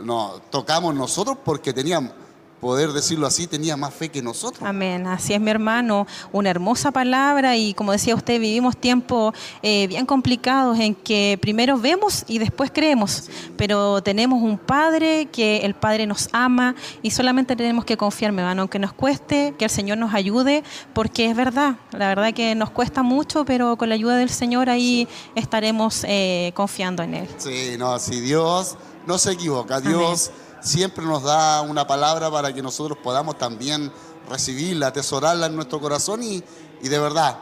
nos tocamos nosotros porque teníamos poder decirlo así, tenía más fe que nosotros. Amén, así es mi hermano, una hermosa palabra y como decía usted, vivimos tiempos eh, bien complicados en que primero vemos y después creemos, pero tenemos un Padre que el Padre nos ama y solamente tenemos que confiar, mi hermano, aunque nos cueste, que el Señor nos ayude, porque es verdad, la verdad que nos cuesta mucho, pero con la ayuda del Señor ahí estaremos eh, confiando en Él. Sí, no, si Dios no se equivoca, Dios siempre nos da una palabra para que nosotros podamos también recibirla, atesorarla en nuestro corazón y, de verdad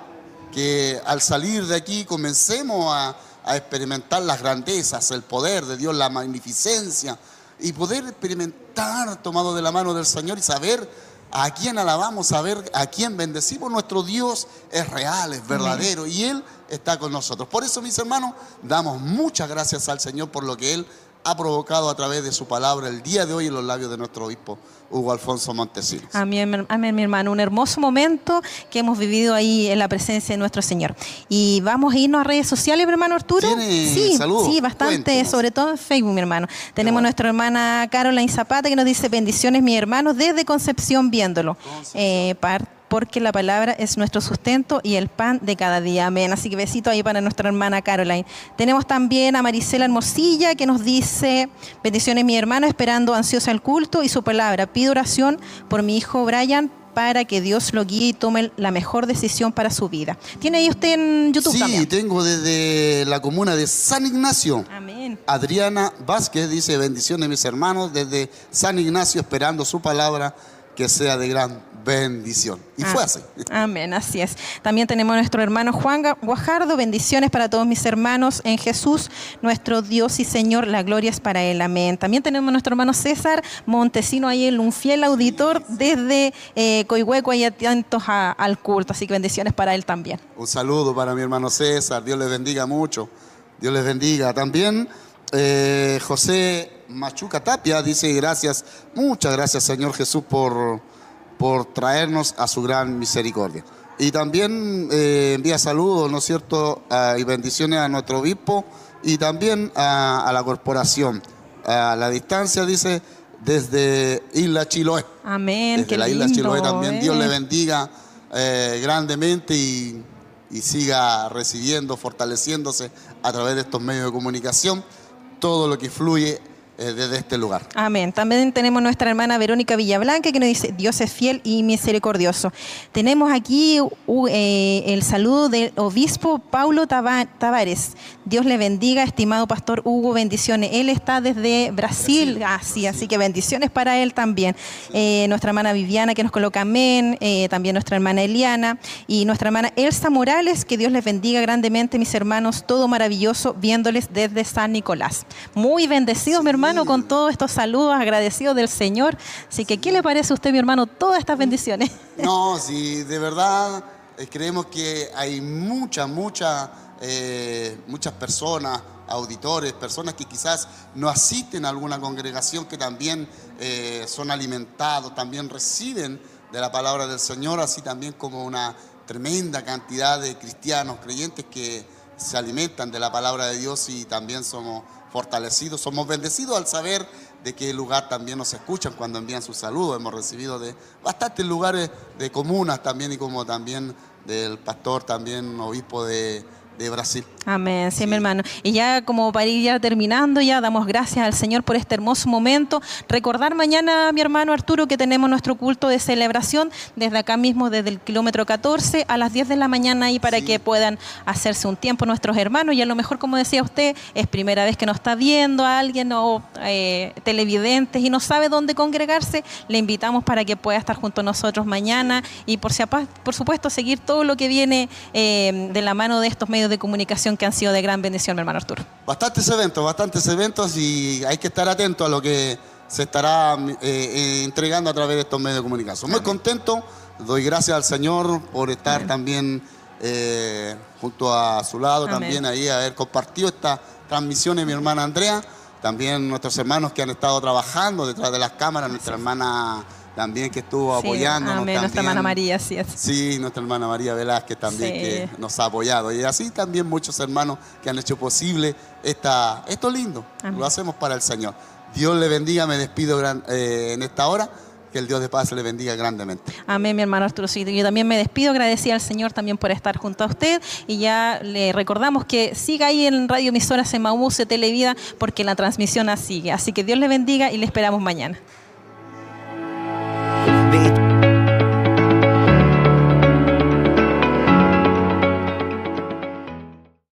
que al salir de aquí comencemos a, experimentar las grandezas, el poder de Dios, la magnificencia y poder experimentar tomado de la mano del Señor y saber a quién alabamos, saber a quién bendecimos. Nuestro Dios es real, es verdadero y Él está con nosotros. Por eso, mis hermanos, damos muchas gracias al Señor por lo que Él ha provocado a través de su palabra el día de hoy en los labios de nuestro obispo Hugo Alfonso Montesinos. Amén, amén, mi hermano. Un hermoso momento que hemos vivido ahí en la presencia de nuestro Señor. Y vamos a irnos a redes sociales, mi hermano Arturo. sí, sí, bastante, sobre todo en Facebook, mi hermano. Tenemos nuestra hermana Caroline Zapata que nos dice bendiciones, mi hermano, desde Concepción viéndolo. Eh, porque la palabra es nuestro sustento y el pan de cada día. Amén. Así que besito ahí para nuestra hermana Caroline. Tenemos también a Marisela Hermosilla que nos dice, bendiciones mi hermano, esperando ansiosa el culto y su palabra. Pido oración por mi hijo Brian para que Dios lo guíe y tome la mejor decisión para su vida. ¿Tiene ahí usted en YouTube también? Sí, tengo desde la comuna de San Ignacio. Amén. Adriana Vázquez dice, bendiciones mis hermanos, desde San Ignacio esperando su palabra que sea de gran bendición. Y fue ah, así. <laughs> Amén, así es. También tenemos a nuestro hermano Juan Guajardo. Bendiciones para todos mis hermanos en Jesús, nuestro Dios y Señor. La gloria es para Él. Amén. También tenemos a nuestro hermano César Montesino, ahí un fiel auditor desde eh, Coihueco, ahí atentos al culto. Así que bendiciones para él también. Un saludo para mi hermano César. Dios les bendiga mucho. Dios les bendiga. También eh, José Machuca Tapia dice gracias, muchas gracias Señor Jesús por por traernos a su gran misericordia. Y también eh, envía saludos, ¿no es cierto?, y bendiciones a nuestro obispo y también a, la corporación. A la distancia, dice, desde Isla Chiloé. Amén. Desde la Isla Chiloé también. Dios le bendiga eh, grandemente y, y siga recibiendo, fortaleciéndose a través de estos medios de comunicación todo lo que fluye eh, desde este lugar. Amén. También tenemos nuestra hermana Verónica Villablanca que nos dice, Dios es fiel y misericordioso. Tenemos aquí eh, el saludo del obispo Paulo Tavares. Dios le bendiga, estimado pastor Hugo, bendiciones. Él está desde Brasil, así, así que bendiciones para él también. Eh, nuestra hermana Viviana que nos coloca amén, también nuestra hermana Eliana y nuestra hermana Elsa Morales, que Dios les bendiga grandemente, mis hermanos, todo maravilloso, viéndoles desde San Nicolás. Muy bendecidos, mi hermano con todos estos saludos agradecidos del Señor. Así que, ¿qué le parece a usted, mi hermano, todas estas bendiciones? No, sí, de verdad eh, creemos que hay muchas, muchas, eh, muchas personas, auditores, personas que quizás no asisten a alguna congregación que también eh, son alimentados, también reciben de la palabra del Señor, así también como una tremenda cantidad de cristianos, creyentes que se alimentan de la palabra de Dios y también somos fortalecidos, somos bendecidos al saber de qué lugar también nos escuchan cuando envían sus saludos. Hemos recibido de bastantes lugares de comunas también y como también del pastor, también obispo de, de Brasil. Amén, sí, mi hermano. Y ya como para ir ya terminando, ya damos gracias al Señor por este hermoso momento. Recordar mañana, mi hermano Arturo, que tenemos nuestro culto de celebración desde acá mismo, desde el kilómetro 14 a las 10 de la mañana, y para que puedan hacerse un tiempo nuestros hermanos. Y a lo mejor, como decía usted, es primera vez que nos está viendo a alguien o eh, televidentes y no sabe dónde congregarse, le invitamos para que pueda estar junto a nosotros mañana y por, por supuesto seguir todo lo que viene eh, de la mano de estos medios de comunicación que han sido de gran bendición, mi hermano Arturo. Bastantes eventos, bastantes eventos y hay que estar atento a lo que se estará eh, eh, entregando a través de estos medios de comunicación. Muy contento, doy gracias al Señor por estar también eh, junto a su lado, también ahí haber compartido esta transmisión de mi hermana Andrea, también nuestros hermanos que han estado trabajando detrás de las cámaras, nuestra hermana también que estuvo apoyando apoyándonos. nuestra hermana María, sí es. Sí, nuestra hermana María Velázquez también que nos ha apoyado. Y así también muchos hermanos que han hecho posible esta, esto lindo. Lo hacemos para el Señor. Dios le bendiga, me despido eh, en esta hora. Que el Dios de paz le bendiga grandemente. Amén, mi hermano Arturo. yo también me despido, agradecida al Señor también por estar junto a usted. Y ya le recordamos que siga ahí en Radio Emisoras en Televida, porque la transmisión sigue. Así que Dios le bendiga y le esperamos mañana. vet